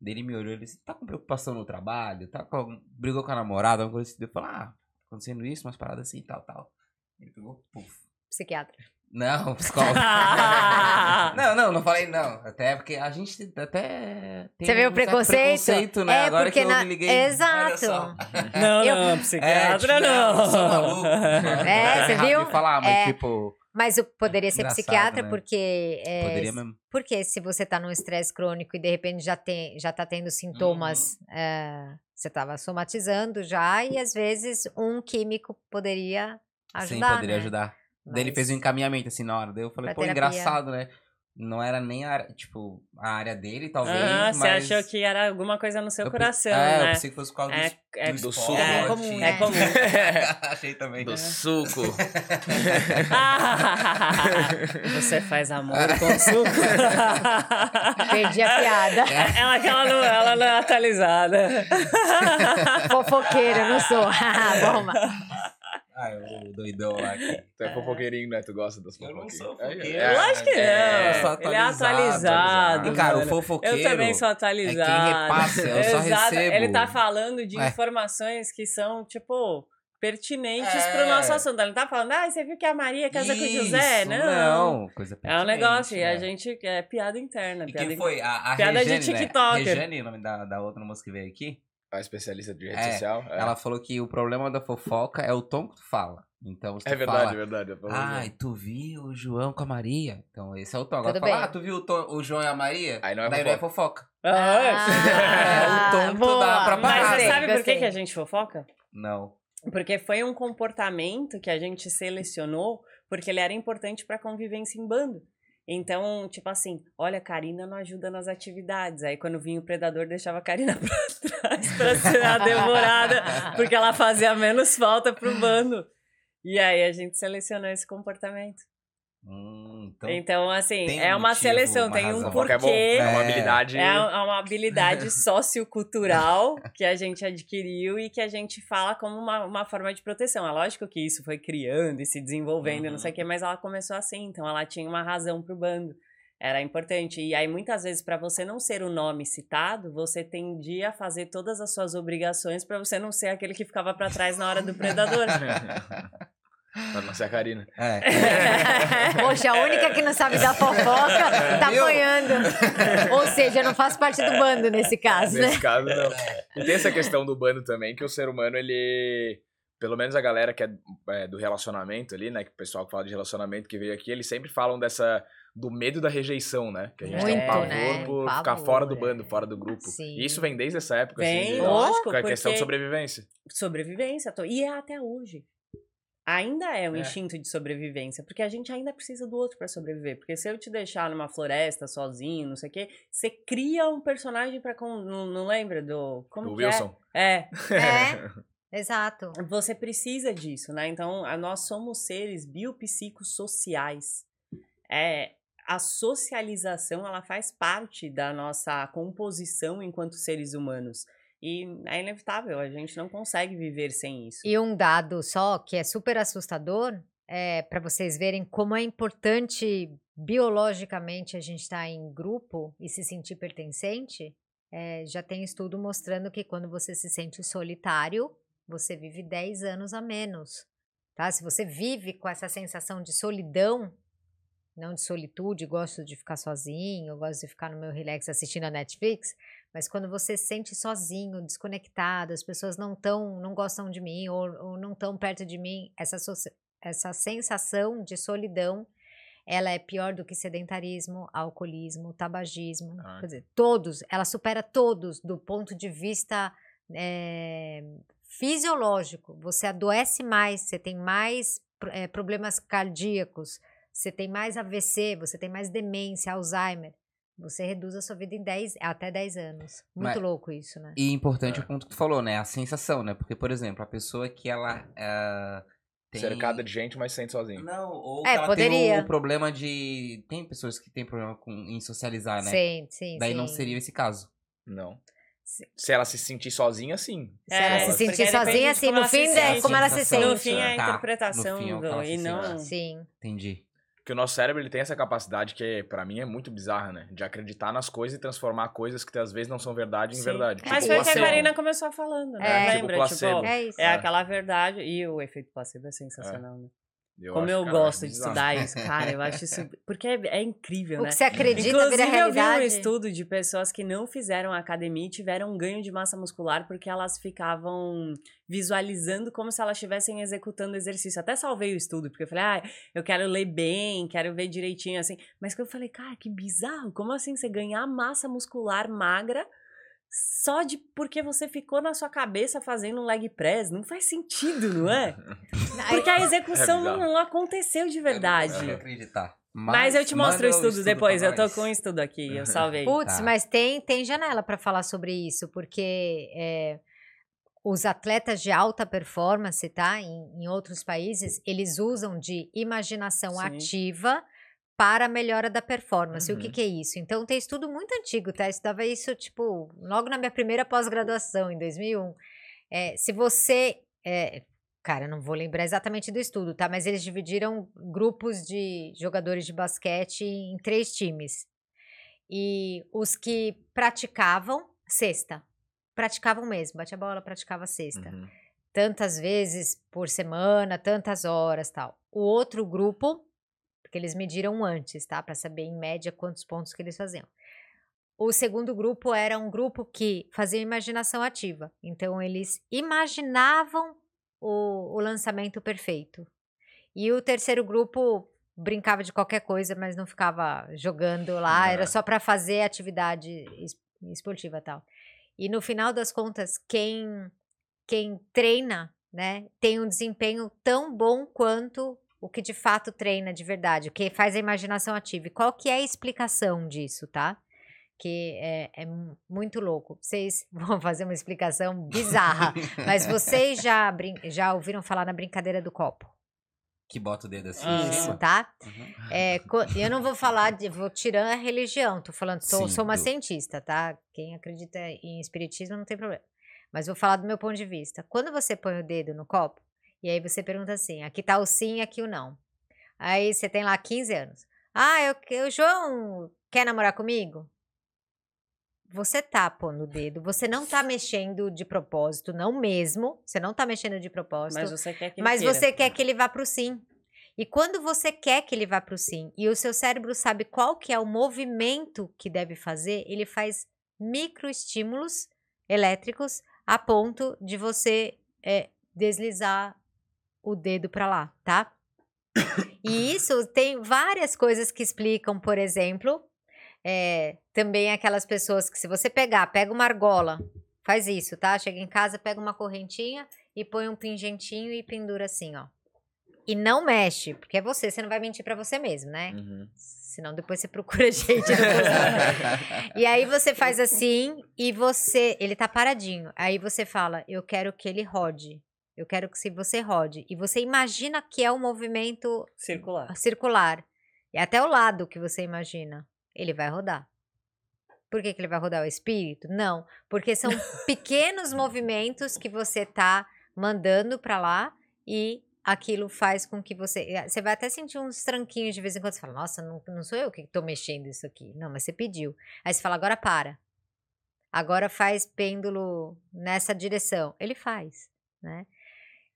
Daí ele me olhou e disse, tá com preocupação no trabalho? Tá com... Brigou com a namorada, alguma coisa assim. Eu falei, ah, acontecendo isso, umas paradas assim e tal, tal. Ele pegou, puf. Psiquiatra. Não, psicólogo. não, não, não falei não. Até porque a gente até. Tem Você vê o um preconceito? preconceito, né? É, Agora que eu na- me liguei. Exato. Não, Eu- não, psiquiatra É, tipo, não. eu sou maluco. É, você viu? falar, mas É. tipo. Mas o- poderia ser Engraçado, psiquiatra, né? porque. é, Poderia mesmo. Porque se você tá num estresse crônico e de repente já, tem, já tá tendo sintomas, é, você tava somatizando já, e às vezes um químico poderia ajudar. Sim, poderia né? ajudar. Daí ele fez um Mas- encaminhamento assim na hora. Daí eu falei, Pra pô, terapia. engraçado, né? Não era nem a área, tipo, a área dele, talvez. Ah, você mas achou que era alguma coisa no seu eu pe- coração, é, eu né? pensei que fosse por causa É, do, é, do do suco. É comum, é né? comum. Achei também. Do suco. Ah, você faz amor com suco? Perdi a piada. ela, que ela, não, ela não é atualizada. Fofoqueira, eu não sou. Bomba. Ah, o doidão lá que... Tu é fofoqueirinho, né? Tu gosta das Eu não sou É, fofoqueiro. é, Lógico que é, não. eu sou Ele é atualizado, atualizado. Cara, o mano. fofoqueiro... Eu também sou atualizado. É quem repassa, eu só Exato. recebo. Ele tá falando de É. informações que são, tipo, pertinentes É. pro nosso assunto. Ele não tá falando, ah, você viu que a Maria casa com o José? Isso, Não. Não, coisa É um negócio, e pertinente, a né? gente. É piada interna. E piada quem foi? A, a Piada de Regiane, né? Regiane, o nome da, da outra moça que veio aqui. A especialista de rede É, social. É, Ela falou que o problema da fofoca é o tom que tu fala. Então, se tu é verdade, fala, é verdade. Ai, mesmo. tu viu o João com a Maria? Então, esse é o tom. Agora, Tudo fala, bem. ah, tu viu o, tom- o João e a Maria? Aí não é Daí não é fofoca. Ah, É o tom que tu dá pra Mas você sabe por que, que a gente fofoca? Não. Porque foi um comportamento que a gente selecionou porque ele era importante pra convivência em bando. Então, tipo assim, olha, Karina não ajuda nas atividades. Aí quando vinha o predador, deixava a Karina pra trás pra ser a devorada, porque ela fazia menos falta pro bando. E aí a gente selecionou esse comportamento. Hum, então, Então, assim, um é uma motivo, seleção, uma tem um razão. Fofoca é porquê. É uma É. habilidade. É uma habilidade sociocultural que a gente adquiriu e que a gente fala como uma, uma forma de proteção. É lógico que isso foi criando e se desenvolvendo, e não sei o quê, mas ela começou assim, então ela tinha uma razão pro bando. Era importante. E aí, muitas vezes, para você não ser o nome citado, você tendia a fazer todas as suas obrigações para você não ser aquele que ficava para trás na hora do predador. Pra não ser a Karina. é. Poxa, a única que não sabe da fofoca tá Viu? apanhando. Ou seja, eu não faço parte do bando nesse caso, né? Nesse caso, não. E tem essa questão do bando também, que o ser humano, ele. Pelo menos a galera que é, é, do relacionamento ali, né? Que o pessoal que fala de relacionamento que veio aqui, eles sempre falam dessa. Do medo da rejeição, né? Que a gente tem um Muito, pavor né? por Pavor, ficar fora do é. bando, fora do grupo. Sim. E isso vem desde essa época, Vem, assim. De, lógico, com a questão de sobrevivência. sobrevivência. to- E é até hoje. Ainda é um É. instinto de sobrevivência, porque a gente ainda precisa do outro pra sobreviver. Porque se eu te deixar numa floresta sozinho, não sei o quê, você cria um personagem con- Não, não lembra do. Como Do que Wilson. É? É. É, exato. Você precisa disso, né? Então, a- nós somos seres biopsicossociais. É, a socialização, ela faz parte da nossa composição enquanto seres humanos. E é inevitável, a gente não consegue viver sem isso. E um dado só que é super assustador, é para vocês verem como é importante biologicamente a gente estar em grupo e se sentir pertencente. é, já tem estudo mostrando que quando você se sente solitário, você vive 10 anos a menos. Tá? Se você vive com essa sensação de solidão, não de solitude, gosto de ficar sozinho, gosto de ficar no meu relax assistindo a Netflix, mas quando você se sente sozinho, desconectado, as pessoas não tão, não gostam de mim ou, ou não estão perto de mim, essa, essa sensação de solidão, ela é pior do que sedentarismo, alcoolismo, tabagismo, Ah. quer dizer, todos, ela supera todos do ponto de vista eh, fisiológico. Você adoece mais, você tem mais eh, problemas cardíacos, você tem mais AVC, você tem mais demência, Alzheimer. Você reduz a sua vida em 10, até 10 anos. Muito Mas- louco isso, né? E importante É. o ponto que tu falou, né? A sensação, né? Porque, por exemplo, a pessoa que ela ah, tem... Cercada de gente, mas se sente sozinho. Não, ou É, que ela tem poderia. o problema de... Tem pessoas que têm problema com... em socializar, né? Sim, sim, Daí não sim. seria esse caso. Não. Sim. Se ela se sentir sozinha, sim. Se ela se sentir sozinha, assim, como no se fim, é como ela se sente. No fim, é a Tá, interpretação, no fim é o do- e não... Sim. Entendi. Porque o nosso cérebro ele tem essa capacidade que, pra mim, é muito bizarra, né? De acreditar nas coisas e transformar coisas que às vezes não são verdade em Sim. verdade. Mas Tipo foi o que a. Karina começou falando, né? É. Tipo Lembra? placebo. Tipo, É isso. é É. aquela verdade. E o efeito placebo é sensacional, né? Como acho, eu cara, gosto acho de estudar isso, cara, eu acho isso. Porque é, é incrível, O né? que você acredita Inclusive, vira eu vi um realidade. estudo de pessoas que não fizeram academia e tiveram um ganho de massa muscular porque elas ficavam visualizando como se elas estivessem executando exercício. Até salvei o estudo, porque eu falei, ah, eu quero ler bem, quero ver direitinho, assim. Mas que eu falei, cara, que bizarro, como assim você ganhar massa muscular magra só de porque você ficou na sua cabeça fazendo um leg press? Não faz sentido, não é? Porque a execução bizarro. não, aconteceu de verdade. Eu não quero acreditar. Mas, eu te mostro o manda estudo, depois. Eu tô com um estudo aqui, eu salvei. Putz, Tá. mas tem, tem janela para falar sobre isso, porque é, os atletas de alta performance, tá? Em, em outros países, eles usam de imaginação Sim. ativa para a melhora da performance. O que, Uhum. que é isso? Então, tem estudo muito antigo, tá? Eu estudava isso, tipo, logo na minha primeira pós-graduação, em 2001. É, se você. é, cara, não vou lembrar exatamente do estudo, tá? Mas eles dividiram grupos de jogadores de basquete em três times. E os que praticavam sexta. Praticavam mesmo, bate a bola, praticava sexta. Uhum. Tantas vezes por semana, tantas horas, tal. O outro grupo, porque eles mediram antes, tá, Pra saber em média quantos pontos que eles faziam. O segundo grupo era um grupo que fazia imaginação ativa. Então eles imaginavam o, o lançamento perfeito. E o terceiro grupo brincava de qualquer coisa, mas não ficava jogando lá, era É. só para fazer atividade es- esportiva e tal. E no final das contas, quem quem treina, né, tem um desempenho tão bom quanto o que de fato treina de verdade, o que faz a imaginação ativa. E qual que é a explicação disso, tá? Que é, é mu- muito louco. Vocês vão fazer uma explicação bizarra, mas vocês já, já ouviram falar na brincadeira do copo? Que bota o dedo assim. Isso, tá? Uhum. É, eu não vou falar, de, vou tirando a religião, tô falando, sou, Sim, sou uma do- cientista, tá? Quem acredita em espiritismo não tem problema. Mas vou falar do meu ponto de vista. Quando você põe o dedo no copo, e aí você pergunta assim, aqui tá o sim aqui o não. Aí você tem lá 15 anos. Ah, eu, o João quer namorar comigo? Você tá pondo o dedo, você não tá mexendo de propósito, não mesmo, você não tá mexendo de propósito. Mas você quer que ele Mas queira. você quer que ele vá para o sim. E quando você quer que ele vá para o sim e o seu cérebro sabe qual que é o movimento que deve fazer, ele faz microestímulos elétricos a ponto de você é, deslizar o dedo para lá, tá? E isso tem várias coisas que explicam, por exemplo, é, também aquelas pessoas que se você pegar, pega uma argola, faz isso, tá? Chega em casa, pega uma correntinha e põe um pingentinho e pendura assim, ó. E não mexe, porque é você, você não vai mentir pra você mesmo, né? Uhum. Senão depois você procura gente. e aí você faz assim e você, ele tá paradinho. Aí você fala, eu quero que ele rode. Eu quero que se você rode. E você imagina que é um movimento Circular. circular. E até o lado que você imagina, ele vai rodar. Por que, que ele vai rodar o espírito? Não, porque são pequenos movimentos que você tá mandando para lá e aquilo faz com que você. eh, Você vai até sentir uns tranquinhos de vez em quando. Você fala, nossa, não, não sou eu que tô mexendo isso aqui. Não, mas você pediu. Aí você fala, agora para. Agora faz pêndulo nessa direção. Ele faz, né?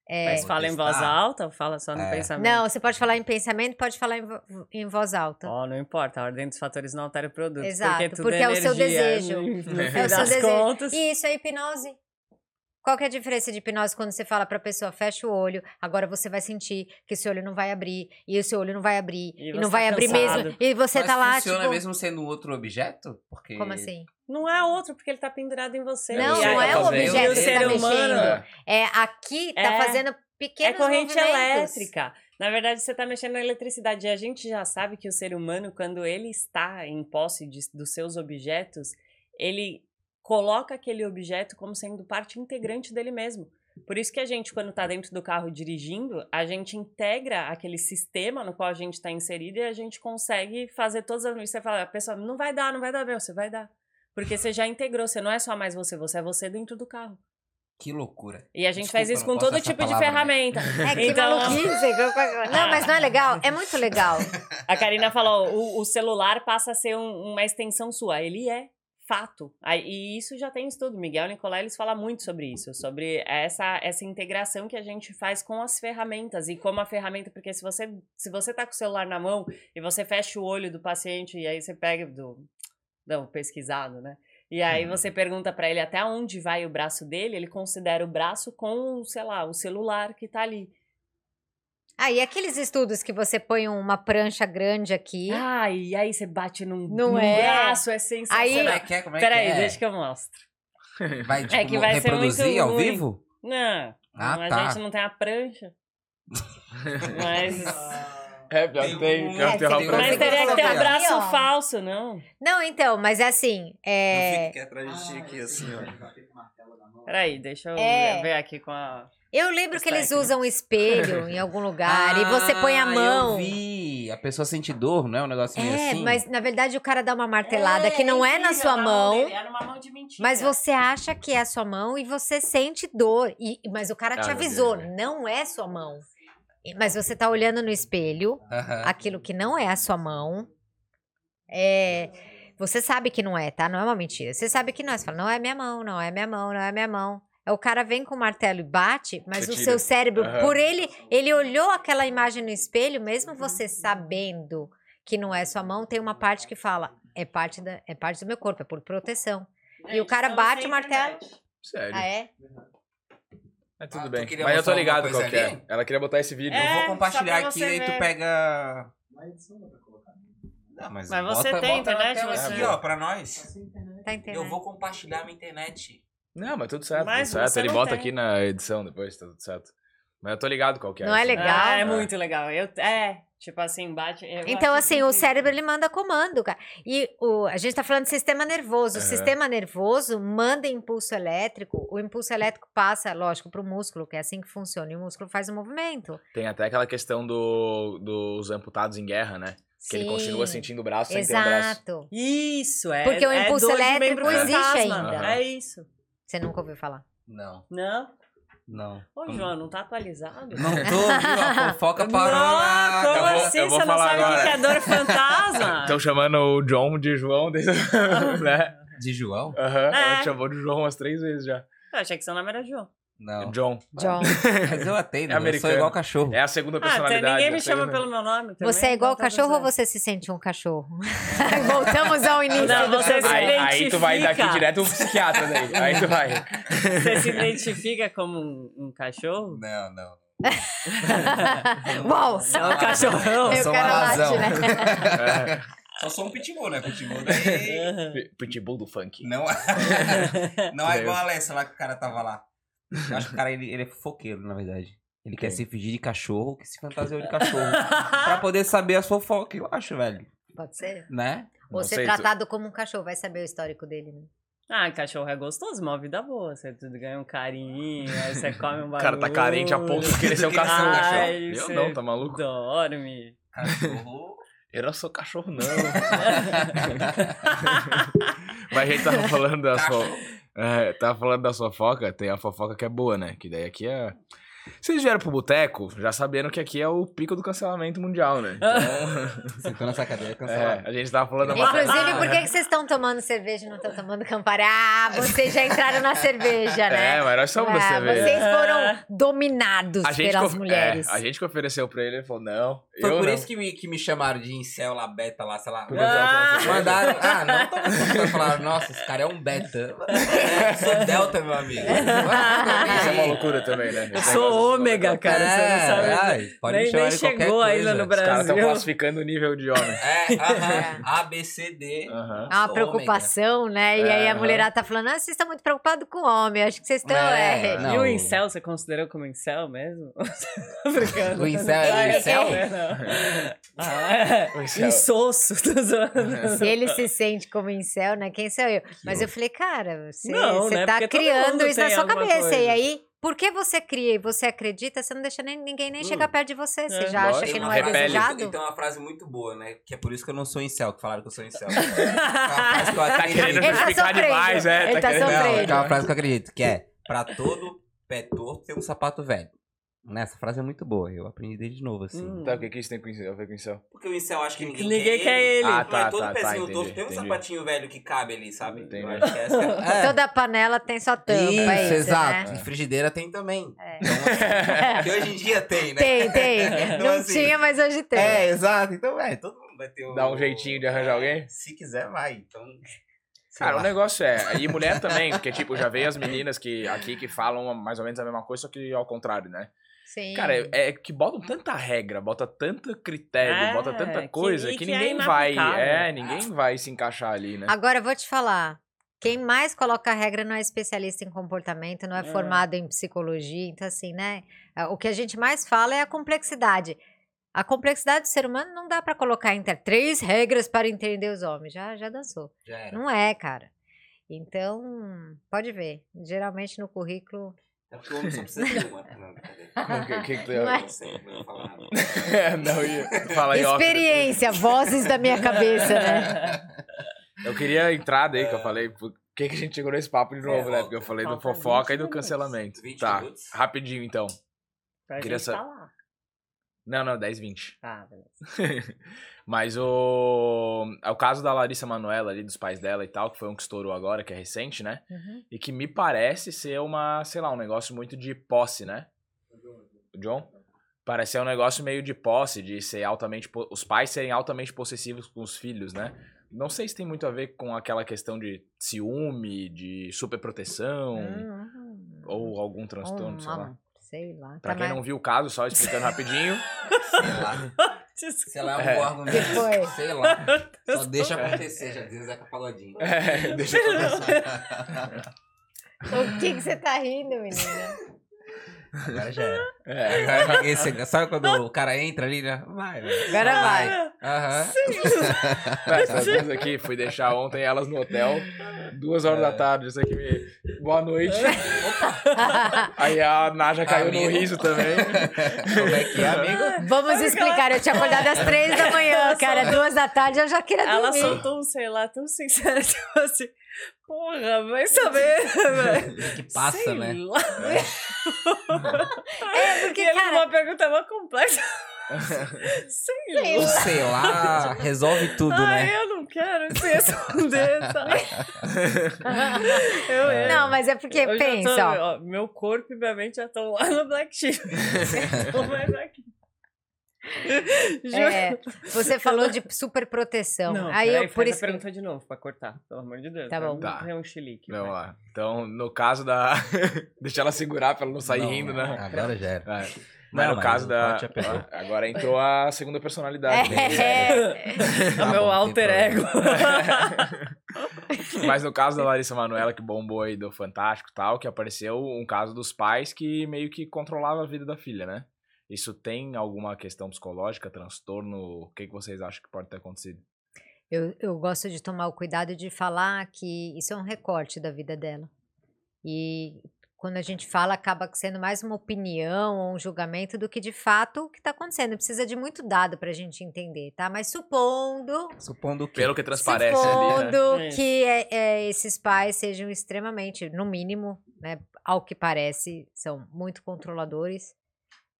É, Mas fala em voz alta ou fala só no É. pensamento? não, você pode falar em pensamento, pode falar em, vo- em voz alta. Ó, não importa, a ordem dos fatores não altera o produto. Exato, porque, tudo porque é o seu energia, desejo. No, no É o seu desejo. contas. E isso é hipnose. Qual que é a diferença de hipnose quando você fala pra pessoa, fecha o olho, agora você vai sentir que o seu olho não vai abrir, e o seu olho não vai abrir, E e, você não vai tá abrir cansado. mesmo, e você Mas tá lá, funciona tipo... mesmo sendo outro objeto? Porque... Como assim? Não é outro, porque ele tá pendurado em você. Não, não aí- é o objeto o que ser tá humano mexendo. É, aqui tá É. fazendo é pequenos corrente movimentos. elétrica. Na verdade, você tá mexendo na eletricidade. E a gente já sabe que o ser humano, quando ele está em posse de- dos seus objetos, ele coloca aquele objeto como sendo parte integrante dele mesmo. Por isso que a gente, quando tá dentro do carro dirigindo, a gente integra aquele sistema no qual a gente está inserido e a gente consegue fazer todas as. Você fala, a pessoa, não vai dar, não vai dar, meu, você vai dar. Porque você já integrou, você não é só mais você, você é você dentro do carro. Que loucura. E a gente Desculpa, faz isso com todo tipo de palavra, né? ferramenta. É que Então- maluquice. Não, mas não é legal? É muito legal. A Karina falou: o, o celular passa a ser um- uma extensão sua. Ele é fato. Aí, e isso já tem estudo. Miguel Nicolai, eles falam muito sobre isso, sobre essa, essa integração que a gente faz com as ferramentas e como a ferramenta, porque se você se você tá com o celular na mão e você fecha o olho do paciente e aí você pega do não, pesquisado, né? E aí você pergunta pra ele até onde vai o braço dele, ele considera o braço com, sei lá, o celular que tá ali. Ah, e aqueles estudos que você põe uma prancha grande aqui. Ah, e aí você bate num, Não num é? braço, é sensacional. Como é que é? Como é Peraí, que é? deixa que eu mostro. Vai, tipo, É que vai ser muito reproduzir ao ruim. vivo? Não, Ah, a tá. gente não tem a prancha. Mas, É, pior que tem. Pior que tem uma Tem um- prancha. mas teria que ter colocar um braço aqui, ó. falso, não. Não, então, mas é assim. É... atrás Ah, martelo na mão. Peraí, deixa eu É. ver aqui com a. Eu lembro que eles usam espelho em algum lugar e você põe a Ah, mão. Eu vi. A pessoa sente dor, não é um negocinho É, assim? mas na verdade o cara dá uma martelada que não é na incrível, sua mão, dele, É numa mão de mentira. mas você acha que é a sua mão e você sente dor. E, mas o cara Ah, te meu avisou, Deus. não é sua mão. Mas você tá olhando no espelho, aquilo que não é a sua mão. É. Você sabe que não é, tá? Não é uma mentira. Você sabe que não é. Você fala, não é minha mão, não é minha mão, não é minha mão. É o cara vem com o martelo e bate, mas Você o tira. seu cérebro, por ele, ele olhou aquela imagem no espelho, mesmo você sabendo que não é sua mão, tem uma parte que fala, é parte, da, é parte do meu corpo, é por proteção. e o cara bate o martelo. Sério. Ah, é? É tudo Ah, bem. Mas eu tô ligado qual que é. Ela queria botar esse vídeo. É, Eu vou só compartilhar aqui você e tu pega. Na edição dá pra colocar. Não, mas, Mas você bota, tem bota na internet, tela você- aqui, ó, pra nós. Internet. Tá entendendo? Eu vou compartilhar minha internet. Não, mas tudo certo, Mas tudo certo. você Ele bota tem. aqui na edição depois, tá tudo certo. Mas eu tô ligado qual que é. Não é assim. legal? Ah, é É. muito legal. Eu, é, tipo assim, bate. Então, assim, o incrível. cérebro ele manda comando, cara. E o, a gente tá falando de sistema nervoso. O Aham. sistema nervoso manda impulso elétrico. O impulso elétrico passa, lógico, pro músculo, que é assim que funciona. E o músculo faz o movimento. Tem até aquela questão do, dos amputados em guerra, né? Que ele continua Sim, sentindo o braço sem ter um braço. Exato. Isso, é. Porque o é impulso de elétrico existe ainda. É isso. Você nunca ouviu falar. Não, Não? Não. Ô, João, não tá atualizado? Não tô, viu? A fofoca parou Não, lá. como Eu vou- assim? eu vou Você não falar sabe o que agora. é dor fantasma? Estão chamando o John de João, desde... né? De João? Aham, É. ela te chamou de João umas três vezes já. Eu achei que seu nome era João. Não. John. John. Mas eu atendo, eu sou igual cachorro. É a segunda Ah, personalidade. ninguém a me chama pelo meu nome. também, Você é igual então tá cachorro ou você se sente um cachorro? Voltamos ao início Não, do você se. Aí, aí tu vai daqui direto pro psiquiatra daí. Aí tu vai. Você se identifica como um, um cachorro? Não, não. Uau! É um cachorrão. Eu sou quero uma late, razão. né? É, Só sou um pitbull, né? Pitbull daí... Pitbull do funk. Não, não é igual a Alessa lá que o cara tava lá. Eu acho que o cara, ele, ele é fofoqueiro, na verdade. Ele quer Quem? se fingir de cachorro que se fantasiou de cachorro. pra poder saber as fofocas, eu acho, velho. Pode ser? Né? Ou ser tratado como um cachorro, vai saber o histórico dele, né? Ah, cachorro é gostoso, uma vida boa. Você tudo ganha um carinho, aí você come um O bagulho. cara tá carente a ponto de querer ser um um cachorro. Ai, Eu você não, tá maluco? Dorme. Cachorro. Eu não sou cachorro, não. Mas a gente tava falando das fo... é, tava falando da fofoca, tem a fofoca que é boa, né? Que daí aqui é. Vocês vieram pro boteco já sabendo que aqui é o pico do cancelamento mundial, né? Então, Sentou nessa cadeira é, cancelado. a gente tava falando Inclusive, por que, que vocês estão tomando cerveja e não estão tomando Campari? Ah, vocês já entraram na cerveja, né? É, mas nós somos da Ah, cerveja. vocês foram dominados A gente, pelas que, mulheres. é, a gente que ofereceu pra ele, ele falou, não. Foi eu por não. isso que me, que me chamaram de incel lá, beta lá, sei lá. Cerveja. Mandaram, ah, não tô gostando. Falaram, nossa, esse cara é um beta. Eu sou delta, meu amigo. Isso é uma loucura também, né? Eu sou ômega, cara. você não sabe. ai, pode nem nem chegou ainda no Os caras estão Brasil. classificando o nível de homem. É, aham, A, B, C, D. Aham. É uma preocupação, né? E É, aí a mulherada tá falando, ah, vocês estão muito preocupados com o homem. Acho que vocês estão. É, É, não. E o incel, você considerou como incel mesmo? Tô brincando. O incel é o Ah, incel? é, não. Ah, é. Incel. Insosso. Tô zoando. Se ele se sente como incel, né? Quem sou eu? Mas eu falei, cara, você, Não, você né? tá Porque criando isso na sua cabeça. E coisa. aí, por que você cria e você acredita, você não deixa nem, ninguém nem chegar perto de você. Você É, já acha lógico, que não é repele. desejado? Então é uma frase muito boa, né? Que é por isso que eu não sou incel, que falaram que eu sou incel. É uma frase que eu Tá acredito. querendo tá justificar demais, é. Ele tá querendo- sofrendo. Não, é uma frase que eu acredito, que é pra todo pé torto tem um sapato velho. Nessa frase é muito boa, eu aprendi desde novo, assim. Hum. Tá, o que, que isso tem a ver com isso? Porque o incel acho que ninguém, Ninguém quer ele. Ah, Mas tá, todo tá, tá, pezinho entendi, torto tem um entendi. sapatinho velho que cabe ali, sabe? Entendi. Eu acho que essa é. Toda panela tem sua tampa, Isso, é isso, exato. né? E frigideira tem também. É. Então, assim, que hoje em dia tem, né? Tem, tem. Então, Não assim, tinha, mas hoje tem. É, exato. Então, é, todo mundo vai ter o... Dá um jeitinho de arranjar alguém? Se quiser, vai. Então... Cara, o negócio é. E mulher também, porque, tipo, já veio as meninas que aqui que falam mais ou menos a mesma coisa, só que ao contrário, né? Sim. Cara, é, é que botam tanta regra, bota tanto critério, É, bota tanta que- coisa e que, que é ninguém vai. inaplicável. É, ninguém vai se encaixar ali, né? Agora eu vou te falar. Quem mais coloca regra não é especialista em comportamento, não é, É. formado em psicologia. Então, assim, né? é, O que a gente mais fala é a complexidade. A complexidade do ser humano não dá pra colocar entre três regras para entender os homens. Já, já dançou. Já. Não é, cara. Então, pode ver. Geralmente no currículo. É porque o homem só precisa ter uma. Não, brincadeira. O que, que, que tu Não é? Não sei, não vou falar nada. não ia. Fala aí, ó. Experiência, vozes da minha cabeça, né? Eu queria a entrada aí que eu falei. Por que, que a gente chegou nesse papo de novo, né? Porque eu falei do fofoca e 20 do cancelamento. 20 Tá, minutos? rapidinho então. Pra Queria gente sa- falar. Não, não, 10, 20. Tá, beleza. Mas o. É o caso da Larissa Manoela ali, dos pais dela e tal, que foi um que estourou agora, que é recente, né? Uhum. E que me parece ser uma, sei lá, um negócio muito de posse, né? O John? Parece ser um negócio meio de posse, de ser altamente. Os pais serem altamente possessivos com os filhos, né? Não sei se tem muito a ver com aquela questão de ciúme, de superproteção, Hum, ou algum transtorno, sei lá. Sei lá. Pra Tá quem mais- não viu o caso, só explicando rapidinho. Sei lá. Sei lá, é um É. argumento. Que foi? Sei lá. Só deixa acontecer, já diz Zeca Pagodinho. É, deixa eu começar. O que que você tá rindo, menina? Agora já era. É, Agora esse- Sabe quando o cara entra ali, né? Vai, velho. Agora vai. Aham. essas duas aqui, fui deixar ontem elas no hotel, duas horas da tarde, isso aqui me... Boa noite. Aí a Naja caiu no Amigo. riso também. Como é que é, amigo? Vamos explicar. Eu tinha acordado às três da manhã, cara. Duas da tarde eu já queria Ela dormir. soltou um, sei lá, tão sincera, tipo assim, porra, vai saber, velho. Que passa, sei né? Lá. É, porque, E ele cara, uma pergunta mó complexa. sei Ou lá. sei lá, resolve tudo, Ai, né? eu não quero se responder, sabe? Eu, eu, Não, mas é porque, eu pensa, tô- ó. Meu corpo e minha mente já estão lá no Black Sheep. Não mais aqui. É, você falou de super proteção. Não, Aí peraí, eu, por isso pergunta de novo, pra cortar, pelo amor de Deus. Tá bom. não Tá. ter um chilique. Vamos vai. lá. Então, no caso da... Deixa ela segurar pra ela não sair Não, rindo, né? Agora já era. É. Mas Não, no mas caso o da... Agora entrou a segunda personalidade. né? É. É Tá o meu bom, alter ego. Mas no caso da Larissa Manoela, que bombou aí do Fantástico e tal, que apareceu um caso dos pais que meio que controlava a vida da filha, né? Isso tem alguma questão psicológica, transtorno? O que, que vocês acham que pode ter acontecido? Eu, eu gosto de tomar o cuidado de falar que isso é um recorte da vida dela. E quando a gente fala, acaba sendo mais uma opinião ou um julgamento do que de fato o que está acontecendo. Precisa de muito dado para a gente entender, tá? Mas supondo, Supondo que. Pelo que transparece ali, né? supondo Isso. que é- é, esses pais sejam extremamente, no mínimo, né, ao que parece, são muito controladores.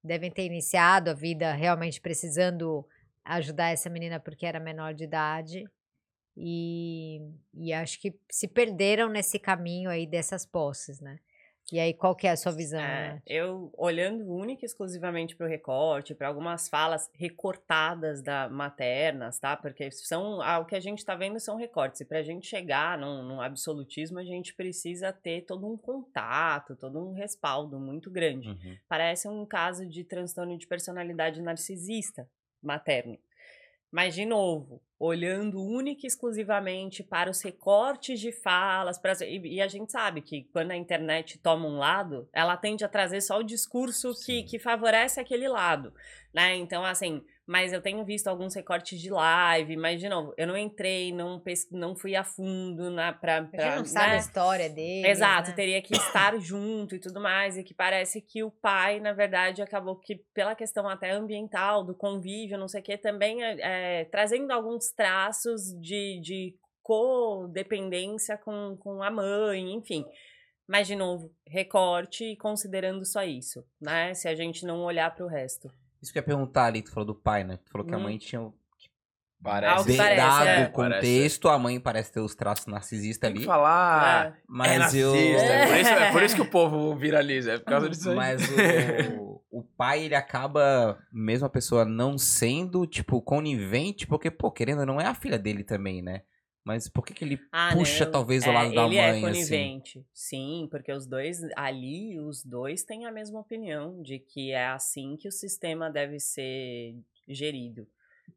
Devem ter iniciado a vida realmente precisando ajudar essa menina porque era menor de idade. E, e acho que se perderam nesse caminho aí dessas posses, né? E aí, qual que é a sua visão? É, Nath? eu olhando única e exclusivamente para o recorte, para algumas falas recortadas da maternas, tá? Porque são ah, o que a gente está vendo são recortes. E para a gente chegar num, num absolutismo, a gente precisa ter todo um contato, todo um respaldo muito grande. Uhum. Parece um caso de transtorno de personalidade narcisista materno. Mas, de novo, olhando única e exclusivamente para os recortes de falas, para e, e a gente sabe que quando a internet toma um lado, ela tende a trazer só o discurso que, que favorece aquele lado, né? Então, assim, mas eu tenho visto alguns recortes de live, mas, de novo, eu não entrei, não, pes- não fui a fundo na, pra, A pra, não sabe a né? história dele. Exato, né? teria que estar junto e tudo mais, e que parece que o pai, na verdade, acabou que, pela questão até ambiental, do convívio, não sei o que, também é, é, trazendo alguns traços de, de codependência com, com a mãe, enfim. Mas, de novo, recorte considerando só isso, né? Se a gente não olhar pro resto. Isso que eu ia perguntar ali, tu falou do pai, né? Tu falou que a Hum. mãe tinha. o- Parece. De- parece, dado é. o contexto, a mãe parece ter os traços narcisistas Tem que ali. falar. É. Mas é narcisista. eu. É. por isso, é por isso que o povo viraliza. É por causa disso aí. Mas o, o pai, ele acaba, mesmo a pessoa não sendo, tipo, conivente, porque, pô, querendo ou não, é a filha dele também, né? Mas por que que ele Ah, puxa, talvez, o É, lado da ele mãe, é assim? conivente. Sim, porque os dois ali, os dois têm a mesma opinião de que é assim que o sistema deve ser gerido.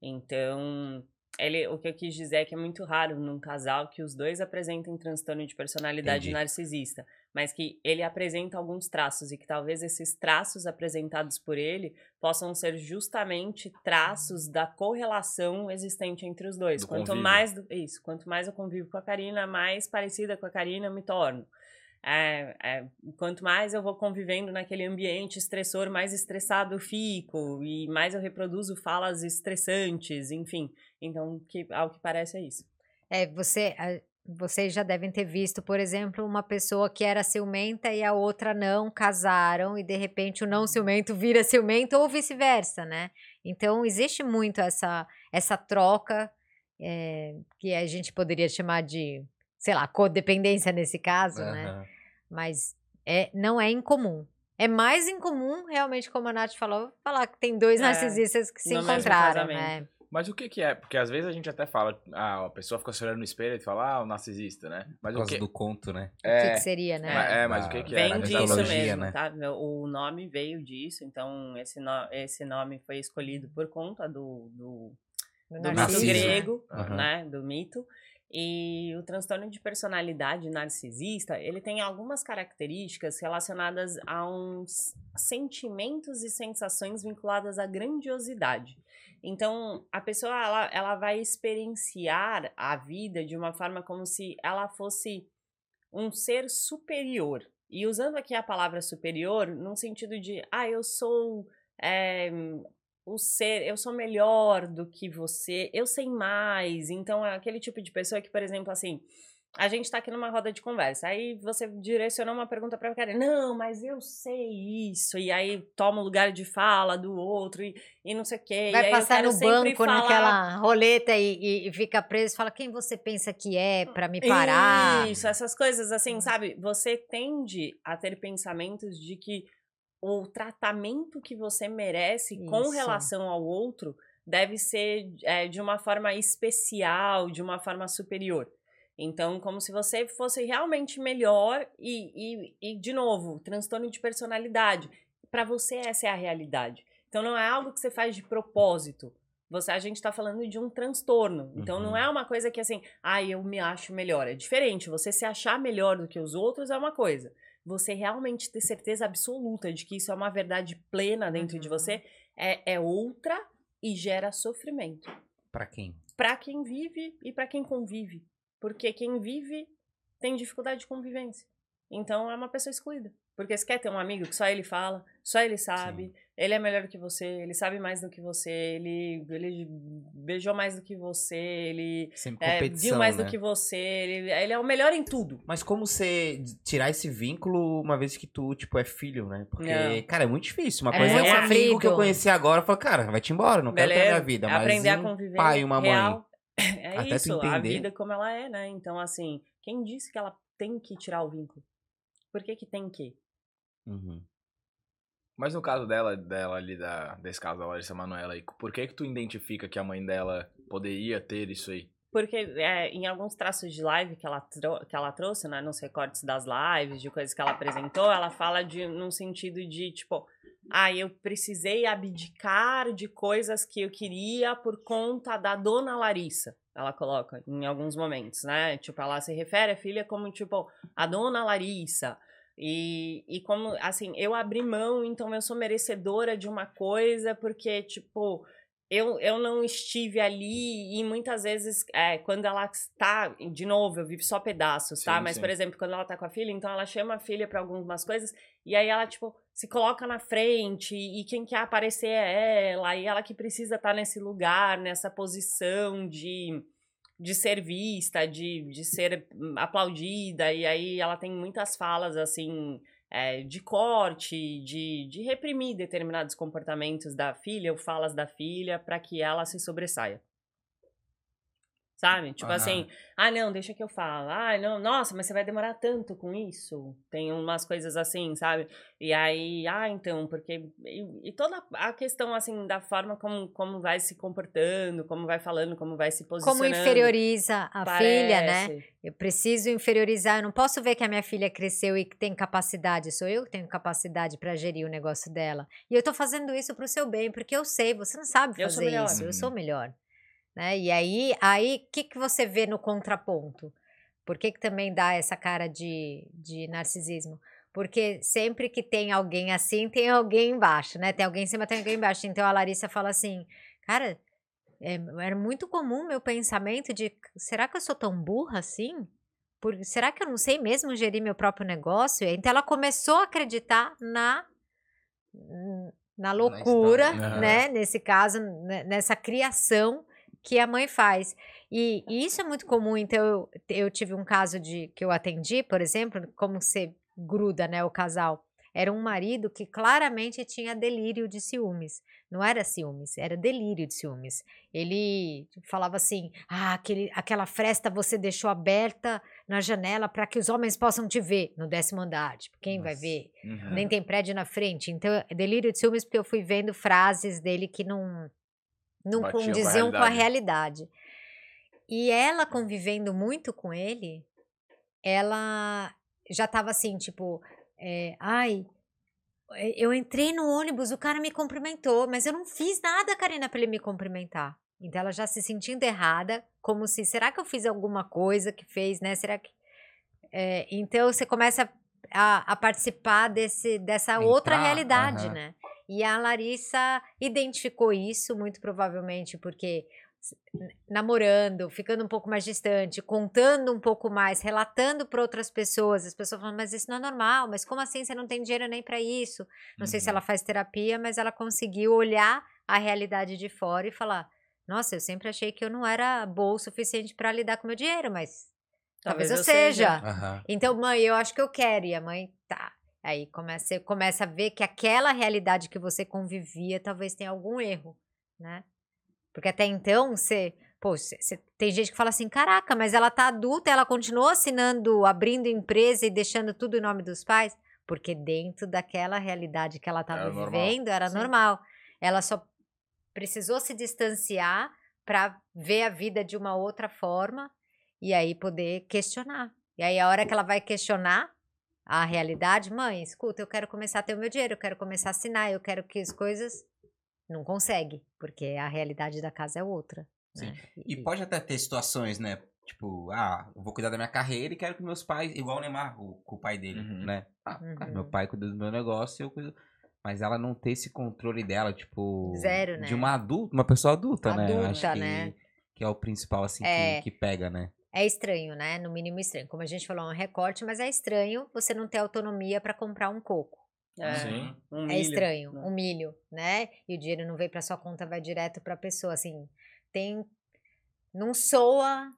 Então, ele, o que eu quis dizer é que é muito raro num casal que os dois apresentem transtorno de personalidade Entendi. narcisista, mas que ele apresenta alguns traços e que talvez esses traços apresentados por ele possam ser justamente traços da correlação existente entre os dois. Do quanto convívio. mais do- isso, quanto mais eu convivo com a Karina, mais parecida com a Karina eu me torno. É, é, quanto mais eu vou convivendo naquele ambiente estressor, mais estressado eu fico e mais eu reproduzo falas estressantes, enfim. Então, que, ao que parece é isso. É, você, vocês já devem ter visto, por exemplo, uma pessoa que era ciumenta e a outra não, casaram e de repente o não ciumento vira ciumento ou vice-versa, né? Então existe muito essa, essa troca é, que a gente poderia chamar de, sei lá, codependência nesse caso, né? Aham. Mas é, não é incomum. É mais incomum, realmente, como a Nath falou, falar que tem dois É, narcisistas que se encontraram, né? Mas o que que é? Porque às vezes a gente até fala, ah, a pessoa fica se olhando no espelho e fala, ah, o narcisista, né? Mas Por o causa que... do conto, né? O que, que seria, né? É, mas o Da- que que é? Vem disso mesmo, né? tá? O nome veio disso, então esse, no- esse nome foi escolhido por conta do, do, Do do mito narcisismo. grego, Aham. né? Do mito. E o transtorno de personalidade narcisista, ele tem algumas características relacionadas a uns sentimentos e sensações vinculadas à grandiosidade. Então, a pessoa, ela, ela vai experienciar a vida de uma forma como se ela fosse um ser superior. E usando aqui a palavra superior, num sentido de, ah, eu sou é, o ser, eu sou melhor do que você, eu sei mais. Então, é aquele tipo de pessoa que, por exemplo, assim, a gente tá aqui numa roda de conversa, aí você direcionou uma pergunta pra cara, não, mas eu sei isso, e aí toma o lugar de fala do outro, e, e não sei o quê. Vai passar no banco falar- naquela roleta e, e- fica preso, fala quem você pensa que é pra me parar. Isso, essas coisas assim, sabe? Você tende a ter pensamentos de que o tratamento que você merece com Isso. relação ao outro deve ser é, de uma forma especial, de uma forma superior. Então, como se você fosse realmente melhor e, e, e de novo, transtorno de personalidade. Para você, essa é a realidade. Então, não é algo que você faz de propósito. Você, a gente está falando de um transtorno. Então, não Uhum. é uma coisa que assim, ah, eu me acho melhor. É diferente. Você se achar melhor do que os outros é uma coisa. Você realmente ter certeza absoluta de que isso é uma verdade plena dentro de Uhum. você é, é outra e gera sofrimento Pra quem? para quem vive e para quem convive. Porque quem vive tem dificuldade de convivência. Então é uma pessoa excluída. Porque você quer ter um amigo que só ele fala, só ele sabe, ele é melhor do que você, ele sabe mais do que você, ele, ele beijou mais do que você, ele é, viu mais né? do que você, ele, ele é o melhor em tudo. Mas como você tirar esse vínculo uma vez que tu, tipo, é filho, né? Porque, Não. cara, é muito difícil. Uma É coisa é um muito amigo que eu conheci agora, eu falo, cara, vai te embora, não quero ter a minha Beleza? vida. É Mas aprender a um conviver pai e uma mãe. É Até isso, a vida como ela é, né? Então, assim, quem disse que ela tem que tirar o vínculo? Por que que tem que? Uhum. Mas no caso dela, dela ali, da, desse caso da Larissa Manoela aí, por que que tu identifica que a mãe dela poderia ter isso aí? Porque é, em alguns traços de live que ela, que ela trouxe, né, nos recortes das lives, de coisas que ela apresentou, ela fala de num sentido de, tipo, ah, eu precisei abdicar de coisas que eu queria por conta da dona Larissa. Ela coloca em alguns momentos, né? Tipo, ela se refere à filha como, tipo, a dona Larissa. E, e como, assim, eu abri mão, então eu sou merecedora de uma coisa, porque, tipo, eu, eu não estive ali e muitas vezes, é, quando ela está, de novo, eu vivo só pedaços, tá? Sim, Mas, sim. por exemplo, quando ela tá com a filha, então ela chama a filha para algumas coisas e aí ela, tipo, se coloca na frente e quem quer aparecer é ela e ela que precisa estar nesse lugar, nessa posição de de ser vista, de, de ser hum, aplaudida, e aí ela tem muitas falas assim. é, de corte, de, de reprimir determinados comportamentos da filha ou falas da filha para que ela se sobressaia. Sabe? Tipo Aham. assim, ah, não, deixa que eu falo. Ah, não, nossa, mas você vai demorar tanto com isso? Tem umas coisas assim, sabe? E aí, ah, então, porque. E, e toda a questão, assim, da forma como, como vai se comportando, como vai falando, como vai se Como posicionando. inferioriza a filha, né? parece. Eu preciso inferiorizar. Eu não posso ver que a minha filha cresceu e que tem capacidade. Sou eu que tenho capacidade para gerir o negócio dela. E eu tô fazendo isso pro seu bem, porque eu sei, você não sabe Eu sou fazer melhor. isso. Eu Uhum. sou melhor. Né? E aí, aí, o que, que você vê no contraponto? Por que, que também dá essa cara de, de narcisismo? Porque sempre que tem alguém assim, tem alguém embaixo, né? Tem alguém em cima, tem alguém embaixo. Então a Larissa fala assim, cara, é, era muito comum meu pensamento de será que eu sou tão burra assim? Por, será que eu não sei mesmo gerir meu próprio negócio? Então ela começou a acreditar na na loucura, história. né? Nesse caso, nessa criação que a mãe faz. E, e isso é muito comum. Então, eu, eu tive um caso de que eu atendi, por exemplo, como você gruda, né, o casal. Era um marido que claramente tinha delírio de ciúmes. Não era ciúmes, era delírio de ciúmes. Ele falava assim: ah, aquele, aquela fresta você deixou aberta na janela para que os homens possam te ver no décimo andar. Tipo, quem vai Nossa. ver? Uhum. Nem tem prédio na frente. Então, é delírio de ciúmes porque eu fui vendo frases dele que não, não Batiam com a condiziam com a realidade. E ela convivendo muito com ele, ela já tava assim, tipo, é, ai, é, eu entrei no ônibus, o cara me cumprimentou, mas eu não fiz nada, Karina, para ele me cumprimentar. Então ela já se sentindo errada, como se, será que eu fiz alguma coisa que fez, né? Será que. É, então você começa a, a participar desse, dessa Entrar, outra realidade, aham. né? E a Larissa identificou isso, muito provavelmente porque namorando, ficando um pouco mais distante, contando um pouco mais, relatando para outras pessoas, as pessoas falam, mas isso não é normal, mas como assim você não tem dinheiro nem para isso? Não sei se Uhum. ela faz terapia, mas ela conseguiu olhar a realidade de fora e falar: Nossa, eu sempre achei que eu não era boa o suficiente para lidar com meu dinheiro, mas talvez, eu seja. Aham. Então, mãe, eu acho que eu quero. E a mãe, tá. Aí começa, você começa a ver que aquela realidade que você convivia talvez tenha algum erro, né? Porque até então, você. Pô, você, você- tem gente que fala assim: caraca, mas ela tá adulta, ela continuou assinando, abrindo empresa e deixando tudo em nome dos pais? Porque dentro daquela realidade que ela estava Era normal. vivendo, era Sim. normal. Ela só precisou se distanciar para ver a vida de uma outra forma e aí poder questionar. E aí, a hora que ela vai questionar a realidade, mãe, escuta, eu quero começar a ter o meu dinheiro, eu quero começar a assinar, eu quero que as coisas. Não consegue, porque a realidade da casa é outra. né? E pode até ter situações, né? Tipo, ah, eu vou cuidar da minha carreira e quero que meus pais, igual o Neymar, o, com o pai dele, Uhum. né? Ah, Uhum. cara, meu pai cuida do meu negócio e eu cuido. Mas ela não ter esse controle dela, tipo. Zero, né? De uma adulta, uma pessoa adulta, né? Eu acho Adulta, que, né? que é o principal, assim, É. que, que pega, né? É estranho, né? No mínimo estranho. Como a gente falou, é um recorte, mas é estranho você não ter autonomia para comprar um coco. É, Sim. um É milho. estranho, né? um milho, né? E o dinheiro não veio para sua conta, vai direto para a pessoa. Assim, tem. Não soa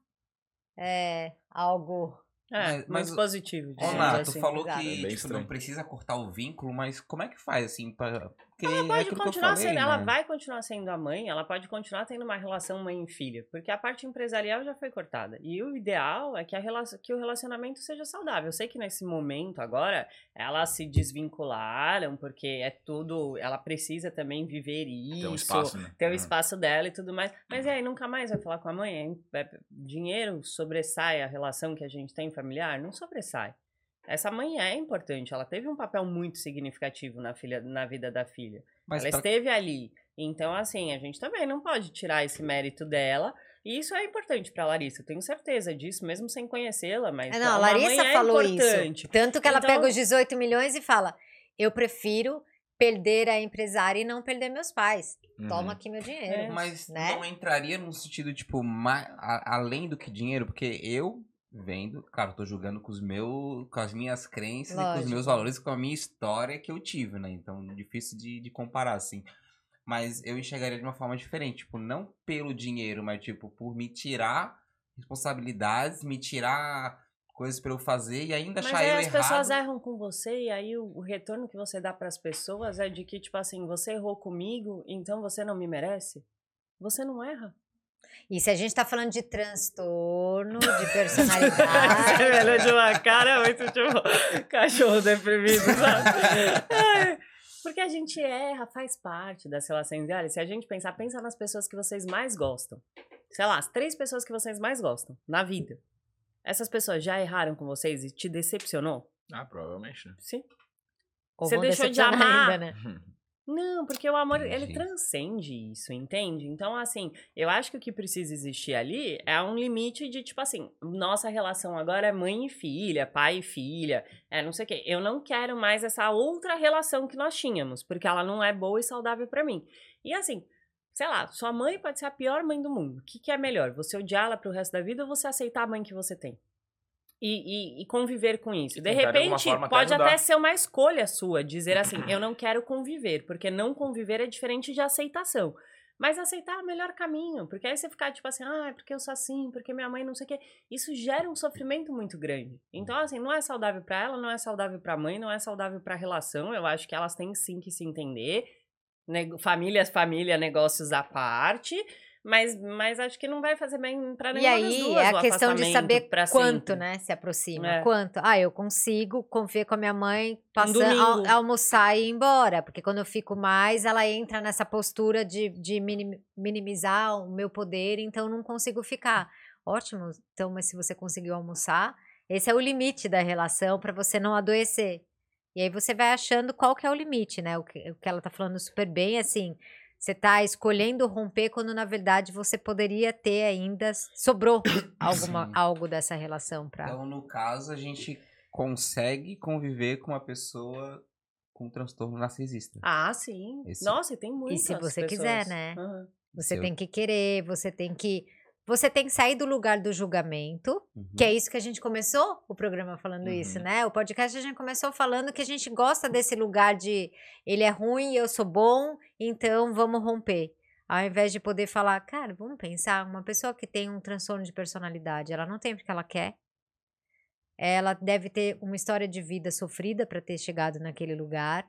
é, algo. É, Mas- positivo. Ô, digamos Ná, tu assim. falou que É tipo, não precisa cortar o vínculo, mas como é que faz, assim, pra... Porque Ela é pode eu continuar falei, sendo, ela né? vai continuar sendo a mãe, ela pode continuar tendo uma relação mãe e filha, porque a parte empresarial já foi cortada. E o ideal é que, a relação, que o relacionamento seja saudável. Eu sei que nesse momento agora elas se desvincularam, porque é tudo, ela precisa também viver isso, Tem um espaço, né? ter o Uhum. espaço dela e tudo mais. Mas e aí, nunca mais vai falar com a mãe? É- é- dinheiro sobressai a relação que a gente tem familiar? Não sobressai. Essa mãe é importante, ela teve um papel muito significativo na, filha, na vida da filha. Mas ela pra- esteve ali. Então, assim, a gente também não pode tirar esse mérito dela. E isso é importante pra Larissa, eu tenho certeza disso, mesmo sem conhecê-la, mas É, não, a Larissa é falou importante. isso. Tanto que ela Então- pega os 18 milhões e fala: Eu prefiro perder a empresária e não perder meus pais. Uhum. Toma aqui meu dinheiro. Mas né? não entraria num sentido, tipo, ma- a- além do que dinheiro, porque eu vendo, claro, tô julgando com os meus, com as minhas crenças e com os Lógico. meus valores, com a minha história que eu tive, né? Então, difícil de, de comparar, assim. Mas eu enxergaria de uma forma diferente, tipo, não pelo dinheiro, mas tipo, por me tirar responsabilidades, me tirar coisas pra eu fazer e ainda Mas achar aí eu as errado. pessoas erram com você e aí o, o retorno que você dá pras pessoas é de que, tipo assim, você errou comigo, então você não me merece? Você não erra. E se a gente tá falando de transtorno, de Você personalidade. me olhou de uma cara muito tipo cachorro deprimido, sabe? Porque a gente erra, faz parte das relações. E olha, se a gente pensar, pensa nas pessoas que vocês mais gostam. Sei lá, as três pessoas que vocês mais gostam na vida. Essas pessoas já erraram com vocês e te decepcionou? Ah, provavelmente, né? Sim. Ou Você deixou de amar. ainda, né? Não, porque o amor, ele Entendi. transcende isso, entende? Então, assim, eu acho que o que precisa existir ali é um limite de, tipo assim, nossa relação agora é mãe e filha, pai e filha, é não sei o quê. Eu não quero mais essa outra relação que nós tínhamos, porque ela não é boa e saudável pra mim. E assim, sei lá, sua mãe pode ser a pior mãe do mundo. O que, que é melhor? Você odiá-la pro resto da vida ou você aceitar a mãe que você tem? E, e- e conviver com isso. E De de repente, até pode até ser uma escolha sua, dizer assim, eu não quero conviver, porque não conviver é diferente de aceitação. Mas aceitar é o melhor caminho, porque aí você ficar tipo assim, ah, é porque eu sou assim, porque minha mãe não sei o quê. Isso gera um sofrimento muito grande. Então, assim, não é saudável pra ela, não é saudável pra mãe, não é saudável pra relação. Eu acho que elas têm sim que se entender. Famílias, família, negócios à parte. Mas, mas acho que não vai fazer bem pra E nenhuma das aí duas é o a questão de saber pra quanto, sempre. né, se aproxima. É. Quanto? Ah, eu consigo conviver com a minha mãe, passando, domingo. al- almoçar e ir embora. Porque quando eu fico mais, ela entra nessa postura de, de minim- minimizar o meu poder, então eu não consigo ficar. Ótimo, então, mas se você conseguiu almoçar, esse é o limite da relação para você não adoecer. E aí você vai achando qual que é o limite, né? O que, o que ela tá falando super bem, assim, você tá escolhendo romper quando na verdade você poderia ter ainda sobrou alguma, Sim. algo dessa relação pra. Então, no caso, a gente consegue conviver com uma pessoa com transtorno narcisista. Ah, sim. Esse- Nossa, e tem muitas se você pessoas. quiser, né? Aham. Você Seu- tem que querer, você tem que você tem que sair do lugar do julgamento, Uhum. que é isso que a gente começou o programa falando isso, Uhum. né? O podcast a gente começou falando que a gente gosta desse lugar de ele é ruim, eu sou bom, então vamos romper. Ao invés de poder falar, cara, vamos pensar, uma pessoa que tem um transtorno de personalidade, ela não tem porque ela quer. Ela deve ter uma história de vida sofrida para ter chegado naquele lugar.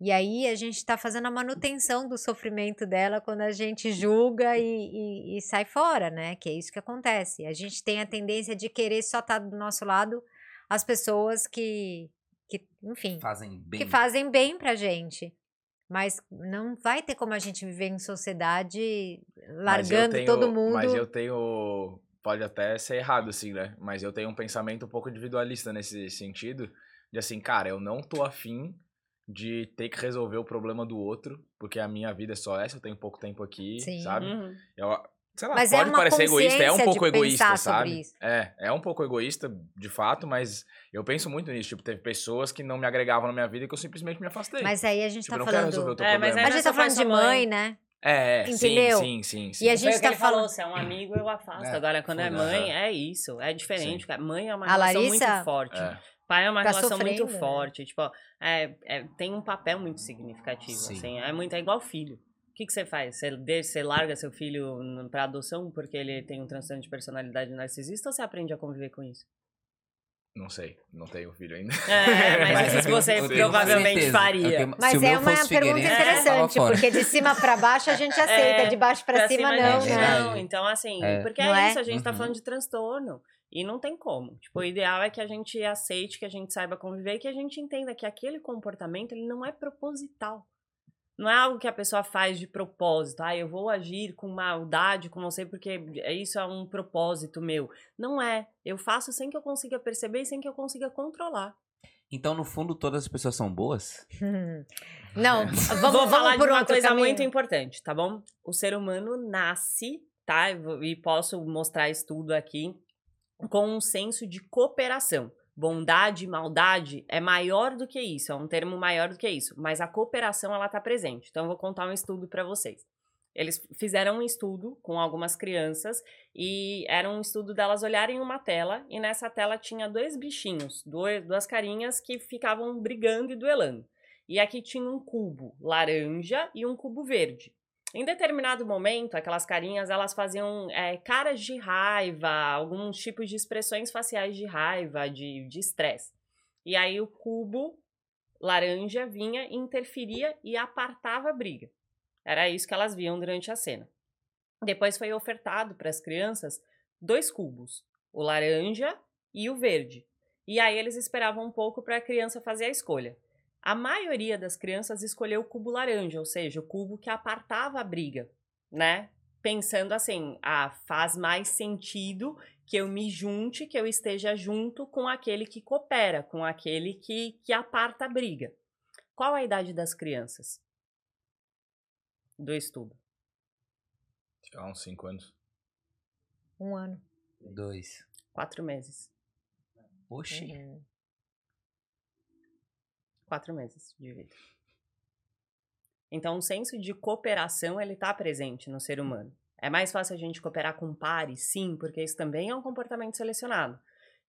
E aí a gente está fazendo a manutenção do sofrimento dela quando a gente julga e, e- e sai fora, né? Que é isso que acontece. A gente tem a tendência de querer só estar do nosso lado as pessoas que, que enfim, Fazem bem. que fazem bem pra gente. Mas não vai ter como a gente viver em sociedade largando tenho- todo mundo. Mas eu tenho. Pode até ser errado, assim, né? Mas eu tenho um pensamento um pouco individualista nesse sentido. De assim, cara, eu não tô afim de ter que resolver o problema do outro, porque a minha vida é só essa, eu tenho pouco tempo aqui, Sim. sabe? Uhum. Eu, sei lá, Mas é pode uma parecer egoísta, é um pouco de egoísta, sabe? isso. É, é um pouco egoísta, de fato, mas eu penso muito nisso. Tipo, teve pessoas que não me agregavam na minha vida e que eu simplesmente me afastei. Mas aí a gente tipo, tá eu não quero resolver o falando. teu É, mas problema. A é gente só tá falando de mãe. mãe, né? É, é, Entendeu? sim, sim, sim. sim. E a Foi gente o que tá ele falou, falando- se é um amigo, eu afasto. É, Agora, quando é foi, mãe, é isso. É diferente. cara. Mãe é uma A relação Larissa- muito forte. É. Pai é uma Tá relação muito sofrendo, né? forte. Tipo, é, é- tem um papel muito significativo. Sim. Assim, é muito é igual filho. O que, que você faz? Você, deixa, você larga seu filho pra adoção porque ele tem um transtorno de personalidade narcisista ou você aprende a conviver com isso? Não sei, não tenho filho ainda. É, mas, Mas isso você eu provavelmente. Eu faria. Mas é uma pergunta interessante, fora. porque de cima pra baixo a gente aceita, É, de baixo pra, cima, não, a é gente né? não. Então, assim, É. porque Não é é? isso, a gente tá Uhum. falando de transtorno. E não tem como. Tipo, o ideal é que a gente aceite, que a gente saiba conviver e que a gente entenda que aquele comportamento, ele não é proposital. Não é algo que a pessoa faz de propósito. Ah, eu vou agir com maldade com você porque isso é um propósito meu. Não é. Eu faço sem que eu consiga perceber e sem que eu consiga controlar. Então, no fundo, todas as pessoas são boas? Não, vamos, Vou vamos falar por de uma coisa caminho. muito importante, tá bom? O ser humano nasce, tá? E posso mostrar estudo aqui com um senso de cooperação. Bondade, maldade é maior do que isso, é um termo maior do que isso, mas a cooperação ela tá presente. Então eu vou contar um estudo para vocês. Eles fizeram um estudo com algumas crianças e era um estudo delas olharem uma tela e nessa tela tinha dois bichinhos, dois, duas carinhas que ficavam brigando e duelando. E aqui tinha um cubo laranja e um cubo verde. Em determinado momento, aquelas carinhas, elas faziam é, caras de raiva, alguns tipos de expressões faciais de raiva, de de estresse. E aí o cubo laranja vinha, interferia e apartava a briga. Era isso que elas viam durante a cena. Depois foi ofertado para as crianças dois cubos, o laranja e o verde. E aí eles esperavam um pouco para a criança fazer a escolha. A maioria das crianças escolheu o cubo laranja, ou seja, o cubo que apartava a briga, né? Pensando assim, ah, faz mais sentido que eu me junte, que eu esteja junto com aquele que coopera, com aquele que, que aparta a briga. Qual a idade das crianças? Do estudo. Lá, uns 5 anos. Um ano. Dois. Quatro meses. Oxi. Uhum. Quatro meses de vida. Então, o senso de cooperação, ele está presente no ser humano. É mais fácil a gente cooperar com pares? Sim, porque isso também é um comportamento selecionado.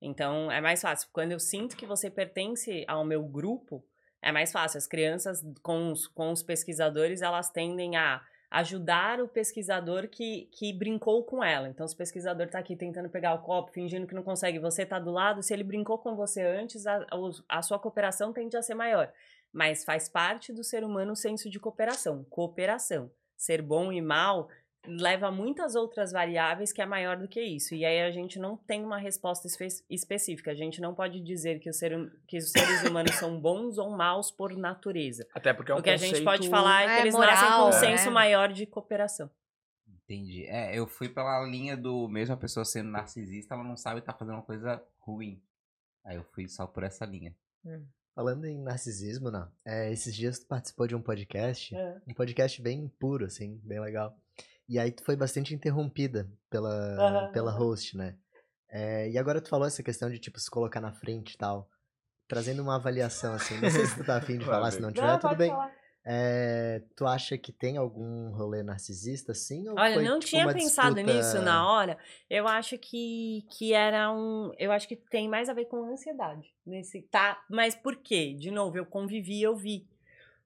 Então, é mais fácil. Quando eu sinto que você pertence ao meu grupo, é mais fácil. As crianças, com os, com os pesquisadores, elas tendem a ajudar o pesquisador que, que brincou com ela. Então, se o pesquisador está aqui tentando pegar o copo, fingindo que não consegue, você está do lado, se ele brincou com você antes, a, a sua cooperação tende a ser maior. Mas faz parte do ser humano o senso de cooperação. Cooperação. Ser bom e mal leva a muitas outras variáveis que é maior do que isso. E aí a gente não tem uma resposta espe específica. A gente não pode dizer que, o ser, hum, que os seres humanos são bons ou maus por natureza. Até porque é um o que conceito... a gente pode falar é que É eles moral, nascem com um né? senso maior de cooperação. Entendi. É, eu fui pela linha do mesmo a pessoa sendo narcisista, ela não sabe estar fazendo uma coisa ruim. Aí eu fui só por essa linha. Falando em narcisismo, não. É, esses dias tu participou de um podcast, É. um podcast bem puro, assim, bem legal. E aí tu foi bastante interrompida pela, Aham, pela host, né? É, e agora tu falou essa questão de, tipo, se colocar na frente e tal. Trazendo uma avaliação, assim. Não sei se tu tá afim de falar, se não tiver, tudo bem. É, tu acha que tem algum rolê narcisista, sim? Ou Olha, foi, não tipo, tinha uma pensado disputa- nisso na hora. Eu acho que, que era um. Eu acho que tem mais a ver com ansiedade. Nesse, tá? Mas por quê? De novo, eu convivi, eu vi.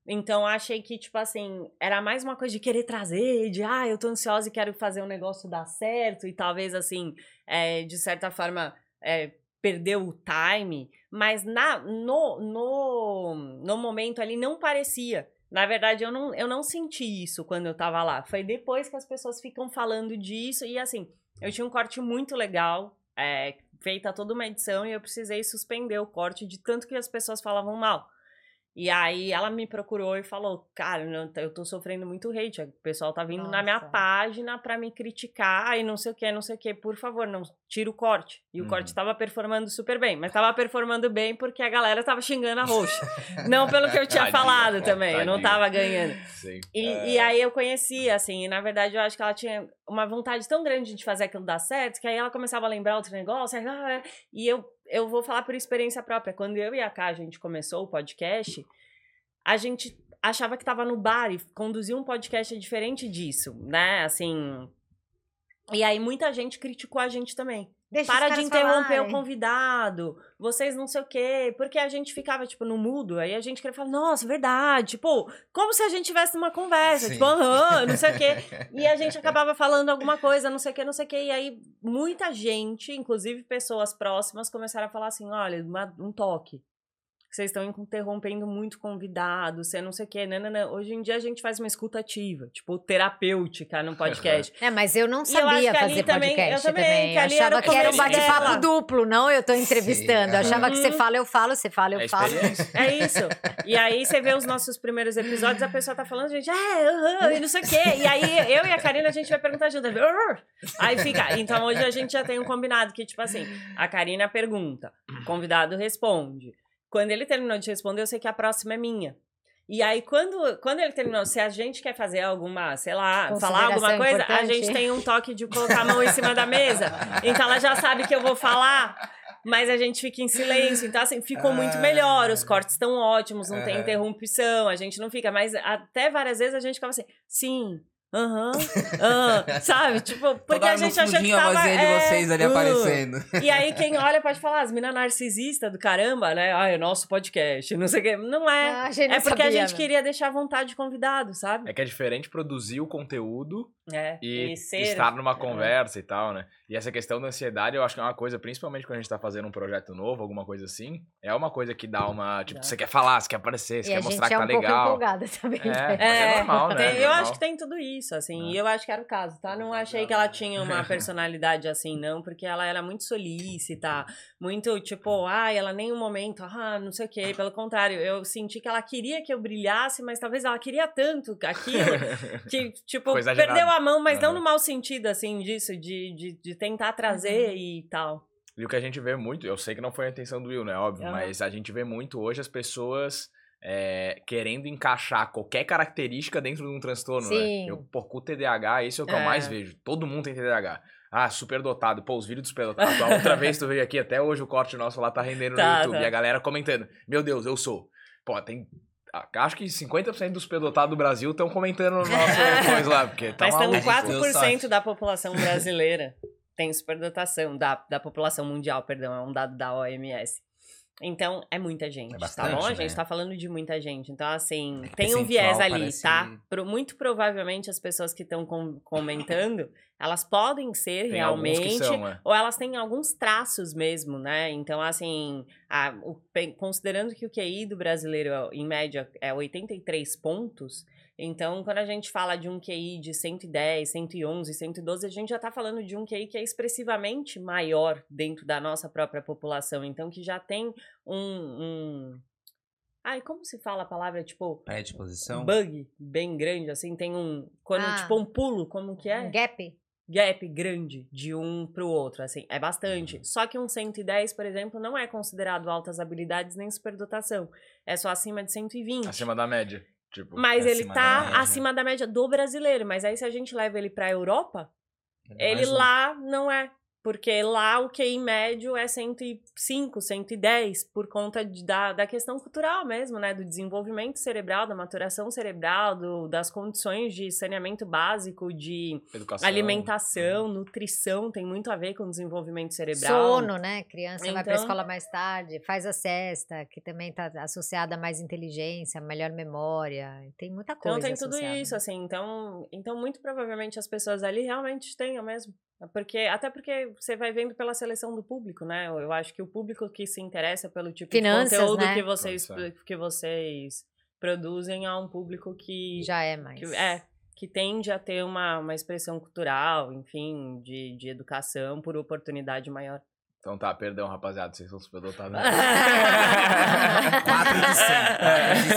Então, achei que, tipo assim, era mais uma coisa de querer trazer, de ah, eu tô ansiosa e quero fazer o negócio dar certo, e talvez, assim, é, de certa forma, é, perder o time. Mas na, no, no, no momento ali não parecia. Na verdade, eu não, eu não senti isso quando eu tava lá. Foi depois que as pessoas ficam falando disso. E assim, eu tinha um corte muito legal, é, feita toda uma edição, e eu precisei suspender o corte de tanto que as pessoas falavam mal. E aí ela me procurou e falou: Cara, eu tô sofrendo muito hate. O pessoal tá vindo na minha Nossa. página pra me criticar e não sei o que, não sei o que. Por favor, não tira o corte. E o Uhum. corte tava performando super bem. Mas tava performando bem porque a galera tava xingando a roxa. não pelo que eu tinha Tadinha, falado pô, também. Eu não tadinha. tava ganhando. Sim. E, É. e aí eu conheci, assim, e na verdade eu acho que ela tinha uma vontade tão grande de fazer aquilo dar certo, que aí ela começava a lembrar outro negócio, ah, é. e eu, eu vou falar por experiência própria. Quando eu e a Cá, a gente começou o podcast, a gente achava que tava no bar e conduzir um podcast é diferente disso, né? Assim. E aí muita gente criticou a gente também. Deixa Para de interromper falarem. o convidado, vocês não sei o quê. Porque a gente ficava, tipo, no mudo, aí a gente queria falar, nossa, verdade. Tipo, como se a gente tivesse numa conversa, Sim. tipo, aham, não sei o quê. E a gente acabava falando alguma coisa, não sei o quê, não sei o quê. E aí, muita gente, inclusive pessoas próximas, começaram a falar assim: olha, uma- um toque. Vocês estão interrompendo muito convidado, você não sei o quê. Não, não, não. Hoje em dia a gente faz uma escuta ativa, tipo, terapêutica no podcast. É, mas eu não E eu sabia ali fazer também- podcast eu também, também. que Eu ali era achava o que era um bate-papo dela. duplo, não? Eu tô entrevistando. Eu achava que você Uhum. fala, eu falo, você fala, eu É falo. É isso. E aí você vê os nossos primeiros episódios, a pessoa tá falando, gente, é, aham, e não sei o quê. E aí eu e a Karina, a gente vai perguntar junto. Aí fica. Então hoje a gente já tem um combinado que, tipo assim, a Karina pergunta, o convidado responde. Quando ele terminou de responder, eu sei que a próxima é minha. E aí, quando, quando ele terminou, se a gente quer fazer alguma, sei lá, falar alguma coisa, a importante. gente tem um toque de colocar a mão em cima da mesa. Então ela já sabe que eu vou falar, mas a gente fica em silêncio. Então, assim, ficou muito melhor. Os cortes estão ótimos, não tem Ah. interrupção, a gente não fica. Mas até várias vezes a gente ficava assim, sim, Aham. ah, sabe? Tipo, porque Toda a gente achou que fundinho a tava... vozinha de é, vocês ali uh. aparecendo. E aí quem olha pode falar, as minas narcisistas do caramba, né? Ah, é nosso podcast, não sei o quê. Não é. Ah, a não é porque a sabia, gente né? queria deixar à vontade de convidado, sabe? É que é diferente produzir o conteúdo É. e, ser- estar numa é. conversa e tal, né? E essa questão da ansiedade, eu acho que é uma coisa, principalmente quando a gente tá fazendo um projeto novo, alguma coisa assim, é uma coisa que dá uma. Tipo, você quer falar, você quer aparecer, você E a quer gente mostrar que é tá um pouco legal. empolgada também. É, né? mas é normal, né? tem- É eu normal. acho que tem tudo isso, assim. É. E eu acho que era o caso, tá? Não achei que ela tinha uma personalidade assim, não, porque ela era muito solícita, muito tipo, ai, ela nem um momento, ah, não sei o quê. Pelo contrário, eu senti que ela queria que eu brilhasse, mas talvez ela queria tanto aquilo que, tipo, perdeu a mão, mas não Aham. no mau sentido, assim, disso, de, de, de tentar trazer Uhum. e tal. E o que a gente vê muito, eu sei que não foi a intenção do Will, né? Óbvio, Aham. mas a gente vê muito hoje as pessoas é, querendo encaixar qualquer característica dentro de um transtorno, Sim. né? Eu, pô, com o TDAH, isso é o que eu É. mais vejo. Todo mundo tem TDAH. Ah, superdotado. Pô, os vídeos do superdotado. A outra vez tu veio aqui, até hoje o corte nosso lá tá rendendo Tá, no YouTube. tá. E a galera comentando. Meu Deus, eu sou. Pô, tem... Acho que 50% dos superdotados do Brasil estão comentando no nosso coisa lá, porque tá Mas deu 4% sorte. da população brasileira tem superdotação, da, da população mundial, perdão, é um dado da OMS. Então, é muita gente, É tá bastante, bom? A gente né? tá falando de muita gente. Então, assim, tem um viés ali, parece- tá? Pro- muito provavelmente as pessoas que estão comentando, elas podem ser Tem realmente são, é. ou elas têm alguns traços mesmo, né? Então, assim, a- o- considerando que o QI do brasileiro, em média, é 83 pontos, então, quando a gente fala de um QI de 110, 111, 112, a gente já tá falando de um QI que é expressivamente maior dentro da nossa própria população. Então, que já tem um... um... Ai, como se fala a palavra, tipo, Predisposição. bug bem grande, assim? Tem um... Quando, Ah. tipo, um pulo, como que é? Um gap. gap grande de um pro outro, assim, é bastante. Uhum. Só que um 110, por exemplo, não é considerado altas habilidades nem superdotação. É só acima de 120. Acima da média. Tipo, mas ele tá acima da média do brasileiro. Mas aí se a gente leva ele pra Europa, ele Mais um. lá não é. Porque lá o QI médio é 105, 110, por conta de- da, da questão cultural mesmo, né? Do desenvolvimento cerebral, da maturação cerebral, do- das condições de saneamento básico, de educação. alimentação, nutrição, tem muito a ver com o desenvolvimento cerebral. Sono, né? Criança vai pra Então- escola mais tarde, faz a cesta, que também tá associada a mais inteligência, melhor memória. Tem muita coisa. Então tem tudo associada. isso, assim. Então, então, muito provavelmente as pessoas ali realmente tenham mesmo. Porque, até porque você vai vendo pela seleção do público, né? Eu eu acho que o público que se interessa pelo tipo Finanças, de conteúdo né? que, vocês, que vocês produzem é um público que, Já é mais. que é que tende a ter uma, uma expressão cultural, enfim, de, de educação por oportunidade maior. Então tá, perdão, rapaziada, vocês são superdotados. né? 4 de 100. 4 de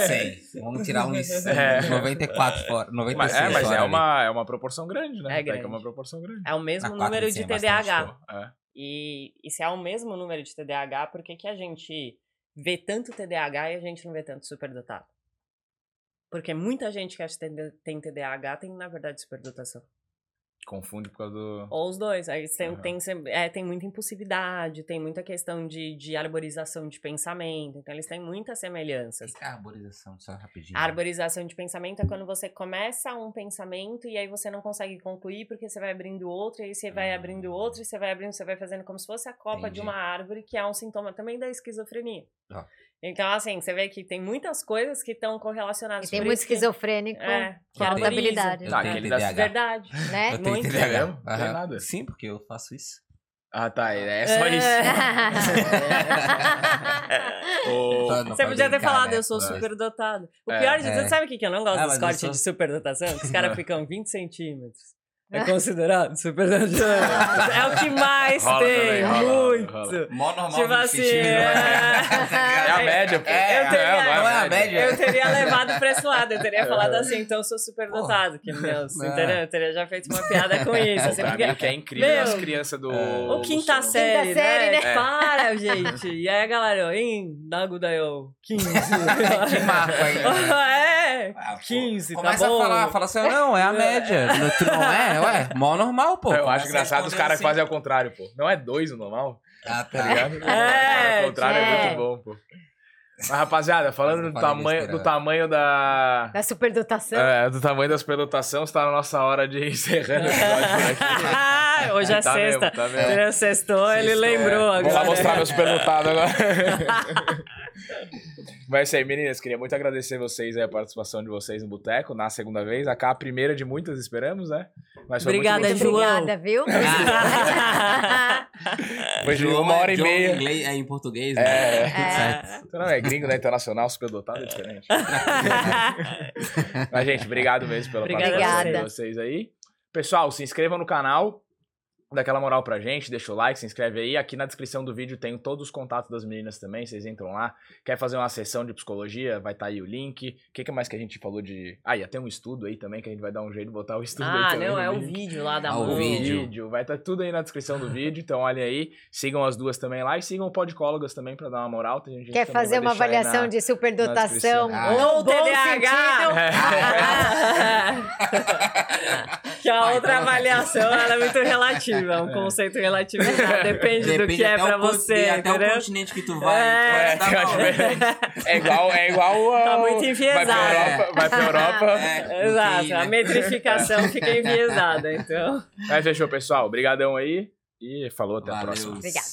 100. Vamos tirar uns É. 94 fora. 96 Mas, é, mas fora é ali. uma, é uma proporção grande, né? É que grande. É uma proporção grande. É o mesmo Ah, quatro número de de cem é TDAH. É. E, e se é o mesmo número de TDAH, por que, que a gente vê tanto TDAH e a gente não vê tanto superdotado? Porque muita gente que acha que tem- tem TDAH tem, na verdade, superdotação. Confunde por causa do. Ou os dois. Aí tem, Aham. tem, é, tem muita impulsividade, tem muita questão de, de arborização de pensamento. Então, eles têm muitas O semelhanças. que é a arborização? Só rapidinho. A arborização de pensamento é quando você começa um pensamento e aí você não consegue concluir porque você vai abrindo outro, e aí você vai Ah. abrindo outro, e você vai abrindo, você vai fazendo como se fosse a copa de Entendi. uma árvore, que é um sintoma também da esquizofrenia. Ó. Então, assim, você vê que tem muitas coisas que estão correlacionadas. E tem muito isso que- esquizofrênico É, com alta habilidade. Tá, aquele. Verdade. Né? Eu tenho Muito. TDAH. Não nada. Sim, porque eu faço isso. Ah, tá. É só isso. Só não Você podia ter brincar, falado, né? eu sou superdotado. O É. pior de tudo, É. sabe o que, que eu não gosto Ah, dos cortes sou- de superdotação? Que os caras ficam 20 centímetros. É considerado superdotado. é o que mais Rola tem, também, rola, muito. rola. Mó normal Tipo 20 assim, centímetros. É a média, pô. É, Eu teria- não, não não é a média. Eu teria levado pra esse lado, eu teria falado assim, então eu sou superdotado, que meu, Não. entendeu? Eu teria já feito uma piada com isso. Assim, porque- o que é incrível Meu, as crianças do. é. Ou do quinta som. série, série, né? né? Para, gente. E aí a galera, hein, Nago Dayo, 15. Que marco aí. é, Ah, pô. 15, tá Começa bom. a falar, fala assim, não, é a média. Não é? Ué, mó normal, pô. Eu acho engraçado os caras assim. fazem ao contrário, pô. Não é dois o normal, Ah, tá tá. ligado? É, ao contrário é. é. muito bom, pô. Mas, rapaziada, falando do tamanho, do tamanho da. Da superdotação. É, do tamanho da superdotação, está na nossa hora de encerrando o episódio por aqui. Hoje é Tá mesmo, sexta. tá mesmo. Ele sextou, ele Sextou, lembrou é. agora. Vou lá mostrar meu superdotado agora. Mas é isso aí, meninas. Queria muito agradecer vocês aí, a participação de vocês no Boteco, na segunda vez. A cá, a primeira de muitas, esperamos, né? Mas foi Obrigada, muito, João. obrigada, viu? Foi de uma é- hora e meia. Em inglês, é em português, né? É. Certo. Você não é gringo, né? Internacional, superdotado é diferente. Mas, gente, obrigado mesmo pela Obrigada participação de vocês. vocês aí. Pessoal, se inscrevam no canal. Dá aquela moral pra gente, deixa o like, se inscreve aí. Aqui na descrição do vídeo tem todos os contatos das meninas também, vocês entram lá. Quer fazer uma sessão de psicologia, vai estar aí o link. O que, que mais que a gente falou de... Ah, ia ter um estudo aí também, que a gente vai dar um jeito de botar o estudo aí Ah, não, é o vídeo lá da Ah, o vídeo. Vai estar tudo aí na descrição do vídeo, então olhem aí. Sigam as duas também lá e sigam o Podcólogas também pra dar uma moral. Tem gente Quer fazer uma avaliação na- de superdotação Ah. Ou TDAH. que a outra avaliação ela é muito relativa, é um conceito relativizado. Depende, do Depende que é pra o você, Até o entendeu? continente que tu vai. É, tu mal. diferença. É igual, é igual Tá ao- muito Vai pra enviesado. Europa, vai pra Europa. É, Exato, a né? metrificação fica enviesada, então. Mas fechou, pessoal. Obrigadão aí. E falou, até a Valeu. próxima. Obrigada.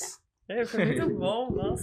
É, foi muito bom, nossa.